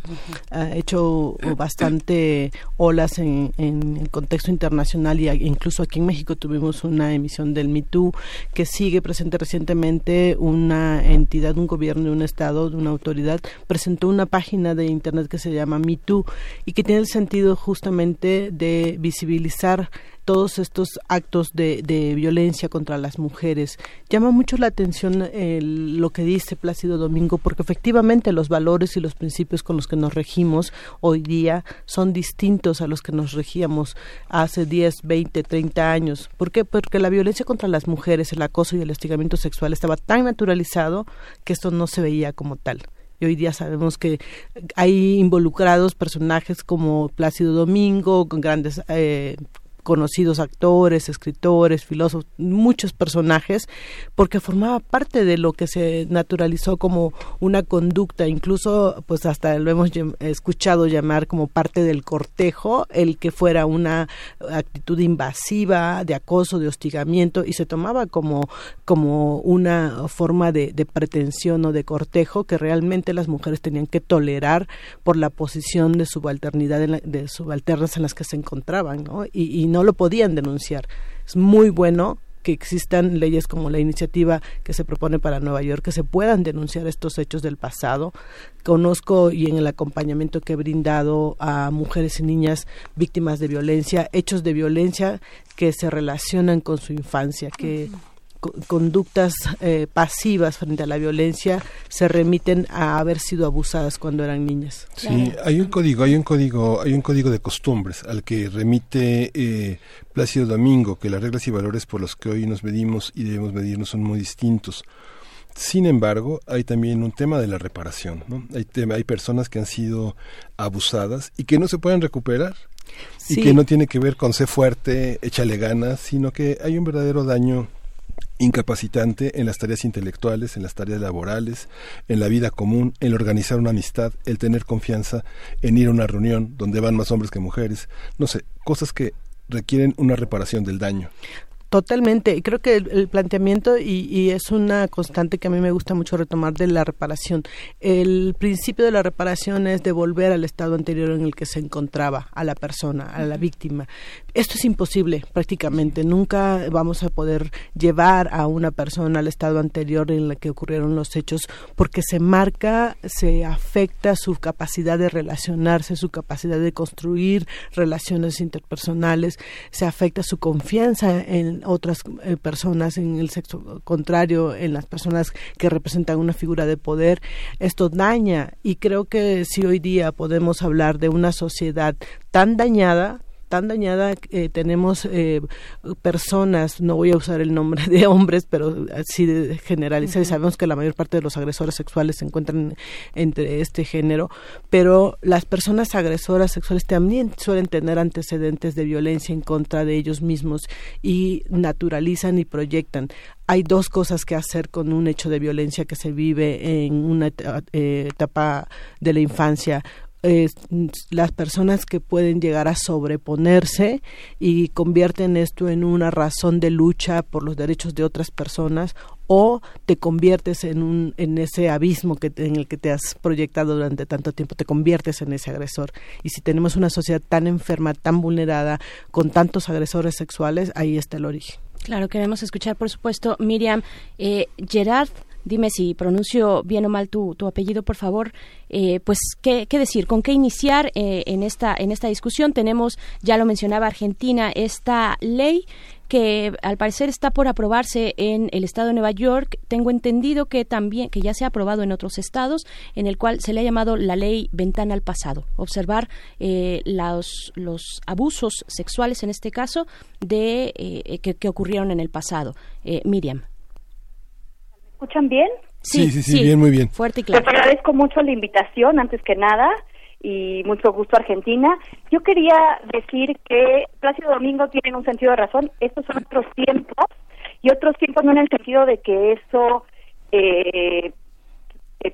hecho bastante olas en, el contexto internacional y incluso aquí en México tuvimos una emisión del #MeToo que sigue presente recientemente una entidad, un gobierno, un estado, una autoridad presentó una página de internet que se llama #MeToo y que tiene el sentido justamente de visibilizar todos estos actos de, de, violencia contra las mujeres. Llama mucho la atención lo que dice Plácido Domingo, porque efectivamente los valores y los principios con los que nos regimos hoy día son distintos a los que nos regíamos hace 10, 20, 30 años. ¿Por qué? Porque la violencia contra las mujeres, el acoso y el hostigamiento sexual estaba tan naturalizado que esto no se veía como tal y hoy día sabemos que hay involucrados personajes como Plácido Domingo, con grandes eh, conocidos actores, escritores, filósofos, muchos personajes, porque formaba parte de lo que se naturalizó como una conducta, incluso pues hasta lo hemos escuchado llamar como parte del cortejo, el que fuera una actitud invasiva, de acoso, de hostigamiento, y se tomaba como, como una forma de, pretensión o de cortejo que realmente las mujeres tenían que tolerar por la posición de subalternidad, de subalternas en las que se encontraban, ¿no? Y, y no lo podían denunciar. Es muy bueno que existan leyes como la iniciativa que se propone para Nueva York, que se puedan denunciar estos hechos del pasado. Conozco y en el acompañamiento que he brindado a mujeres y niñas víctimas de violencia, hechos de violencia que se relacionan con su infancia, que conductas eh, pasivas frente a la violencia se remiten a haber sido abusadas cuando eran niñas. Sí, hay un código, hay un código, hay un código de costumbres al que remite eh, Plácido Domingo, que las reglas y valores por los que hoy nos medimos y debemos medirnos son muy distintos. Sin embargo, hay también un tema de la reparación. ¿no? Hay, hay personas que han sido abusadas y que no se pueden recuperar. Y que no tiene que ver con ser fuerte, échale ganas, sino que hay un verdadero daño incapacitante en las tareas intelectuales, en las tareas laborales, en la vida común, en organizar una amistad, el tener confianza, en ir a una reunión donde van más hombres que mujeres, no sé, cosas que requieren una reparación del daño. Totalmente, creo que el, planteamiento y, es una constante que a mí me gusta mucho retomar de la reparación. El principio de la reparación es devolver al estado anterior en el que se encontraba a la persona, a la víctima. Esto es imposible prácticamente. Nunca vamos a poder llevar a una persona al estado anterior en el que ocurrieron los hechos porque se marca, se afecta su capacidad de relacionarse, su capacidad de construir relaciones interpersonales, se afecta su confianza en otras eh, personas, en el sexo contrario, en las personas que representan una figura de poder, esto daña y creo que si hoy día podemos hablar de una sociedad tan dañada, tan dañada eh, tenemos eh, personas, no voy a usar el nombre de hombres, pero así de generalizar, sabemos que la mayor parte de los agresores sexuales se encuentran entre este género, pero las personas agresoras sexuales también suelen tener antecedentes de violencia en contra de ellos mismos y naturalizan y proyectan. Hay dos cosas que hacer con un hecho de violencia que se vive en una eh, etapa de la infancia las personas que pueden llegar a sobreponerse y convierten esto en una razón de lucha por los derechos de otras personas o te conviertes en un en ese abismo que en el que te has proyectado durante tanto tiempo te conviertes en ese agresor y si tenemos una sociedad tan enferma tan vulnerada con tantos agresores sexuales ahí está el origen Claro, queremos escuchar, por supuesto, Miriam. Eh, Gerard dime si pronuncio bien o mal tu, apellido, por favor. Eh, pues, ¿qué, ¿qué, decir? ¿Con qué iniciar eh, en, esta, en esta discusión? Tenemos, ya lo mencionaba Argentina, esta ley que al parecer está por aprobarse en el estado de Nueva York. Tengo entendido que también que ya se ha aprobado en otros estados, en el cual se le ha llamado la ley ventana al pasado. Observar eh, los, abusos sexuales, en este caso, de eh, que, que, ocurrieron en el pasado. Eh, Miriam escuchan bien? Sí, sí, sí, bien, muy bien. Fuerte y claro. Les agradezco mucho la invitación, antes que nada, y mucho gusto Argentina. Yo quería decir que Plácido Domingo tiene un sentido de razón. Estos son otros tiempos, y otros tiempos no en el sentido de que eso eh,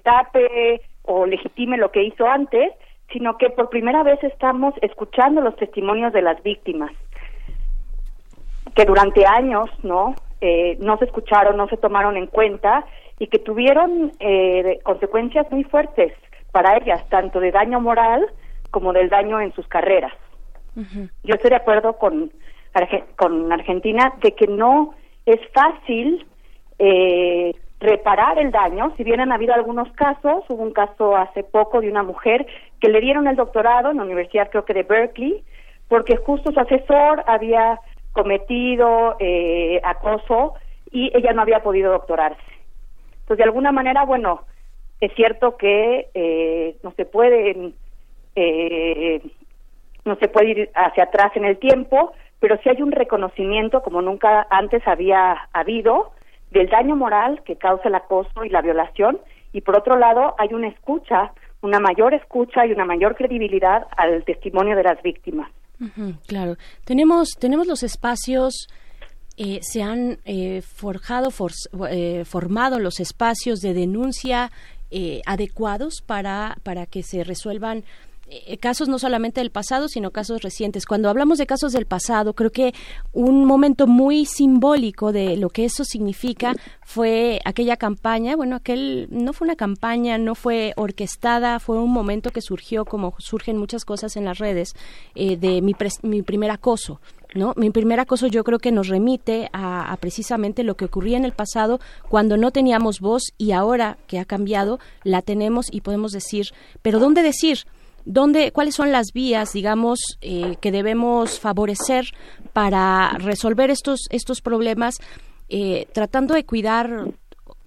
tape o legitime lo que hizo antes, sino que por primera vez estamos escuchando los testimonios de las víctimas que durante años, ¿no? Eh, no se escucharon, no se tomaron en cuenta y que tuvieron eh, consecuencias muy fuertes para ellas, tanto de daño moral como del daño en sus carreras. Yo estoy de acuerdo con, con Argentina de que no es fácil eh, reparar el daño, si bien han habido algunos casos, hubo un caso hace poco de una mujer que le dieron el doctorado en la Universidad creo que de Berkeley, porque justo su asesor había cometido eh, acoso y ella no había podido doctorarse. Entonces, de alguna manera, bueno, es cierto que eh, no se puede eh, no se puede ir hacia atrás en el tiempo, pero sí hay un reconocimiento como nunca antes había habido del daño moral que causa el acoso y la violación y por otro lado hay una escucha, una mayor escucha y una mayor credibilidad al testimonio de las víctimas claro. Tenemos, tenemos los espacios. Eh, se han eh, forjado, eh, formado los espacios de denuncia adecuados para, para que se resuelvan eh, casos no solamente del pasado, sino casos recientes. Cuando hablamos de casos del pasado, creo que un momento muy simbólico de lo que eso significa fue aquella campaña, bueno, aquel no fue una campaña, no fue orquestada, fue un momento que surgió como surgen muchas cosas en las redes eh, de mi, mi primer acoso. ¿No? Mi primer acoso yo creo que nos remite a, precisamente lo que ocurría en el pasado cuando no teníamos voz y ahora que ha cambiado la tenemos y podemos decir, pero ¿dónde decir? ¿Dónde, ¿Cuáles son las vías, digamos, eh, que debemos favorecer para resolver estos, estos problemas, eh, tratando de cuidar,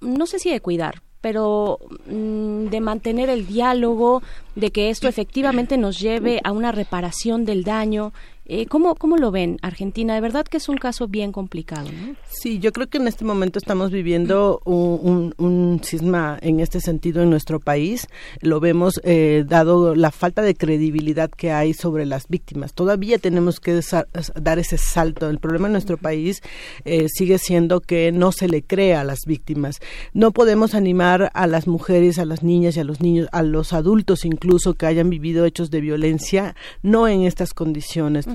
no sé si de cuidar, pero mm, de mantener el diálogo, de que esto efectivamente nos lleve a una reparación del daño Eh, ¿cómo, ¿Cómo lo ven, Argentina? De verdad que es un caso bien complicado, ¿no? Sí, yo creo que en este momento estamos viviendo un, un, cisma en este sentido en nuestro país. Lo vemos eh, dado la falta de credibilidad que hay sobre las víctimas. Todavía tenemos que dar ese salto. El problema en nuestro país eh, sigue siendo que no se le cree a las víctimas. No podemos animar a las mujeres, a las niñas y a los niños, a los adultos incluso que hayan vivido hechos de violencia, no en estas condiciones.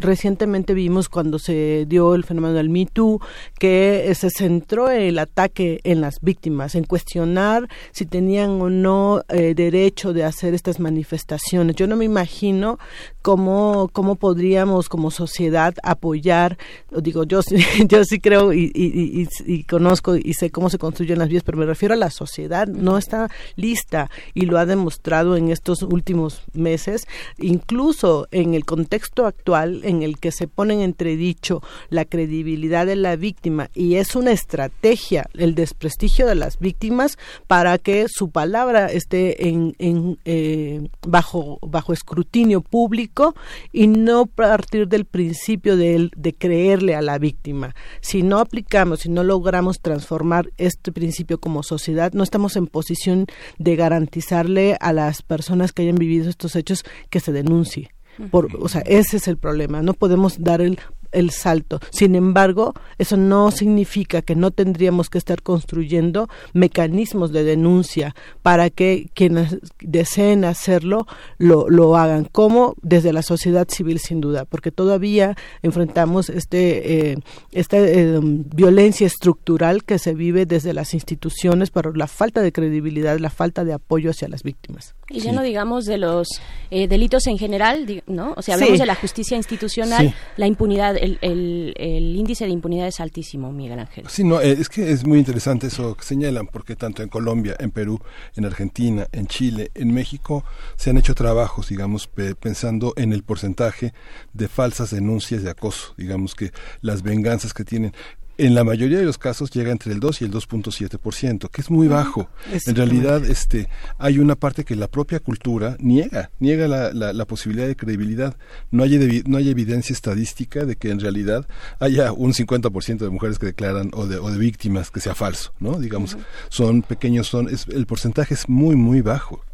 Recientemente vimos cuando se dio el fenómeno del Me que se centró el ataque en las víctimas, en cuestionar si tenían o no eh, derecho de hacer estas manifestaciones. Yo no me imagino cómo, cómo podríamos como sociedad apoyar, digo, yo, *laughs* yo sí creo y, y, y, conozco y sé cómo se construyen las vías, pero me refiero a la sociedad, no está lista y lo ha demostrado en estos últimos meses, incluso en el contexto actual en el que se pone en entredicho la credibilidad de la víctima y es una estrategia el desprestigio de las víctimas para que su palabra esté en, eh, bajo bajo escrutinio público y no partir del principio de, de creerle a la víctima. Si no aplicamos, si no logramos transformar este principio como sociedad, no estamos en posición de garantizarle a las personas que hayan vivido estos hechos que se denuncie. Por, o sea, ese es el problema. No podemos dar el el salto. Sin embargo, eso no significa que no tendríamos que estar construyendo mecanismos de denuncia para que quienes deseen hacerlo lo, lo hagan, como desde la sociedad civil sin duda, porque todavía enfrentamos este, eh, esta eh, violencia estructural que se vive desde las instituciones por la falta de credibilidad, la falta de apoyo hacia las víctimas. Y ya no digamos de los eh, delitos en general, ¿no? O sea, hablamos de la justicia institucional, la impunidad, el, el, el, índice de impunidad es altísimo, Miguel Ángel. Sí, no, eh, es que es muy interesante eso que señalan, porque tanto en Colombia, en Perú, en Argentina, en Chile, en México, se han hecho trabajos, digamos, pensando en el porcentaje de falsas denuncias de acoso, digamos que las venganzas que tienen en la mayoría de los casos llega entre el 2 y el 2.7%, que es muy bajo. en realidad, este, hay una parte que la propia cultura niega, niega la, la, posibilidad de credibilidad. No hay, no hay evidencia estadística de que en realidad haya un 50% de mujeres que declaran o de, o de víctimas que sea falso, ¿no? Digamos, son pequeños, son, es, el porcentaje es muy, muy bajo.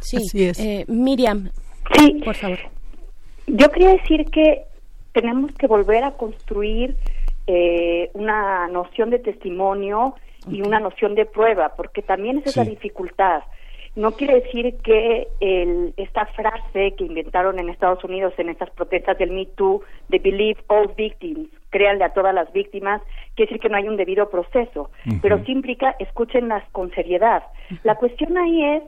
Sí, es. Eh, Miriam, sí. por favor. Yo quería decir que tenemos que volver a construir eh, una noción de testimonio y una noción de prueba, porque también es esa dificultad. No quiere decir que el, esta frase que inventaron en Estados Unidos en estas protestas del Me Too, de Believe All Victims, créanle a todas las víctimas, quiere decir que no hay un debido proceso, pero sí implica escúchenlas con seriedad. La cuestión ahí es,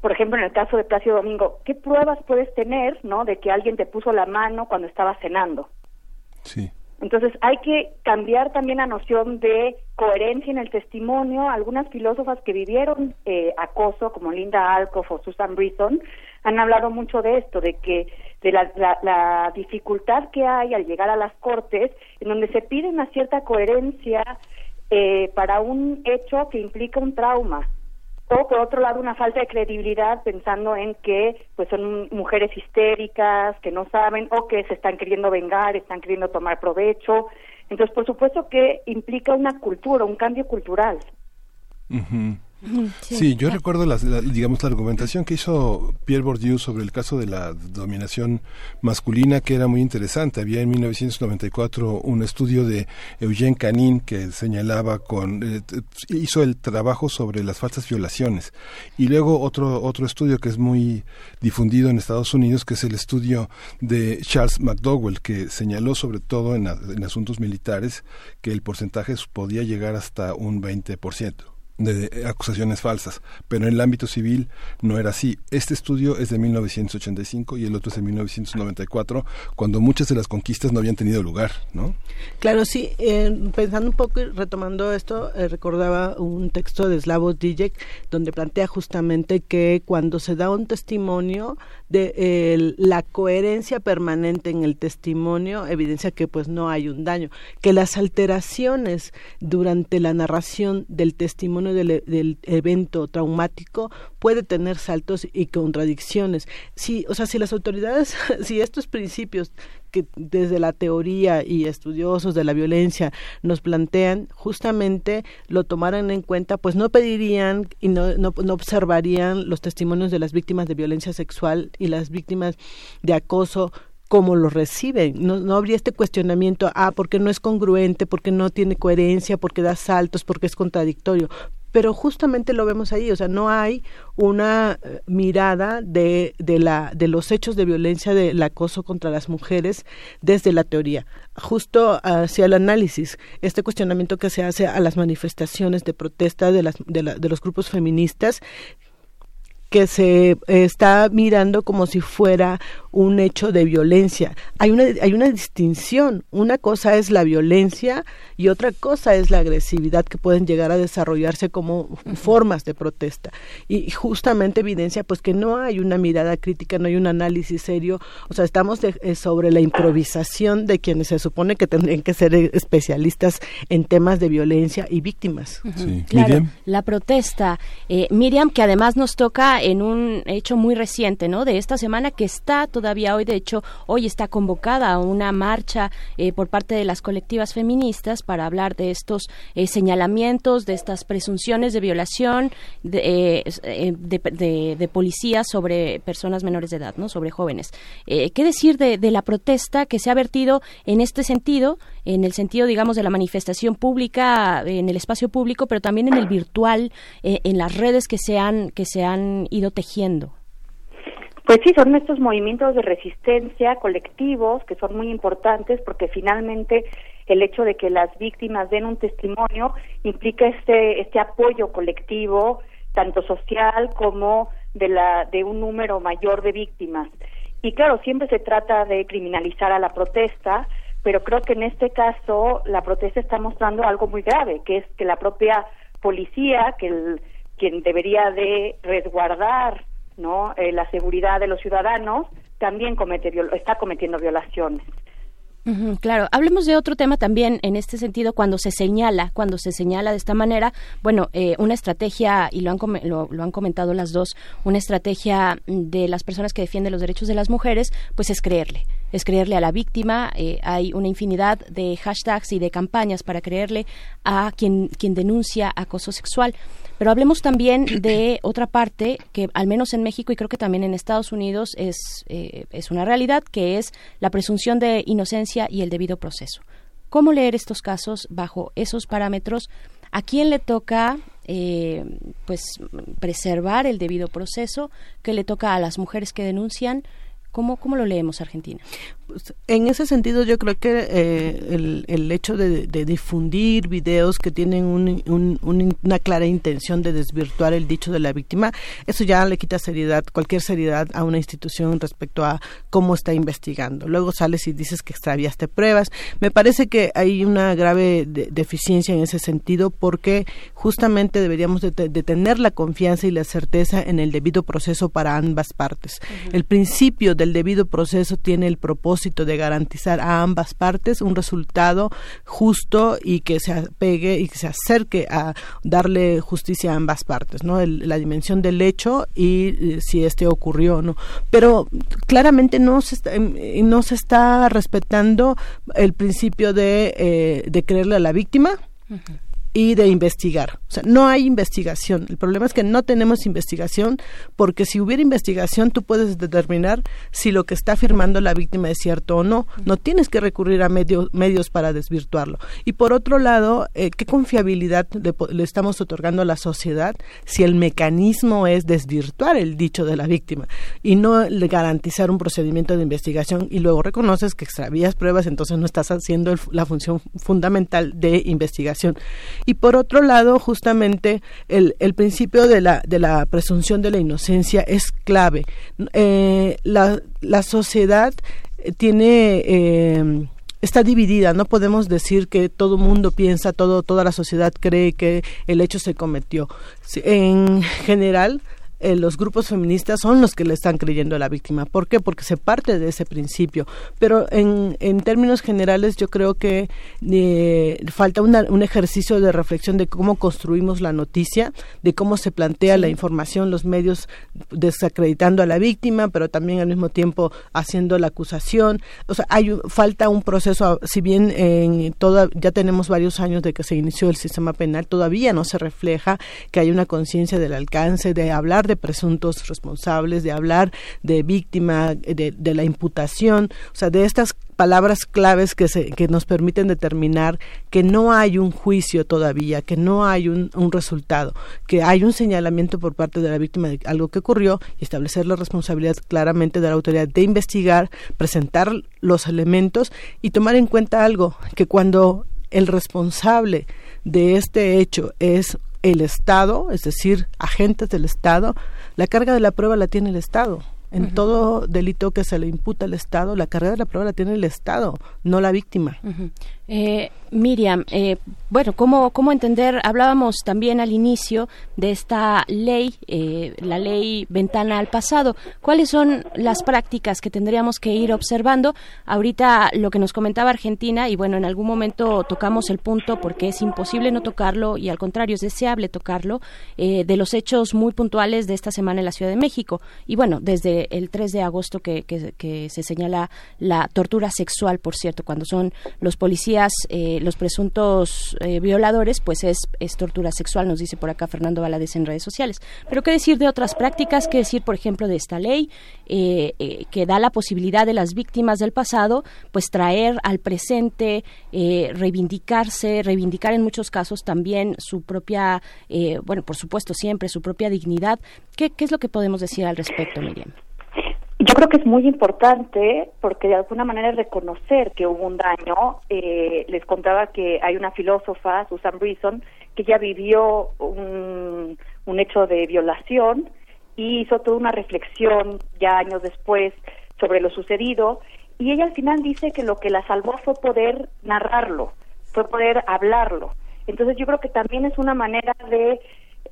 por ejemplo, en el caso de Plácido Domingo, ¿qué pruebas puedes tener, no, de que alguien te puso la mano cuando estaba cenando? Sí. Entonces hay que cambiar también la noción de coherencia en el testimonio. Algunas filósofas que vivieron eh, acoso, como Linda Alcoff o Susan Britton, han hablado mucho de esto, de que de la, la, dificultad que hay al llegar a las cortes, en donde se pide una cierta coherencia eh, para un hecho que implica un trauma o por otro lado una falta de credibilidad pensando en que pues son mujeres histéricas que no saben o que se están queriendo vengar están queriendo tomar provecho. Entonces por supuesto que implica una cultura un cambio cultural *laughs* Sí, yo recuerdo la, digamos la argumentación que hizo Pierre Bourdieu sobre el caso de la dominación masculina que era muy interesante. Había en 1994 un estudio de Eugène Canin que señalaba con eh, hizo el trabajo sobre las falsas violaciones. Y luego otro otro estudio que es muy difundido en Estados Unidos que es el estudio de Charles McDowell que señaló sobre todo en, en asuntos militares que el porcentaje podía llegar hasta un 20% de acusaciones falsas, pero en el ámbito civil no era así. Este estudio es de 1985 y el otro es de 1994, cuando muchas de las conquistas no habían tenido lugar, ¿no? Claro, sí. Eh, pensando un poco y retomando esto, eh, recordaba un texto de Slavoj Žižek donde plantea justamente que cuando se da un testimonio de la coherencia permanente en el testimonio evidencia que pues no hay un daño, que las alteraciones durante la narración del testimonio del, del, evento traumático puede tener saltos y contradicciones. Si, o sea, si las autoridades, *laughs* si estos principios que desde la teoría y estudiosos de la violencia nos plantean, justamente lo tomaran en cuenta, pues no pedirían y no, no, no observarían los testimonios de las víctimas de violencia sexual y las víctimas de acoso como lo reciben. No, no habría este cuestionamiento, ah, porque no es congruente, porque no tiene coherencia, porque da saltos, porque es contradictorio pero justamente lo vemos ahí, o sea, no hay una eh, mirada de, de, la, de los hechos de violencia del acoso contra las mujeres desde la teoría, justo hacia el análisis, este cuestionamiento que se hace a las manifestaciones de protesta de, las, de, la, de los grupos feministas que se está mirando como si fuera un hecho de violencia. Hay una, hay una distinción. Una cosa es la violencia y otra cosa es la agresividad que pueden llegar a desarrollarse como formas de protesta. Y justamente evidencia pues que no hay una mirada crítica, no hay un análisis serio. O sea, estamos eh, sobre la improvisación de quienes se supone que tendrían que ser especialistas en temas de violencia y víctimas. Claro, la protesta. Eh, Miriam, que además nos toca en un hecho muy reciente, ¿no? De esta semana que está todavía hoy, de hecho, hoy está convocada una marcha eh, por parte de las colectivas feministas para hablar de estos eh, señalamientos, de estas presunciones de violación de, eh, de, policías sobre personas menores de edad, ¿no? Sobre jóvenes. ¿Qué decir de, de la protesta que se ha vertido en este sentido, en el sentido, digamos, de la manifestación pública, en el espacio público, pero también en el virtual, en las redes que se han, que se han ido tejiendo? Pues sí, son estos movimientos de resistencia colectivos que son muy importantes porque finalmente el hecho de que las víctimas den un testimonio implica este este apoyo colectivo tanto social como de la de un número mayor de víctimas. Y claro, siempre se trata de criminalizar a la protesta, pero creo que en este caso la protesta está mostrando algo muy grave, que es que la propia policía, que el, quien debería de resguardar no eh, la seguridad de los ciudadanos también comete está cometiendo violaciones. Claro, hablemos de otro tema también en este sentido cuando se señala, cuando se señala de esta manera, bueno, eh, una estrategia, y lo han, lo, lo, han comentado las dos, una estrategia de las personas que defienden los derechos de las mujeres, pues es creerle. Es creerle a la víctima. Eh, hay una infinidad de hashtags y de campañas para creerle a quien, quien denuncia acoso sexual. Pero hablemos también de otra parte que al menos en México y creo que también en Estados Unidos es, eh, es una realidad, que es la presunción de inocencia y el debido proceso. ¿Cómo leer estos casos bajo esos parámetros? ¿A quién le toca eh, pues preservar el debido proceso? ¿Qué le toca a las mujeres que denuncian? ¿Cómo, cómo lo leemos Argentina? Pues, en ese sentido yo creo que eh, el, el, hecho de, difundir videos que tienen una clara intención de desvirtuar el dicho de la víctima, eso ya le quita seriedad, cualquier seriedad a una institución respecto a cómo está investigando. Luego sales y dices que extraviaste pruebas. Me parece que hay una grave deficiencia en ese sentido porque justamente deberíamos de, tener la confianza y la certeza en el debido proceso para ambas partes. El principio del debido proceso tiene el propósito de garantizar a ambas partes un resultado justo y que se apegue y que se acerque a darle justicia a ambas partes, ¿no? la dimensión del hecho y eh, si este ocurrió o no. Pero claramente no se está, em, no se está respetando el principio de, eh, de creerle a la víctima y de investigar. O sea, no hay investigación. El problema es que no tenemos investigación porque si hubiera investigación tú puedes determinar si lo que está afirmando la víctima es cierto o no. No tienes que recurrir a medios para desvirtuarlo. Y por otro lado, eh, ¿qué confiabilidad le, le, estamos otorgando a la sociedad si el mecanismo es desvirtuar el dicho de la víctima y no garantizar un procedimiento de investigación y luego reconoces que extravías pruebas, entonces no estás haciendo la función fundamental de investigación. Y por otro lado, justamente el, el principio de la, de la presunción de la inocencia es clave. Eh, la, la sociedad tiene... Eh, está dividida, no podemos decir que todo mundo piensa, todo, toda la sociedad cree que el hecho se cometió. En general, eh, los grupos feministas son los que le están creyendo a la víctima. ¿Por qué? Porque se parte de ese principio. Pero en, en términos generales yo creo que eh, falta un ejercicio de reflexión de cómo construimos la noticia, de cómo se plantea la información, los medios desacreditando a la víctima, pero también al mismo tiempo haciendo la acusación. O sea, hay falta un proceso, si bien en toda, ya tenemos varios años de que se inició el sistema penal, todavía no se refleja que hay una conciencia del alcance de hablar de presuntos responsables, de hablar de víctima, de, de la imputación, o sea, de estas palabras claves que, se, que nos permiten determinar que no hay un juicio todavía, que no hay un, un, resultado, que hay un señalamiento por parte de la víctima de algo que ocurrió y establecer la responsabilidad claramente de la autoridad de investigar, presentar los elementos y tomar en cuenta algo, que cuando el responsable de este hecho es el Estado, es decir, agentes del Estado, la carga de la prueba la tiene el Estado. En todo delito que se le imputa al Estado, la carga de la prueba la tiene el Estado, no la víctima. Eh, Miriam, eh, bueno, ¿cómo, ¿cómo entender? Hablábamos también al inicio de esta ley, eh, la ley ventana al pasado. ¿Cuáles son las prácticas que tendríamos que ir observando? Ahorita lo que nos comentaba Argentina, y bueno, en algún momento tocamos el punto porque es imposible no tocarlo y al contrario es deseable tocarlo, de los hechos muy puntuales de esta semana en la Ciudad de México. Y bueno, desde el 3 de agosto que, que se señala la tortura sexual, por cierto, cuando son los policías eh, los presuntos eh, violadores, pues es, tortura sexual, nos dice por acá Fernando Valadez en redes sociales. Pero qué decir de otras prácticas, qué decir, por ejemplo, de esta ley eh, que da la posibilidad de las víctimas del pasado, pues traer al presente, reivindicarse, reivindicar en muchos casos también su propia, bueno, por supuesto siempre su propia dignidad. ¿Qué, ¿Qué es lo que podemos decir al respecto, Miriam? Yo creo que es muy importante porque de alguna manera es reconocer que hubo un daño. Eh, les contaba que hay una filósofa, Susan Brison, que ya vivió un, un hecho de violación y hizo toda una reflexión ya años después sobre lo sucedido y ella al final dice que lo que la salvó fue poder narrarlo, fue poder hablarlo. Entonces yo creo que también es una manera de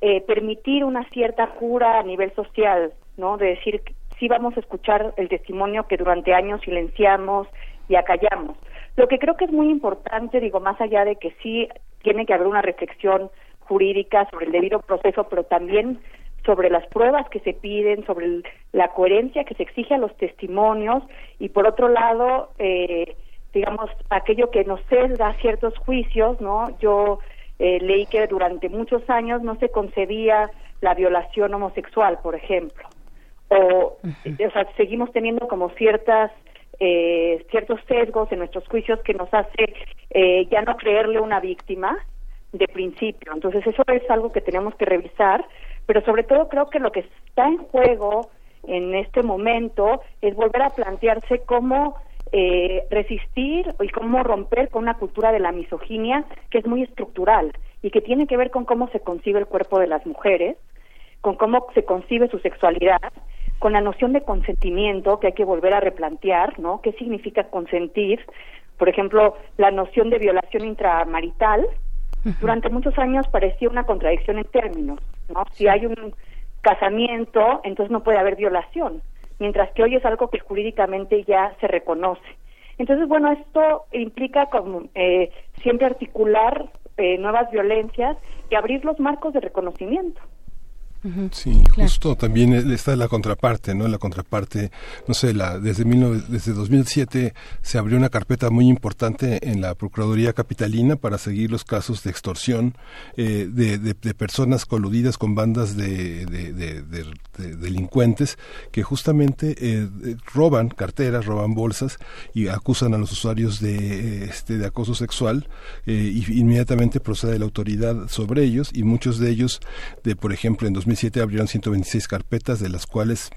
eh, permitir una cierta cura a nivel social, ¿no? De decir sí vamos a escuchar el testimonio que durante años silenciamos y acallamos. Lo que creo que es muy importante, digo, más allá de que sí tiene que haber una reflexión jurídica sobre el debido proceso, pero también sobre las pruebas que se piden, sobre la coherencia que se exige a los testimonios y por otro lado, eh, digamos, aquello que nos da ciertos juicios, ¿no? Yo eh, leí que durante muchos años no se concebía la violación homosexual, por ejemplo o, o sea, seguimos teniendo como ciertas eh, ciertos sesgos en nuestros juicios que nos hace eh, ya no creerle una víctima de principio. Entonces eso es algo que tenemos que revisar, pero sobre todo creo que lo que está en juego en este momento es volver a plantearse cómo eh, resistir y cómo romper con una cultura de la misoginia que es muy estructural y que tiene que ver con cómo se concibe el cuerpo de las mujeres, con cómo se concibe su sexualidad con la noción de consentimiento que hay que volver a replantear, ¿no? ¿Qué significa consentir? Por ejemplo, la noción de violación intramarital, durante muchos años parecía una contradicción en términos, ¿no? Si hay un casamiento, entonces no puede haber violación, mientras que hoy es algo que jurídicamente ya se reconoce. Entonces, bueno, esto implica como, eh, siempre articular eh, nuevas violencias y abrir los marcos de reconocimiento. Sí, justo también está la contraparte, ¿no? La contraparte, no sé, la, desde, desde 2007 se abrió una carpeta muy importante en la Procuraduría Capitalina para seguir los casos de extorsión eh, de, de, personas coludidas con bandas de, de delincuentes que justamente eh, roban carteras, roban bolsas y acusan a los usuarios de, este, de acoso sexual eh, y inmediatamente procede la autoridad sobre ellos y muchos de ellos, de por ejemplo en 2007 abrieron 126 carpetas de las cuales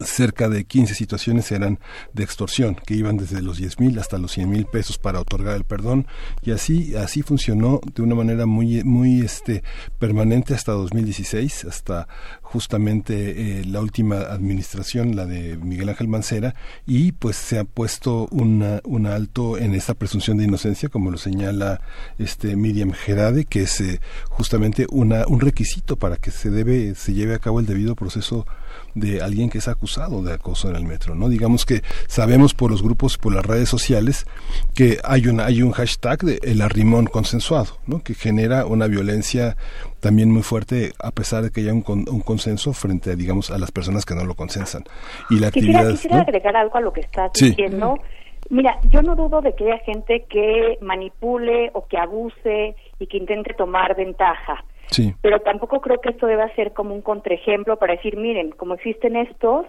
cerca de 15 situaciones eran de extorsión, que iban desde los 10 mil hasta los 100 mil pesos para otorgar el perdón, y así, así funcionó de una manera muy, muy este, permanente hasta 2016, hasta justamente eh, la última administración, la de Miguel Ángel Mancera, y pues se ha puesto una, un alto en esta presunción de inocencia, como lo señala este Miriam Gerade, que es eh, justamente una, un requisito para que se debe, se lleve a cabo el debido proceso de alguien que es acusado de acoso en el metro, ¿no? Digamos que sabemos por los grupos, por las redes sociales, que hay un, hay un hashtag de el arrimón consensuado, ¿no? Que genera una violencia también muy fuerte a pesar de que haya un, un consenso frente, a, digamos, a las personas que no lo consensan. Y la quisiera, actividad... Quisiera agregar algo a lo que estás diciendo. Mira, yo no dudo de que haya gente que manipule o que abuse y que intente tomar ventaja. Pero tampoco creo que esto deba ser como un contraejemplo para decir, miren, como existen estos,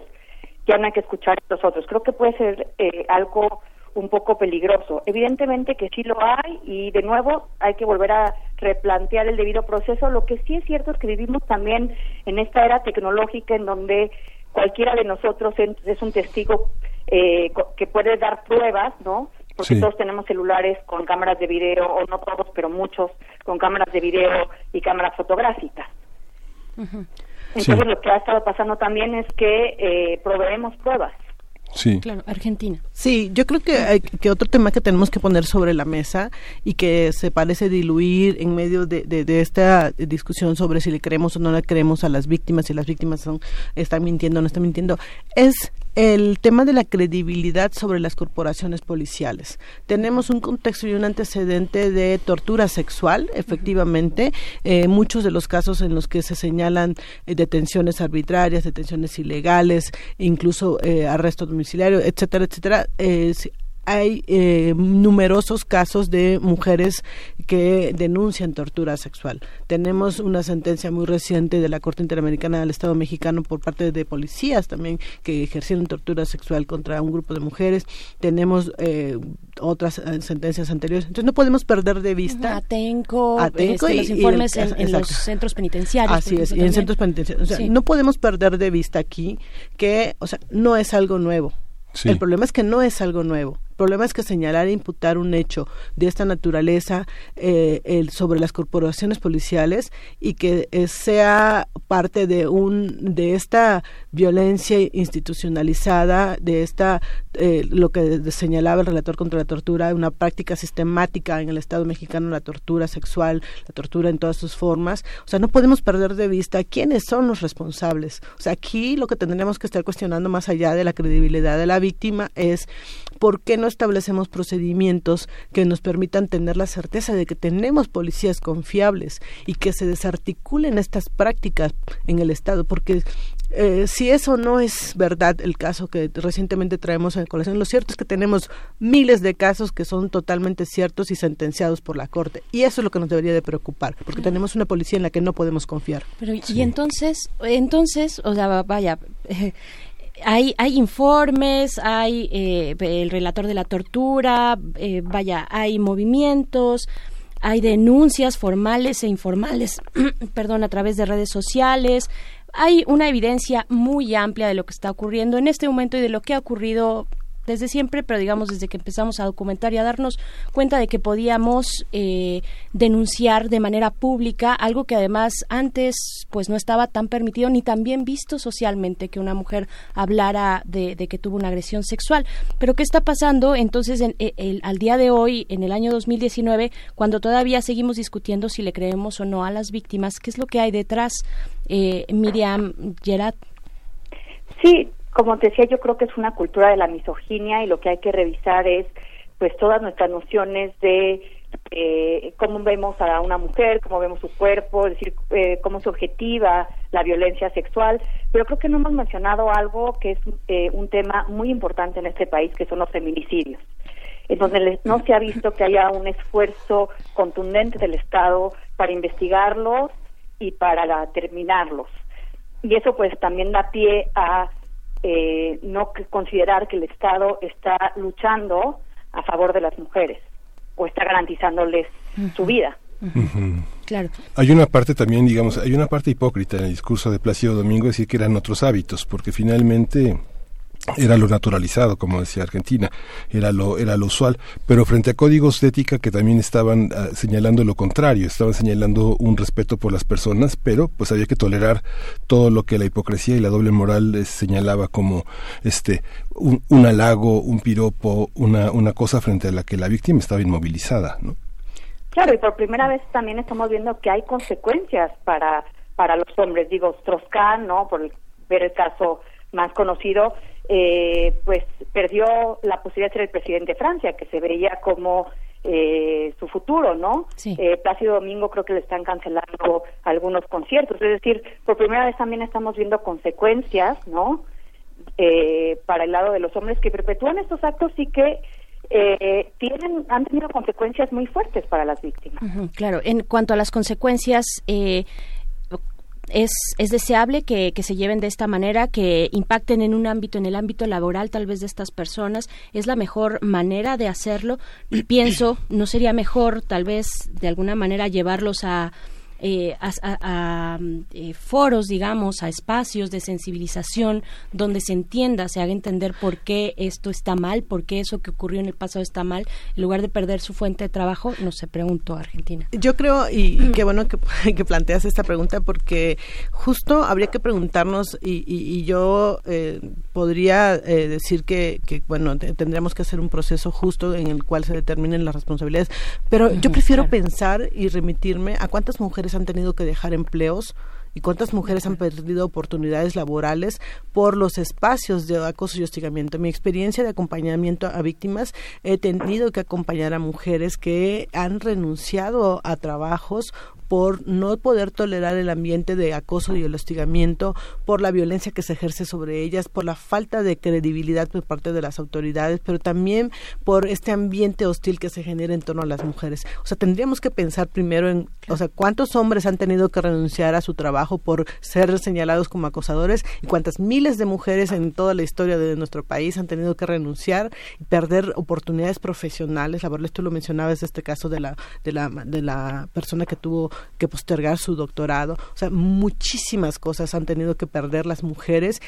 ya no hay que escuchar a los otros. Creo que puede ser eh, algo un poco peligroso. Evidentemente que sí lo hay y de nuevo hay que volver a replantear el debido proceso. Lo que sí es cierto es que vivimos también en esta era tecnológica en donde cualquiera de nosotros es un testigo eh, que puede dar pruebas, ¿no? Porque todos tenemos celulares con cámaras de video, o no todos, pero muchos con cámaras de video y cámaras fotográficas. Entonces lo que ha estado pasando también es que eh, proveemos pruebas. Sí. Claro, Argentina. Sí, yo creo que, hay, que otro tema que tenemos que poner sobre la mesa y que se parece diluir en medio de, de, esta discusión sobre si le creemos o no le creemos a las víctimas, si las víctimas son, están mintiendo o no están mintiendo, es el tema de la credibilidad sobre las corporaciones policiales. Tenemos un contexto y un antecedente de tortura sexual, efectivamente, eh, muchos de los casos en los que se señalan eh, detenciones arbitrarias, detenciones ilegales, incluso eh, arresto domiciliario, etcétera, etcétera, hay eh, numerosos casos de mujeres que denuncian tortura sexual. Tenemos una sentencia muy reciente de la Corte Interamericana del Estado mexicano por parte de policías también que ejercieron tortura sexual contra un grupo de mujeres. Tenemos eh, otras eh, sentencias anteriores. Entonces no podemos perder de vista. Atenco, Atenco este, y, los informes en, los centros penitenciarios. Así es, y en centros penitenciarios. O sea, no podemos perder de vista aquí que, o sea, no es algo nuevo. El problema es que no es algo nuevo problema es que señalar e imputar un hecho de esta naturaleza eh, el, sobre las corporaciones policiales y que eh, sea parte de un de esta violencia institucionalizada, de esta eh, lo que señalaba el relator contra la tortura, una práctica sistemática en el Estado mexicano, la tortura sexual, la tortura en todas sus formas. O sea, no podemos perder de vista quiénes son los responsables. O sea, aquí lo que tendríamos que estar cuestionando más allá de la credibilidad de la víctima es por qué no establecemos procedimientos que nos permitan tener la certeza de que tenemos policías confiables y que se desarticulen estas prácticas en el Estado, porque eh, si eso no es verdad, el caso que recientemente traemos en colación, lo cierto es que tenemos miles de casos que son totalmente ciertos y sentenciados por la Corte. Y eso es lo que nos debería de preocupar, porque tenemos una policía en la que no podemos confiar. Pero, y entonces, entonces, o sea, vaya, *laughs* hay, hay informes, hay eh, el relator de la tortura, eh, vaya, hay movimientos, hay denuncias formales e informales, *clears throat* perdón, a través de redes sociales. Hay una evidencia muy amplia de lo que está ocurriendo en este momento y de lo que ha ocurrido desde siempre, pero digamos desde que empezamos a documentar y a darnos cuenta de que podíamos eh, denunciar de manera pública algo que además antes pues no estaba tan permitido ni tan bien visto socialmente que una mujer hablara de, que tuvo una agresión sexual. Pero ¿qué está pasando entonces en, el, al día de hoy, en el año 2019, cuando todavía seguimos discutiendo si le creemos o no a las víctimas? ¿Qué es lo que hay detrás, eh, Miriam Gerard? Sí, como te decía, yo creo que es una cultura de la misoginia y lo que hay que revisar es pues todas nuestras nociones de eh, cómo vemos a una mujer, cómo vemos su cuerpo, es decir, eh, cómo se objetiva la violencia sexual, pero creo que no hemos mencionado algo que es eh, un tema muy importante en este país, que son los feminicidios, en donde no se ha visto que haya un esfuerzo contundente del Estado para investigarlos y para terminarlos. Y eso pues también da pie a eh, no considerar que el Estado está luchando a favor de las mujeres o está garantizándoles su vida. Claro. Hay una parte también, digamos, hay una parte hipócrita en el discurso de Plácido Domingo, decir que eran otros hábitos, porque finalmente era lo naturalizado, como decía Argentina, era lo, era lo usual, pero frente a códigos de ética que también estaban ah, señalando lo contrario, estaban señalando un respeto por las personas, pero pues había que tolerar todo lo que la hipocresía y la doble moral eh, señalaba como este un, un halago, un piropo, una, una cosa frente a la que la víctima estaba inmovilizada, ¿no? Claro, y por primera vez también estamos viendo que hay consecuencias para, para los hombres. Digo, Strauss-Kahn, ¿no? Por ver el caso más conocido, eh, pues perdió la posibilidad de ser el presidente de Francia, que se veía como eh, su futuro, ¿no? Eh, Plácido Domingo creo que le están cancelando algunos conciertos, es decir, por primera vez también estamos viendo consecuencias, ¿no? Eh, para el lado de los hombres que perpetúan estos actos y que eh, tienen han tenido consecuencias muy fuertes para las víctimas. Claro, en cuanto a las consecuencias, eh, es, es deseable que, que se lleven de esta manera, que impacten en un ámbito, en el ámbito laboral tal vez de estas personas. Es la mejor manera de hacerlo. Y pienso, ¿no sería mejor tal vez de alguna manera llevarlos a eh, a, a- a, eh, foros, digamos, a espacios de sensibilización donde se entienda, se haga entender por qué esto está mal, por qué eso que ocurrió en el pasado está mal, en lugar de perder su fuente de trabajo, no se preguntó Argentina. Yo creo, y, y qué bueno que, *laughs* que planteas esta pregunta, porque justo habría que preguntarnos, y, y- y yo eh, podría eh, decir que, que, bueno, te- tendríamos que hacer un proceso justo en el cual se determinen las responsabilidades, pero yo prefiero claro. pensar y remitirme a cuántas mujeres han tenido que dejar empleos y cuántas mujeres han perdido oportunidades laborales por los espacios de acoso y hostigamiento. En mi experiencia de acompañamiento a víctimas, he tenido que acompañar a mujeres que han renunciado a trabajos por no poder tolerar el ambiente de acoso y el hostigamiento, por la violencia que se ejerce sobre ellas, por la falta de credibilidad por parte de las autoridades, pero también por este ambiente hostil que se genera en torno a las mujeres. O sea, tendríamos que pensar primero en, o sea, cuántos hombres han tenido que renunciar a su trabajo por ser señalados como acosadores y cuántas miles de mujeres en toda la historia de nuestro país han tenido que renunciar y perder oportunidades profesionales laborales. Tú lo mencionabas, este caso de la, de la, de la persona que tuvo que postergar su doctorado. O sea, muchísimas cosas han tenido que perder las mujeres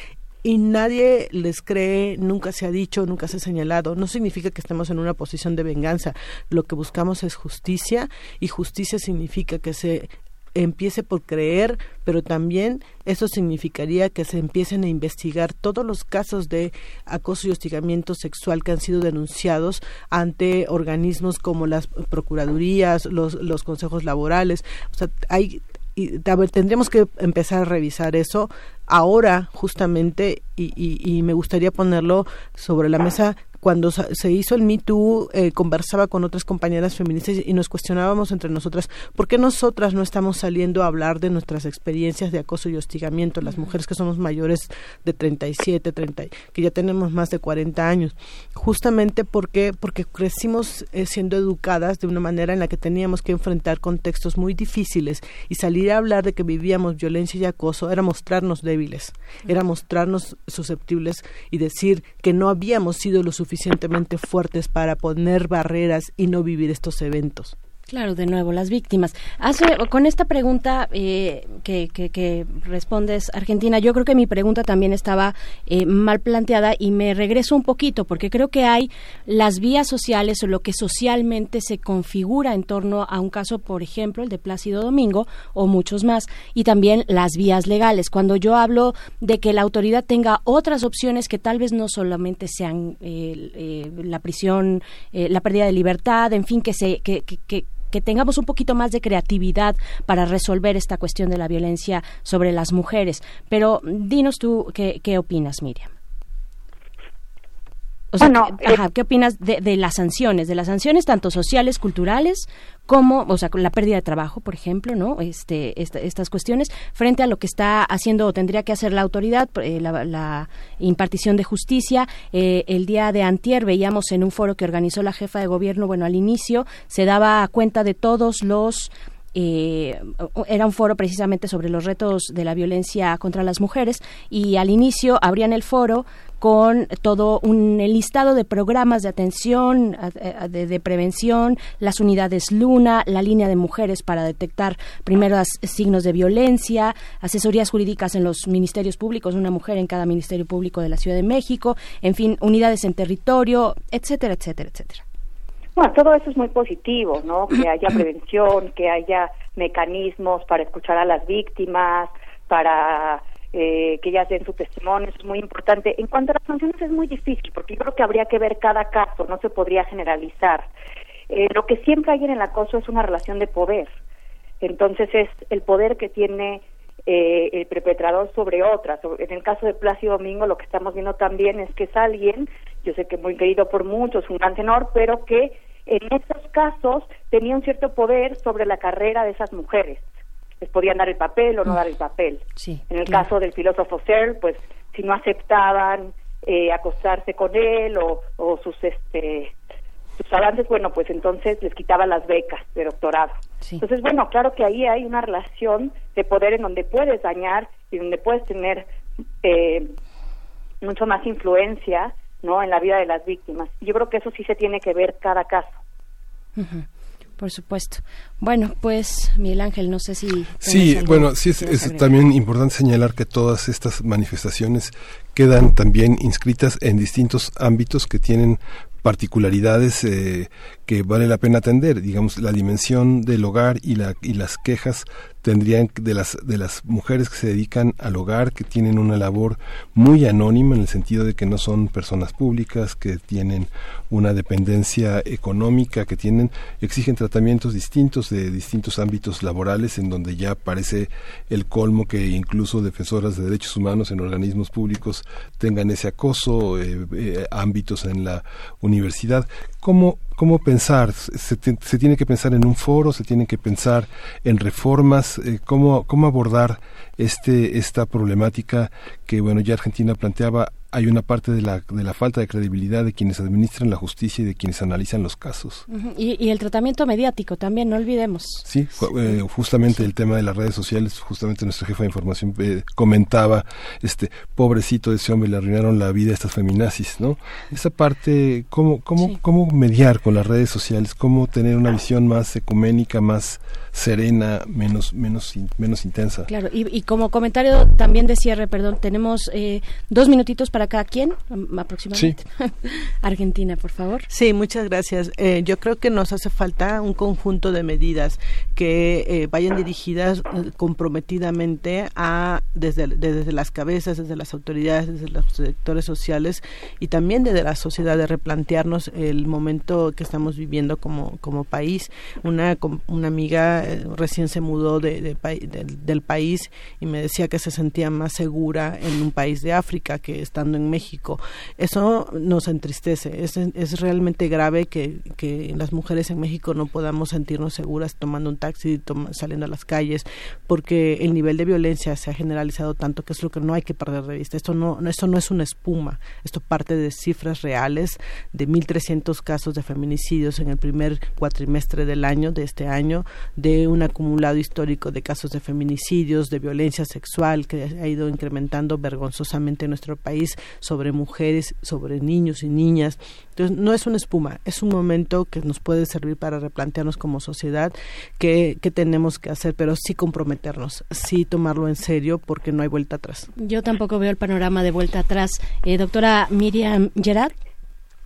y nadie les cree, nunca se ha dicho, nunca se ha señalado. No significa que estemos en una posición de venganza. Lo que buscamos es justicia y justicia significa que se empiece por creer, pero también eso significaría que se empiecen a investigar todos los casos de acoso y hostigamiento sexual que han sido denunciados ante organismos como las procuradurías, los, los consejos laborales. O sea, hay y a ver, tendríamos que empezar a revisar eso ahora justamente y, y, y me gustaría ponerlo sobre la mesa cuando se hizo el Me Too, eh, conversaba con otras compañeras feministas y nos cuestionábamos entre nosotras por qué nosotras no estamos saliendo a hablar de nuestras experiencias de acoso y hostigamiento, las mujeres que somos mayores de 37, 30, que ya tenemos más de 40 años, justamente porque porque crecimos eh, siendo educadas de una manera en la que teníamos que enfrentar contextos muy difíciles y salir a hablar de que vivíamos violencia y acoso era mostrarnos débiles, era mostrarnos susceptibles y decir que no habíamos sido lo suficientemente fuertes para poner barreras y no vivir estos eventos. Claro, de nuevo, las víctimas. Hace, con esta pregunta eh, que, que, que respondes, Argentina, yo creo que mi pregunta también estaba eh, mal planteada y me regreso un poquito porque creo que hay las vías sociales o lo que socialmente se configura en torno a un caso, por ejemplo, el de Plácido Domingo o muchos más, y también las vías legales. Cuando yo hablo de que la autoridad tenga otras opciones que tal vez no solamente sean eh, eh, la prisión, eh, la pérdida de libertad, en fin, que se que, que, que tengamos un poquito más de creatividad para resolver esta cuestión de la violencia sobre las mujeres. Pero dinos tú qué, qué opinas, Miriam. O sea, Bueno, ¿qué, ajá, ¿qué opinas de, de las sanciones? De las sanciones tanto sociales, culturales, como, o sea, la pérdida de trabajo, por ejemplo, ¿no? Este, esta- estas cuestiones, frente a lo que está haciendo o tendría que hacer la autoridad, eh, la, la impartición de justicia. Eh, el día de antier veíamos en un foro que organizó la jefa de gobierno, bueno, al inicio se daba cuenta de todos los eh, era un foro precisamente sobre los retos de la violencia contra las mujeres y al inicio abrían el foro con todo un listado de programas de atención, de, prevención, las unidades Luna, la línea de mujeres para detectar primeros signos de violencia, asesorías jurídicas en los ministerios públicos, una mujer en cada ministerio público de la Ciudad de México, en fin, unidades en territorio, etcétera, etcétera, etcétera. Bueno, todo eso es muy positivo, ¿no? Que haya *clears throat* prevención, que haya mecanismos para escuchar a las víctimas, para eh, que ellas den su testimonio, eso es muy importante. En cuanto a las sanciones es muy difícil, porque yo creo que habría que ver cada caso, no se podría generalizar. Eh, lo que siempre hay en el acoso es una relación de poder. Entonces es el poder que tiene eh, el perpetrador sobre otras. En el caso de Plácido Domingo, lo que estamos viendo también es que es alguien, yo sé que muy querido por muchos, un gran tenor, pero que en estos casos tenía un cierto poder sobre la carrera de esas mujeres. Les podían dar el papel o no mm. dar el papel. en el caso del filósofo Searle, pues si no aceptaban eh, acostarse con él o, o sus este sus avances, bueno, pues entonces les quitaba las becas de doctorado. Entonces, bueno, claro que ahí hay una relación de poder en donde puedes dañar y donde puedes tener eh, mucho más influencia, ¿no? En la vida de las víctimas. Yo creo que eso sí se tiene que ver cada caso. Por supuesto. Bueno, pues Miguel Ángel, no sé si... Sí, bueno, sí es, también importante señalar que todas estas manifestaciones quedan también inscritas en distintos ámbitos que tienen particularidades eh, que vale la pena atender, digamos la dimensión del hogar y, la, y las quejas tendrían de las de las mujeres que se dedican al hogar que tienen una labor muy anónima en el sentido de que no son personas públicas que tienen una dependencia económica que tienen exigen tratamientos distintos de distintos ámbitos laborales en donde ya parece el colmo que incluso defensoras de derechos humanos en organismos públicos tengan ese acoso eh, eh, ámbitos en la universidad. Cómo cómo pensar? Se, tiene que pensar en un foro, se tiene que pensar en reformas, eh, cómo, cómo abordar este esta problemática que bueno ya Argentina planteaba hay una parte de la, de la falta de credibilidad de quienes administran la justicia y de quienes analizan los casos. y, el tratamiento mediático también, no olvidemos. Sí, eh, justamente el tema de las redes sociales, justamente nuestra jefa de información eh, comentaba, este pobrecito de ese hombre, le arruinaron la vida a estas feminazis, ¿no? Esa parte, ¿cómo, cómo, cómo mediar con las redes sociales? ¿Cómo tener una visión más ecuménica, más serena, menos, menos, menos intensa? Claro, y, como comentario también de cierre, perdón, tenemos eh, dos minutitos para cada quien, aproximadamente. *laughs* Argentina, por favor. Sí, muchas gracias. Eh, yo creo que nos hace falta un conjunto de medidas que eh, vayan dirigidas eh, comprometidamente a desde, desde las cabezas, desde las autoridades, desde los sectores sociales y también desde la sociedad de replantearnos el momento que estamos viviendo como, como país. Una, una amiga recién se mudó de, del país y me decía que se sentía más segura en un país de África que estando en México. Eso nos entristece. Es, es realmente grave que, que, las mujeres en México no podamos sentirnos seguras tomando un taxi, saliendo a las calles, porque el nivel de violencia se ha generalizado tanto que es lo que no hay que perder de vista. Esto no, esto no es una espuma. Esto parte de cifras reales de 1.300 casos de feminicidios en el primer cuatrimestre del año, de este año, de un acumulado histórico de casos de feminicidios, de violencia sexual que ha ido incrementando vergonzosamente en nuestro país sobre mujeres, sobre niños y niñas. Entonces, no es una espuma, es un momento que nos puede servir para replantearnos como sociedad qué, tenemos que hacer, pero sí comprometernos, sí tomarlo en serio porque no hay vuelta atrás. Yo tampoco veo el panorama de vuelta atrás. Eh, doctora Miriam Gerard.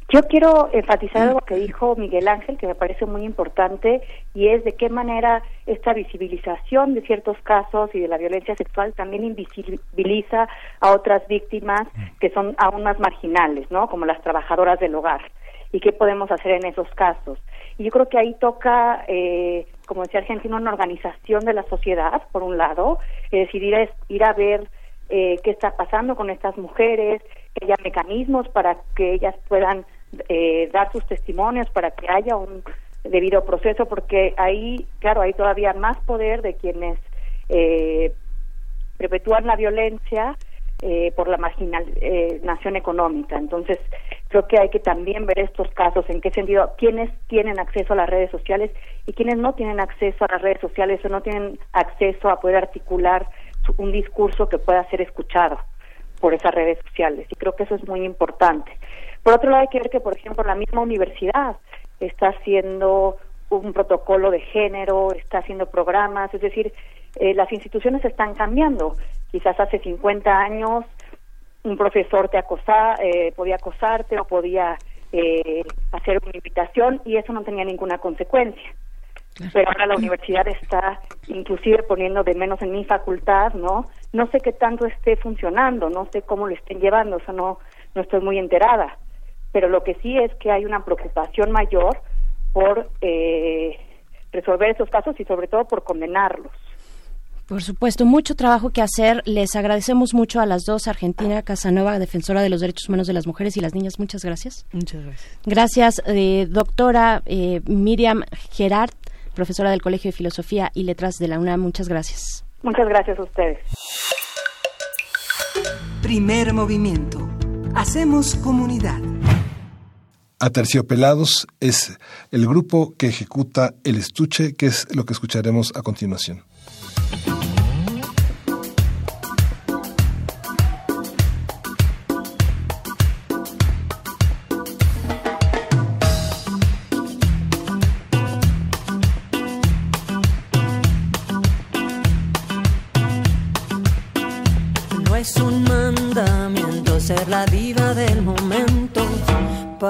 Yo quiero enfatizar algo que dijo Miguel Ángel, que me parece muy importante, y es de qué manera esta visibilización de ciertos casos y de la violencia sexual también invisibiliza a otras víctimas que son aún más marginales, ¿no? Como las trabajadoras del hogar. ¿Y qué podemos hacer en esos casos? Y yo creo que ahí toca, eh, como decía Argentina, una organización de la sociedad, por un lado, es decir, ir a, ir a ver eh, qué está pasando con estas mujeres, que haya mecanismos para que ellas puedan eh, dar sus testimonios para que haya un debido proceso, porque ahí, claro, hay todavía más poder de quienes eh, perpetúan la violencia eh, por la marginación económica. Entonces, Creo que hay que también ver estos casos, en qué sentido, quiénes tienen acceso a las redes sociales y quiénes no tienen acceso a las redes sociales o no tienen acceso a poder articular un discurso que pueda ser escuchado por esas redes sociales. Y creo que eso es muy importante. Por otro lado, hay que ver que, por ejemplo, la misma universidad está haciendo un protocolo de género, está haciendo programas, es decir, eh, las instituciones están cambiando. Quizás hace 50 años un profesor te acosa, eh, podía acosarte o podía eh, hacer una invitación y eso no tenía ninguna consecuencia. Pero ahora la universidad está inclusive poniendo de menos en mi facultad, ¿no? No sé qué tanto esté funcionando, no sé cómo lo estén llevando, o sea, no, no estoy muy enterada. Pero lo que sí es que hay una preocupación mayor por eh, resolver esos casos y sobre todo por condenarlos. Por supuesto, mucho trabajo que hacer. Les agradecemos mucho a las dos, Argentina Casanova, defensora de los derechos humanos de las mujeres y las niñas. Muchas gracias. Muchas gracias. Gracias, eh, doctora eh, Miriam Gerard, profesora del Colegio de Filosofía y Letras de la UNAM. Muchas gracias. Muchas gracias a ustedes. Primer movimiento. Hacemos comunidad. Aterciopelados es el grupo que ejecuta el estuche, que es lo que escucharemos a continuación.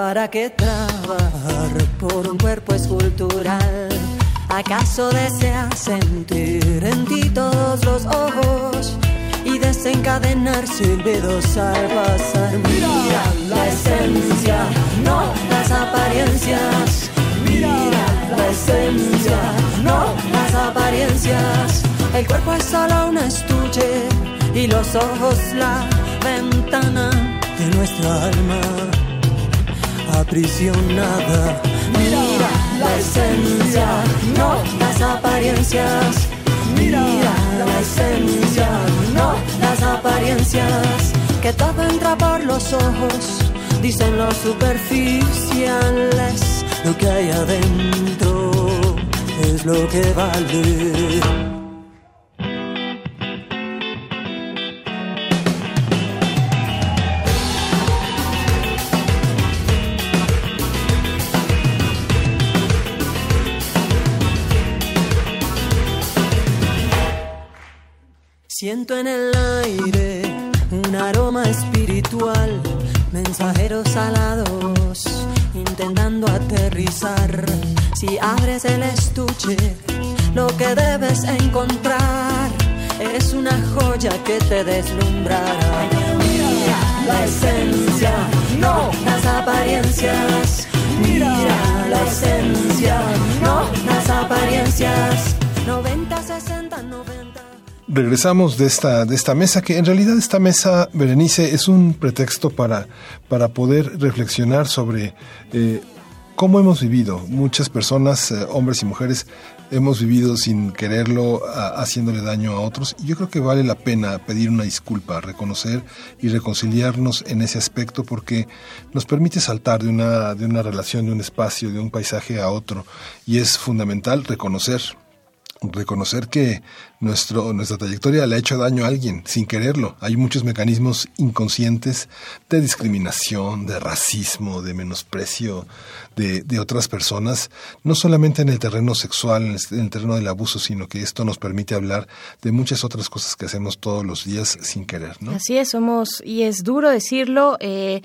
¿Para qué trabajar por un cuerpo escultural? ¿Acaso deseas sentir en ti todos los ojos y desencadenar silbidos al pasar? Mira la esencia, no las apariencias. Mira la esencia, no las apariencias. El cuerpo es solo un estuche y los ojos la ventana de nuestra alma aprisionada. Mira la esencia, no las apariencias. Mira la esencia, no las apariencias. Que todo entra por los ojos, dicen los superficiales. Lo que hay adentro es lo que vale. Siento en el aire un aroma espiritual, mensajeros alados intentando aterrizar. Si abres el estuche, lo que debes encontrar es una joya que te deslumbrará. Mira la esencia, no las apariencias. Mira la esencia, no las apariencias. 90, 60, 90. Regresamos de esta, de esta mesa, que en realidad esta mesa, Berenice, es un pretexto para, para poder reflexionar sobre eh, cómo hemos vivido. Muchas personas, eh, hombres y mujeres, hemos vivido sin quererlo, haciéndole daño a otros. Y yo creo que vale la pena pedir una disculpa, reconocer y reconciliarnos en ese aspecto porque nos permite saltar de una, de una relación, de un espacio, de un paisaje a otro. Y es fundamental reconocer reconocer que nuestro, nuestra trayectoria le ha hecho daño a alguien sin quererlo. Hay muchos mecanismos inconscientes de discriminación, de racismo, de menosprecio de, de otras personas, no solamente en el terreno sexual, en el, en el terreno del abuso, sino que esto nos permite hablar de muchas otras cosas que hacemos todos los días sin querer. Así es, somos, y es duro decirlo, eh,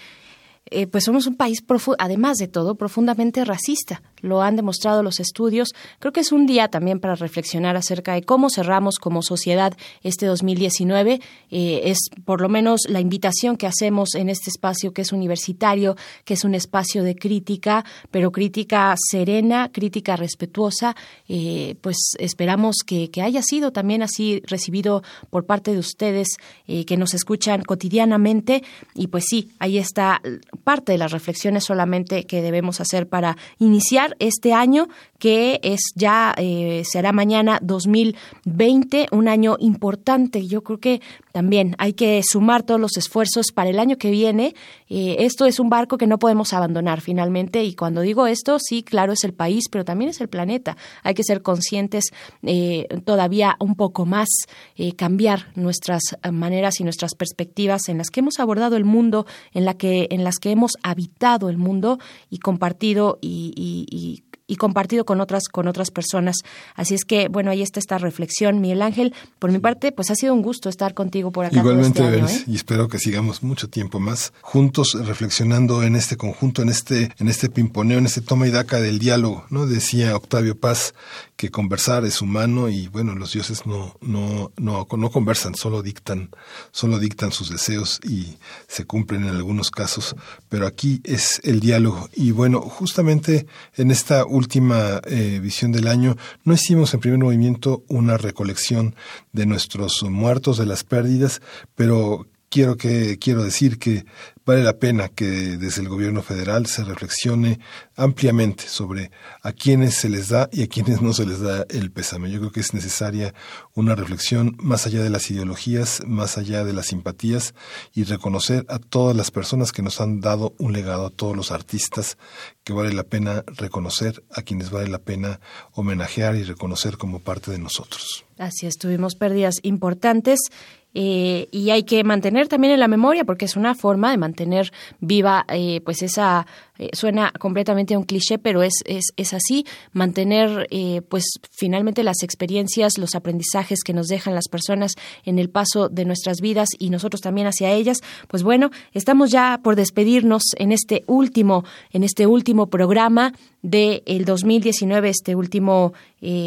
eh, pues somos un país, además de todo, profundamente racista. Lo han demostrado los estudios. Creo que es un día también para reflexionar acerca de cómo cerramos como sociedad este 2019. Eh, es por lo menos la invitación que hacemos en este espacio que es universitario, que es un espacio de crítica, pero crítica serena, crítica respetuosa. Eh, pues esperamos que, que haya sido también así recibido por parte de ustedes eh, que nos escuchan cotidianamente. Y pues sí, ahí está parte de las reflexiones solamente que debemos hacer para iniciar este año que es ya eh, será mañana 2020, un año importante. Yo creo que también hay que sumar todos los esfuerzos para el año que viene. Eh, esto es un barco que no podemos abandonar finalmente y cuando digo esto, sí, claro, es el país, pero también es el planeta. Hay que ser conscientes eh, todavía un poco más, cambiar nuestras maneras y nuestras perspectivas en las que hemos abordado el mundo, en, la que, en las que hemos habitado el mundo y compartido y y compartido con otras, con otras personas. Así es que, bueno, ahí está esta reflexión. Miguel Ángel, por mi parte, pues ha sido un gusto estar contigo por acá. Igualmente, este ¿eh? y espero que sigamos mucho tiempo más juntos reflexionando en este conjunto, en este, en este pimponeo, en este toma y daca del diálogo, ¿no? Decía Octavio Paz que conversar es humano y bueno, los dioses no, no, no, no conversan, solo dictan, solo dictan sus deseos y se cumplen en algunos casos, pero aquí es el diálogo. Y bueno, justamente en esta última eh, visión del año, no hicimos en primer movimiento una recolección de nuestros muertos, de las pérdidas, pero quiero que quiero decir que vale la pena que desde el gobierno federal se reflexione ampliamente sobre a quienes se les da y a quienes no se les da el pésame. Yo creo que es necesaria una reflexión más allá de las ideologías, más allá de las simpatías y reconocer a todas las personas que nos han dado un legado, a todos los artistas que vale la pena reconocer, a quienes vale la pena homenajear y reconocer como parte de nosotros. Así es, tuvimos pérdidas importantes eh, y hay que mantener también en la memoria porque es una forma de mantener viva eh, pues esa eh, suena completamente a un cliché pero es es, así. Mantener pues finalmente las experiencias los aprendizajes que nos dejan las personas en el paso de nuestras vidas y nosotros también hacia ellas pues bueno estamos ya por despedirnos en este último en este último programa del el 2019 este último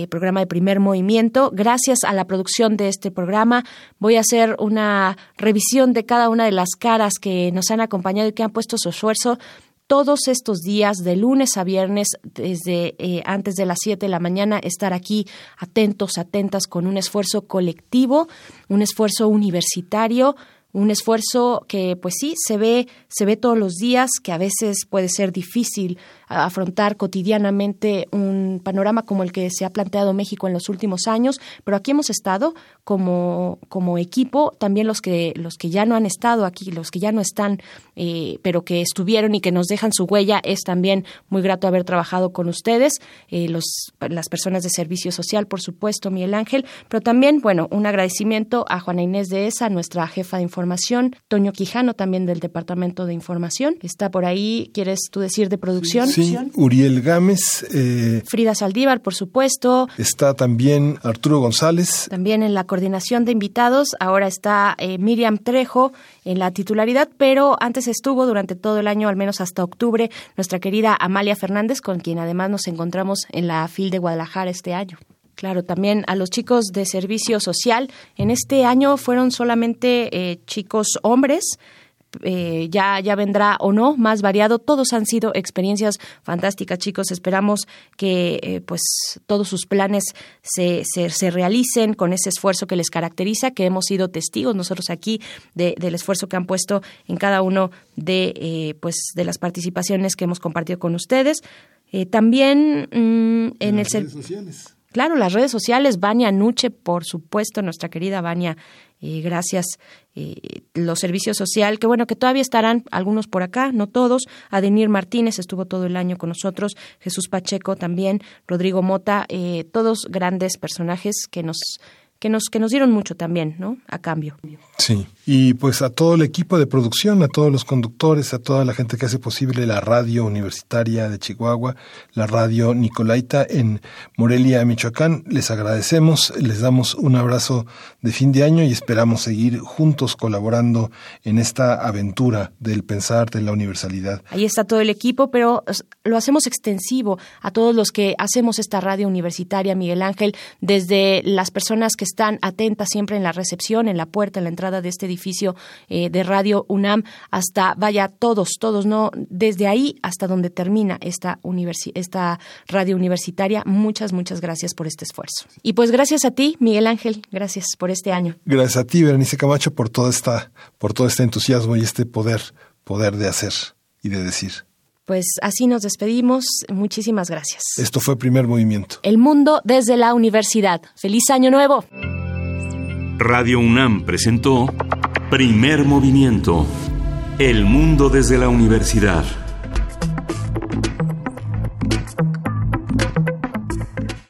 programa de primer movimiento. Gracias a la producción de este programa voy a hacer una revisión de cada una de las caras que nos han acompañado y que han puesto su esfuerzo todos estos días, de lunes a viernes, desde eh, antes de las 7 de la mañana, estar aquí atentos, atentas, con un esfuerzo colectivo, un esfuerzo universitario, un esfuerzo que pues sí se ve se ve todos los días que a veces puede ser difícil afrontar cotidianamente un panorama como el que se ha planteado México en los últimos años, pero aquí hemos estado como, como equipo, también los que, los que ya no han estado aquí, los que ya no están, eh, pero que estuvieron y que nos dejan su huella, es también muy grato haber trabajado con ustedes, eh, los, las personas de servicio social, por supuesto, Miguel Ángel, pero también, bueno, un agradecimiento a Juana Inés de ESA, nuestra jefa de información, Toño Quijano, también del Departamento de Información, está por ahí, ¿quieres tú decir de producción? Sí, Uriel Gámez. Eh, Frida Saldívar, por supuesto. Está también Arturo González. También en la coordinación de invitados. Ahora está eh, Miriam Trejo en la titularidad, pero antes estuvo durante todo el año, al menos hasta octubre, nuestra querida Amalia Fernández, con quien además nos encontramos en la FIL de Guadalajara este año. Claro, también a los chicos de servicio social. En este año fueron solamente eh, chicos hombres. Eh, ya, ya vendrá o no más variado. Todos han sido experiencias fantásticas, chicos. Esperamos que eh, pues todos sus planes se, se, se, realicen con ese esfuerzo que les caracteriza, que hemos sido testigos nosotros aquí de, del esfuerzo que han puesto en cada uno de eh, pues de las participaciones que hemos compartido con ustedes. también mm, en las el redes sociales. Claro, las redes sociales, Vania Nuche, por supuesto, nuestra querida Vania gracias eh, los servicios social, que bueno, que todavía estarán algunos por acá, no todos. Adenir Martínez estuvo todo el año con nosotros, Jesús Pacheco también, Rodrigo Mota, eh, todos grandes personajes que nos que nos, que nos dieron mucho también, ¿no? A cambio. Sí, y pues a todo el equipo de producción, a todos los conductores, a toda la gente que hace posible la radio universitaria de Chihuahua, la radio Nicolaita en Morelia, Michoacán, les agradecemos, les damos un abrazo de fin de año y esperamos seguir juntos colaborando en esta aventura del pensar de la universalidad. Ahí está todo el equipo, pero lo hacemos extensivo a todos los que hacemos esta radio universitaria, Miguel Ángel, desde las personas que están atentas siempre en la recepción, en la puerta, en la entrada de este edificio eh, de Radio UNAM, hasta, vaya, todos, todos, ¿no? Desde ahí hasta donde termina esta, esta radio universitaria. Muchas, muchas gracias por este esfuerzo. Y pues gracias a ti, Miguel Ángel, gracias por este año. Gracias a ti, Berenice Camacho, por toda esta, por todo este entusiasmo y este poder, poder de hacer y de decir. Pues así nos despedimos. Muchísimas gracias. Esto fue Primer Movimiento. El mundo desde la universidad. Feliz año nuevo. Radio UNAM presentó Primer Movimiento. El mundo desde la universidad.